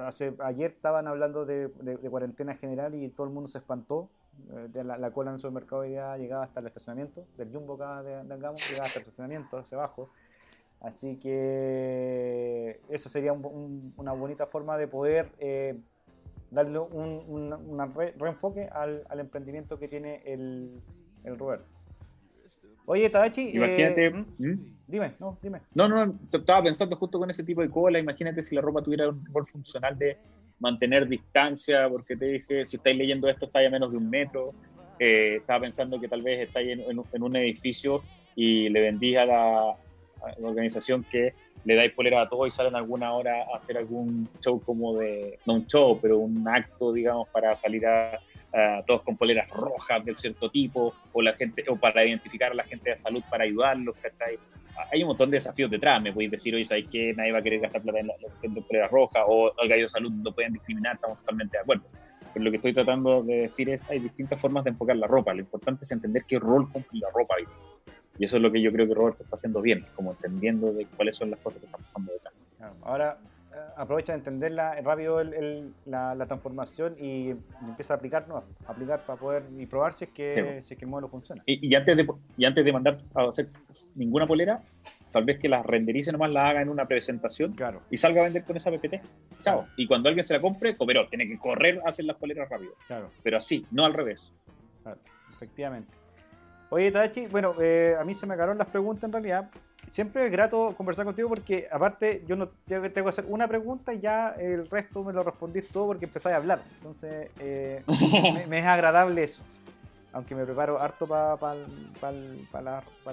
hace, ayer estaban hablando de, cuarentena general y todo el mundo se espantó. Eh, de la, cola en el supermercado ya llegaba hasta el estacionamiento, del Jumbo acá de, de llegaba hasta el estacionamiento, hacia abajo. Así que eso sería una bonita forma de poder eh, darle un, reenfoque al, emprendimiento que tiene el, el Roberto. Oye, Tadachi. Imagínate. Eh, ¿Mm? ¿Mm? Dime, no, dime. No, no, estaba pensando justo con ese tipo de cola. Imagínate si la ropa tuviera un rol funcional de mantener distancia, porque te dice, si estáis leyendo esto, estáis a menos de un metro. Eh, estaba pensando que tal vez estáis en, un edificio y le vendís a la, organización que le dais polera a todos y salen alguna hora a hacer algún show como de, no un show, pero un acto, digamos, para salir a, todos con poleras rojas de cierto tipo, o la gente, o para identificar a la gente de salud para ayudarlos, Hay un montón de desafíos detrás, me podéis decir, oye, ¿sabéis que nadie va a querer gastar plata en la, de poleras rojas? O el gallo de salud no pueden discriminar, estamos totalmente de acuerdo. Pero lo que estoy tratando de decir es, hay distintas formas de enfocar la ropa, lo importante es entender qué rol cumple la ropa. Y eso es lo que yo creo que Roberto está haciendo bien, como entendiendo de cuáles son las cosas que están pasando detrás. Ahora eh, aprovecha de entender rápido la, transformación y, empieza a aplicar, no, aplicar para poder y probar si es que, si el modelo funciona. Y, antes de, y antes de mandar a hacer ninguna polera, tal vez que la renderice nomás, la haga en una presentación claro. y salga a vender con esa PPT. Chao. Y cuando alguien se la compre, comeró, tiene que correr a hacer las poleras rápido. Claro. Pero así, no al revés. Claro, efectivamente. Oye, Tadachi, bueno, eh, a mí se me acabaron las preguntas en realidad. Siempre es grato conversar contigo porque, aparte, yo no tengo que hacer una pregunta y ya el resto me lo respondís todo porque empezáis a hablar. Entonces, eh, me, es agradable eso. Aunque me preparo harto para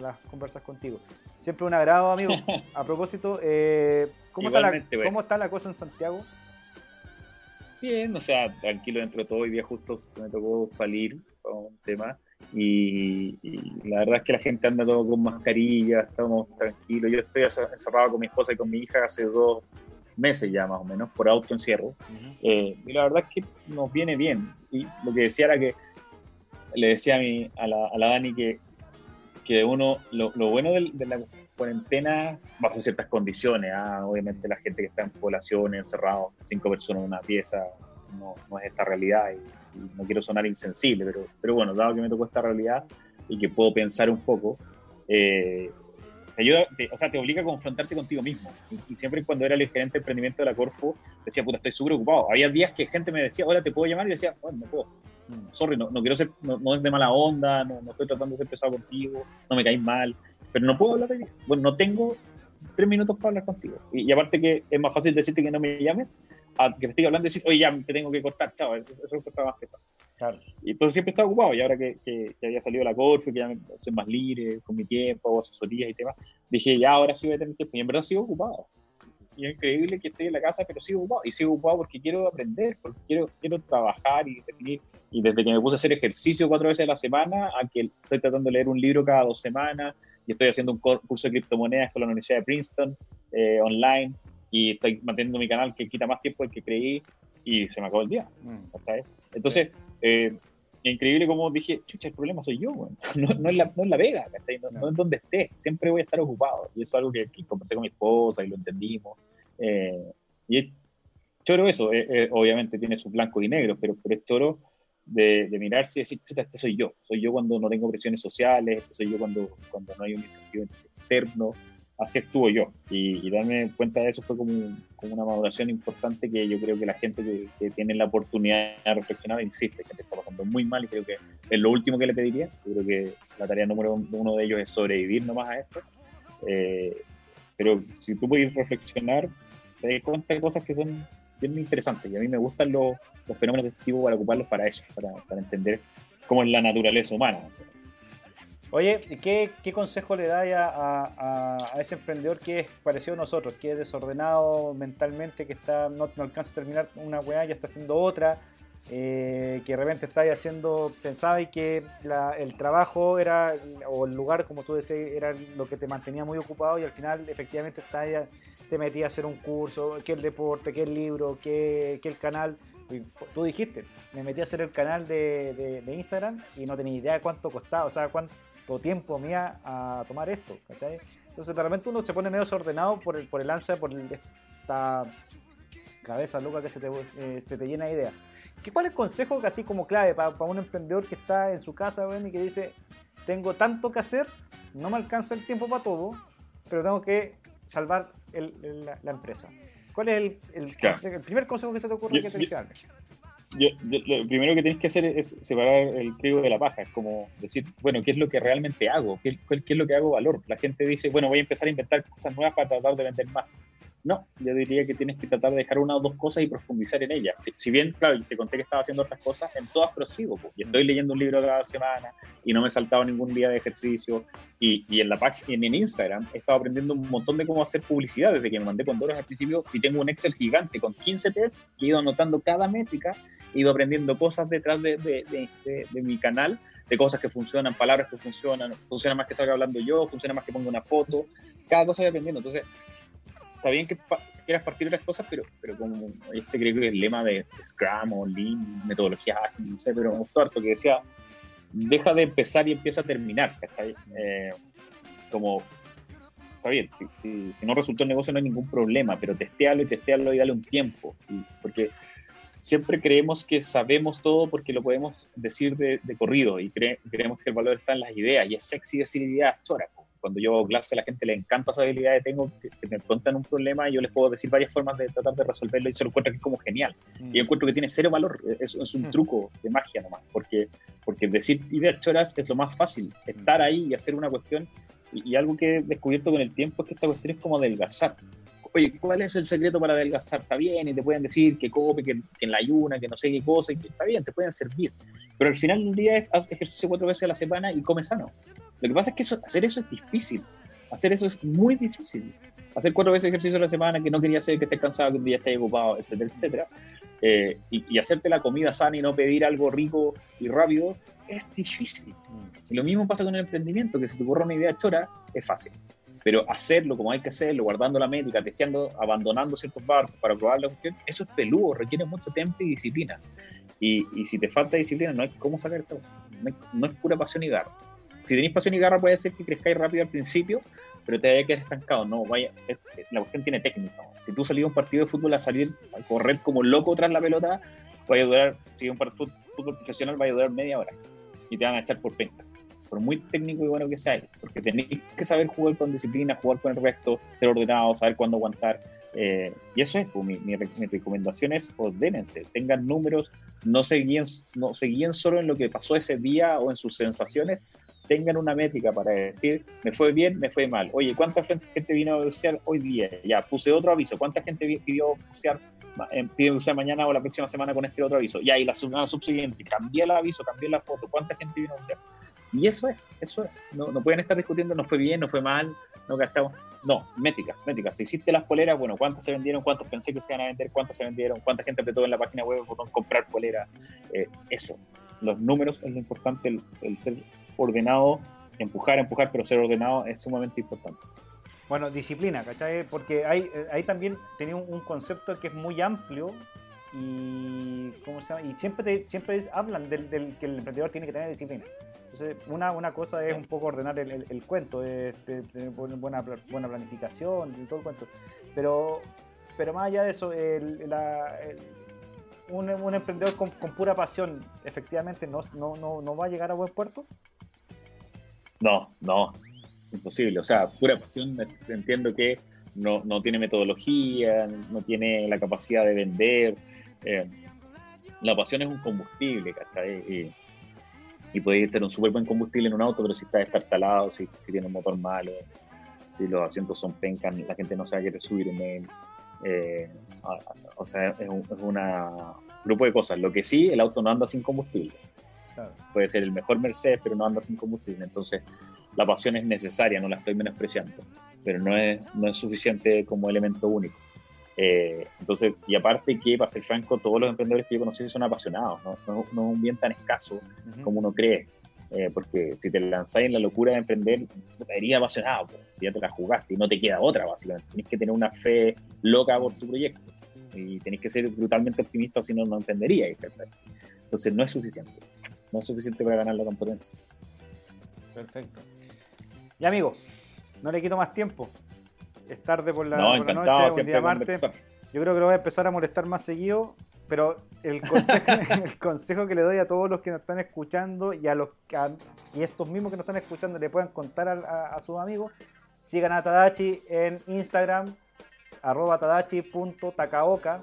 las conversas contigo. Siempre un agrado, amigo. A propósito, eh, ¿cómo, está la, pues. ¿cómo está la cosa en Santiago? Bien, o sea, tranquilo dentro de todo. Hoy día justo me tocó salir con un tema y, la verdad es que la gente anda todo con mascarilla, estamos tranquilos. Yo estoy encerrado con mi esposa y con mi hija hace dos meses ya más o menos, por autoencierro. Eh, y la verdad es que nos viene bien. Y lo que decía era que, le decía a, mi, a, la, a la Dani que, que uno, lo, lo bueno de, la cuarentena, bajo ciertas condiciones, ¿ah? obviamente la gente que está en población, encerrado, cinco personas en una pieza, no, no es esta realidad. Y, no quiero sonar insensible, pero, pero bueno, dado que me tocó esta realidad y que puedo pensar un poco, eh, te ayuda, o sea, te obliga a confrontarte contigo mismo. Y, siempre cuando era el gerente de emprendimiento de la Corpo, decía, puta, estoy súper ocupado. Había días que gente me decía, hola, ¿te puedo llamar? Y decía, bueno, no puedo. Mm, sorry, no, no quiero ser, no, es de mala onda, no, no, estoy tratando de ser pesado contigo, no me caes mal, pero no puedo hablar de Bueno, no tengo tres minutos para hablar contigo. Y, aparte que es más fácil decirte que no me llames a que te estoy hablando y decir, oye, ya te tengo que cortar, chao, eso, es está más pesado. Claro. Y entonces siempre estaba ocupado y ahora que, que, había salido la Corfu, que ya me, soy más libre con mi tiempo, hago asesorías y temas, dije, ya, ahora sí voy a tener tiempo. Y en verdad sigo ocupado. Y es increíble que estoy en la casa, pero sigo ocupado. Y sigo ocupado porque quiero aprender, porque quiero, quiero trabajar y definir. Y desde que me puse a hacer ejercicio cuatro veces a la semana, a que estoy tratando de leer un libro cada dos semanas, y estoy haciendo un curso de criptomonedas con la Universidad de Princeton eh, online y estoy manteniendo mi canal que quita más tiempo del que creí y se me acabó el día. Mm. Entonces, eh, increíble como dije, chucha, el problema soy yo, no, no, es la, no, es la, vega, no, es donde esté, siempre voy a estar ocupado. Y eso es algo que, conversé con mi esposa y lo entendimos. Eh, y choro eso, obviamente tiene su blanco y negro, pero, pero es choro de, mirarse y decir, este soy yo, soy yo cuando no tengo presiones sociales, este soy yo cuando, cuando no hay un incentivo externo, así actúo yo. Y, darme cuenta de eso fue como, una maduración importante que yo creo que la gente que, tiene la oportunidad de reflexionar insiste, que te está pasando muy mal y creo que es lo último que le pediría. Yo creo que la tarea número uno de ellos es sobrevivir nomás a esto. Eh, pero si tú puedes reflexionar, te das cuenta de cosas que son bien interesantes y a mí me gustan los, los fenómenos de este para ocuparlos para eso, para entender cómo es la naturaleza humana. Oye, ¿qué, qué consejo le dais a, a, ese emprendedor que es parecido a nosotros, que es desordenado mentalmente, que está no, alcanza a terminar una weá ya está haciendo otra, eh, que de repente está haciendo, pensaba y que el trabajo era, o el lugar, como tú decías, era lo que te mantenía muy ocupado y al final efectivamente te metía a hacer un curso, que el deporte, que el libro, que, que el canal. Tú dijiste, me metí a hacer el canal de, Instagram y no tenía idea de cuánto costaba, o sea, cuánto tiempo mía a tomar esto, ¿cachai? Entonces, realmente uno se pone medio desordenado por el, por el ansia, por esta cabeza loca que se te, eh, se te llena de ideas. ¿Qué, ¿Cuál es el consejo que así como clave para, un emprendedor que está en su casa y que dice, tengo tanto que hacer, no me alcanza el tiempo para todo, pero tengo que salvar la, empresa? ¿Cuál es el, el, primer consejo que se te ocurre que te dice lo primero que tienes que hacer es separar el trigo de la paja, es como decir, bueno, ¿qué es lo que realmente hago? ¿Qué, ¿Qué, es lo que hago valor? La gente dice, bueno, voy a empezar a inventar cosas nuevas para tratar de vender más. No, yo diría que tienes que tratar de dejar una o dos cosas y profundizar en ellas. Si, bien, claro, te conté que estaba haciendo otras cosas, en todas prosigo. Pues, y estoy leyendo un libro cada semana y no me he saltado ningún día de ejercicio. Y, y en la página, en, en Instagram, he estado aprendiendo un montón de cómo hacer publicidad desde que me mandé con Doros al principio y tengo un Excel gigante con 15 tests que he ido anotando cada métrica, he ido aprendiendo cosas detrás de, de, de, de mi canal de cosas que funcionan, palabras que funcionan, funciona más que salga hablando yo, funciona más que ponga una foto, cada cosa voy aprendiendo. Entonces, está bien que quieras partir las cosas, pero, pero como este creo que es el lema de Scrum o Lean, metodología no sé, pero me gustó harto que decía, deja de empezar y empieza a terminar, eh, como, está bien, si, si, si, no resultó el negocio no hay ningún problema, pero testealo y testealo y dale un tiempo, porque siempre creemos que sabemos todo porque lo podemos decir de, corrido y creemos que el valor está en las ideas y es sexy decir ideas chora cuando yo hago clase a la gente le encanta esa habilidad de tengo que, me cuentan un problema y yo les puedo decir varias formas de tratar de resolverlo y se lo encuentro que es como genial. Y yo mm. encuentro que tiene cero valor, es, es un mm. truco de magia nomás, porque, porque decir ideas choras es lo más fácil, mm. estar ahí y hacer una cuestión. Y, algo que he descubierto con el tiempo es que esta cuestión es como adelgazar. Oye, ¿cuál es el secreto para adelgazar? Está bien, y te pueden decir que cope, que, en la ayuna, que no sé qué cosa, y que está bien, te pueden servir. Pero al final del día es haz ejercicio cuatro veces a la semana y come sano. Lo que pasa es que eso, hacer eso es difícil. Hacer eso es muy difícil. Hacer cuatro veces ejercicio a la semana que no quería hacer, que estés cansado, que un día estés ocupado, etcétera, etcétera. Eh, y, hacerte la comida sana y no pedir algo rico y rápido es difícil. Y lo mismo pasa con el emprendimiento, que si te ocurre una idea chora, es fácil. Pero hacerlo como hay que hacerlo, guardando la métrica, testeando, abandonando ciertos barcos para probar la cuestión, eso es peludo, requiere mucho tiempo y disciplina. Y, si te falta disciplina, no hay cómo sacar todo. No, es pura pasión y garra si tenéis pasión y garra puede ser que crezcáis rápido al principio, pero te vaya a quedar. No, vaya, la cuestión tiene técnica. Si tú salís a un partido de fútbol a salir a correr como loco tras la pelota, vaya a durar, si es un partido fútbol profesional, vaya a durar media hora y te van a echar por penca. Por muy técnico y bueno que sea, porque tenéis que saber jugar con disciplina, jugar con el resto, ser ordenado, saber cuándo aguantar. Eh, y eso es, pues, mi, mi, recomendación es ordénense, tengan números, no se, guíen, no se guíen solo en lo que pasó ese día o en sus sensaciones, tengan una métrica para decir, me fue bien, me fue mal. Oye, ¿cuánta gente vino a bucear hoy día? Ya, puse otro aviso. ¿Cuánta gente eh, pidió bucear mañana o la próxima semana con este otro aviso? Ya, y la semana subsiguiente, cambié el aviso, cambié la foto. ¿Cuánta gente vino a bucear? Y eso es, eso es. No, no pueden estar discutiendo, no fue bien, no fue mal, no gastamos. No, métricas, métricas. Si hiciste las poleras, bueno, ¿cuántas se vendieron? ¿Cuántos pensé que se iban a vender? ¿Cuántas se vendieron? ¿Cuánta gente apretó en la página web el botón comprar polera? Eh, eso. Los números es lo importante, el, el ser ordenado, empujar, empujar, pero ser ordenado es sumamente importante. Bueno, disciplina, ¿cachai? Porque hay, ahí también tenía un, concepto que es muy amplio y, ¿cómo se llama? y siempre, siempre hablan del, que el emprendedor tiene que tener disciplina. Entonces, una, una cosa es un poco ordenar el, cuento, es, tener buena, buena planificación y todo el cuento. Pero, pero más allá de eso, un, un, emprendedor con, pura pasión, efectivamente, no, no, no, no va a llegar a buen puerto. No, no, imposible. O sea, pura pasión, entiendo que no, no tiene metodología, no tiene la capacidad de vender. Eh, la pasión es un combustible, ¿cachai? Y, y puede tener un súper buen combustible en un auto, pero si está destartalado, si, si tiene un motor malo, si los asientos son pencas, la gente no se querer subir en él. Eh, o sea, es un es una grupo de cosas. Lo que sí, el auto no anda sin combustible. Puede ser el mejor Mercedes, pero no anda sin combustible. Entonces, la pasión es necesaria, no la estoy menospreciando, pero no es, no es suficiente como elemento único. Eh, entonces, y aparte que, para ser franco, todos los emprendedores que yo conocí son apasionados, no, no, es un bien tan escaso como uno cree. Eh, porque si te lanzáis en la locura de emprender, te iría apasionado, pues, si ya te la jugaste y no te queda otra, básicamente. Tienes que tener una fe loca por tu proyecto y tenés que ser brutalmente optimista, si no, no emprenderías. Entonces, no es suficiente no es suficiente para ganar la competencia. Perfecto. Y amigo, no le quito más tiempo. Es tarde por la, noche, un día martes. yo creo que lo voy a empezar a molestar más seguido, pero el consejo, el consejo que le doy a todos los que nos están escuchando y a los y estos mismos que nos están escuchando le puedan contar a, sus amigos, sigan a Tadachi en Instagram, arroba tadachi.takaoka,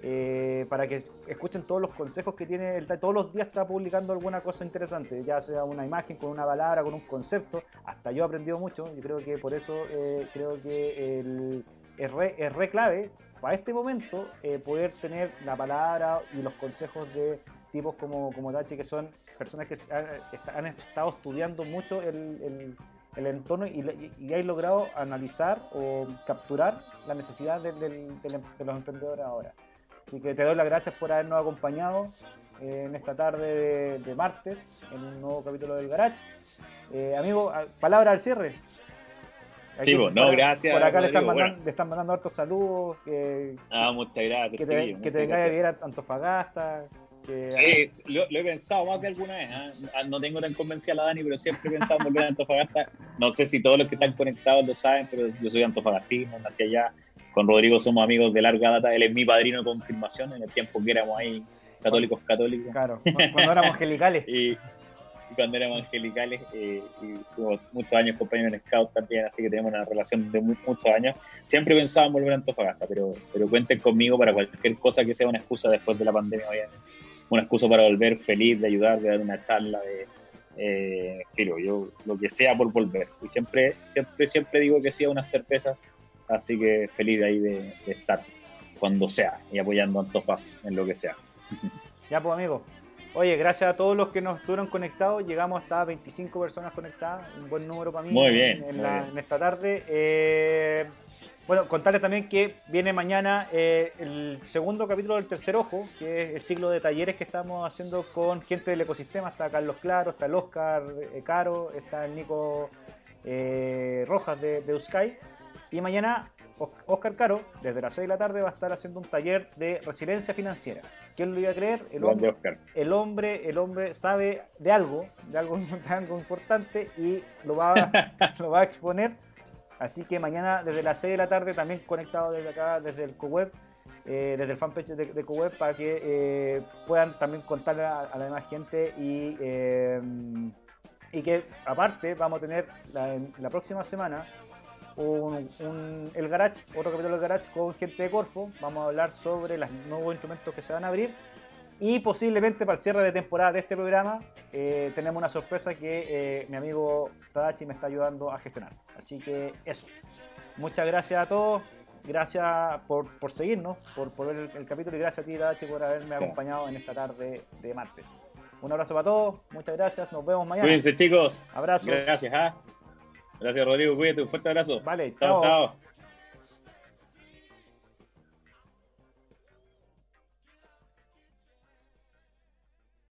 eh, para que escuchen todos los consejos que tiene. Todos los días está publicando alguna cosa interesante, ya sea una imagen, con una palabra, con un concepto. Hasta yo he aprendido mucho. Yo creo que por eso eh, creo que el, es, re, clave para este momento eh, poder tener la palabra y los consejos de tipos como, como Tachi, que son personas que han, estado estudiando mucho el, el, entorno y, y, hay logrado analizar o capturar la necesidad de, de los emprendedores ahora. Así que te doy las gracias por habernos acompañado eh, en esta tarde de, martes en un nuevo capítulo del Garage. Eh, amigo, palabra al cierre. sí, pues, no, gracias. Por acá le, están mandando, le están mandando hartos saludos. Que, ah, muchas gracias. Que te, que te a vivir a Antofagasta. sí, lo, he pensado más de alguna vez. ¿eh? Ah, no tengo tan convencida la Dani, pero siempre he pensado en volver a Antofagasta. No sé si todos los que están conectados lo saben, pero yo soy antofagastino, nací allá con Rodrigo somos amigos de larga data, él es mi padrino de confirmación en el tiempo que éramos ahí católicos católicos. Claro, cuando éramos angelicales. y, cuando éramos angelicales, eh, y tuvimos muchos años compañeros en Scout también, así que tenemos una relación de muchos años. Siempre pensaba en volver a Antofagasta, pero, pero cuenten conmigo para cualquier cosa que sea una excusa después de la pandemia, una excusa para volver feliz, de ayudar, de dar una charla, de, eh, yo lo que sea por volver. Y siempre, siempre, siempre digo que sea unas cervezas Así que feliz de ahí de, estar cuando sea y apoyando a Antofa en lo que sea. Ya pues amigo. Oye, gracias a todos los que nos estuvieron conectados. Llegamos hasta 25 personas conectadas. Un buen número para mí. Muy bien. En, esta tarde. Eh, bueno, contarles también que viene mañana eh, el segundo capítulo del Tercer Ojo, que es el ciclo de talleres que estamos haciendo con gente del ecosistema. Está Carlos Claro, está el Oscar eh, Caro, está el Nico Rojas de, de Uskai. Y mañana Oscar Caro, desde las 6 de la tarde, va a estar haciendo un taller de resiliencia financiera. ¿Quién lo iba a creer? El hombre, el hombre, el hombre sabe de algo, de algo, algo importante y lo va, lo va a exponer. Así que mañana desde las 6 de la tarde, también conectado desde acá, desde el CoWeb, eh, desde el fanpage de, de CoWeb, para que eh, puedan también contarle a, la demás gente y, eh, y que aparte vamos a tener la próxima semana un, el garage, otro capítulo del garage con gente de Corfo. Vamos a hablar sobre los nuevos instrumentos que se van a abrir. Y posiblemente para el cierre de temporada de este programa eh, tenemos una sorpresa que eh, mi amigo Tadachi me está ayudando a gestionar. Así que eso. Muchas gracias a todos. Gracias por, por seguirnos, por, por ver el, capítulo y gracias a ti Tadachi por haberme acompañado en esta tarde de martes. Un abrazo para todos. Muchas gracias. Nos vemos mañana. Cuídense chicos. Abrazos. Gracias. ¿ah? Gracias, Rodrigo. Cuídate. Un fuerte abrazo. Vale, chao. chao.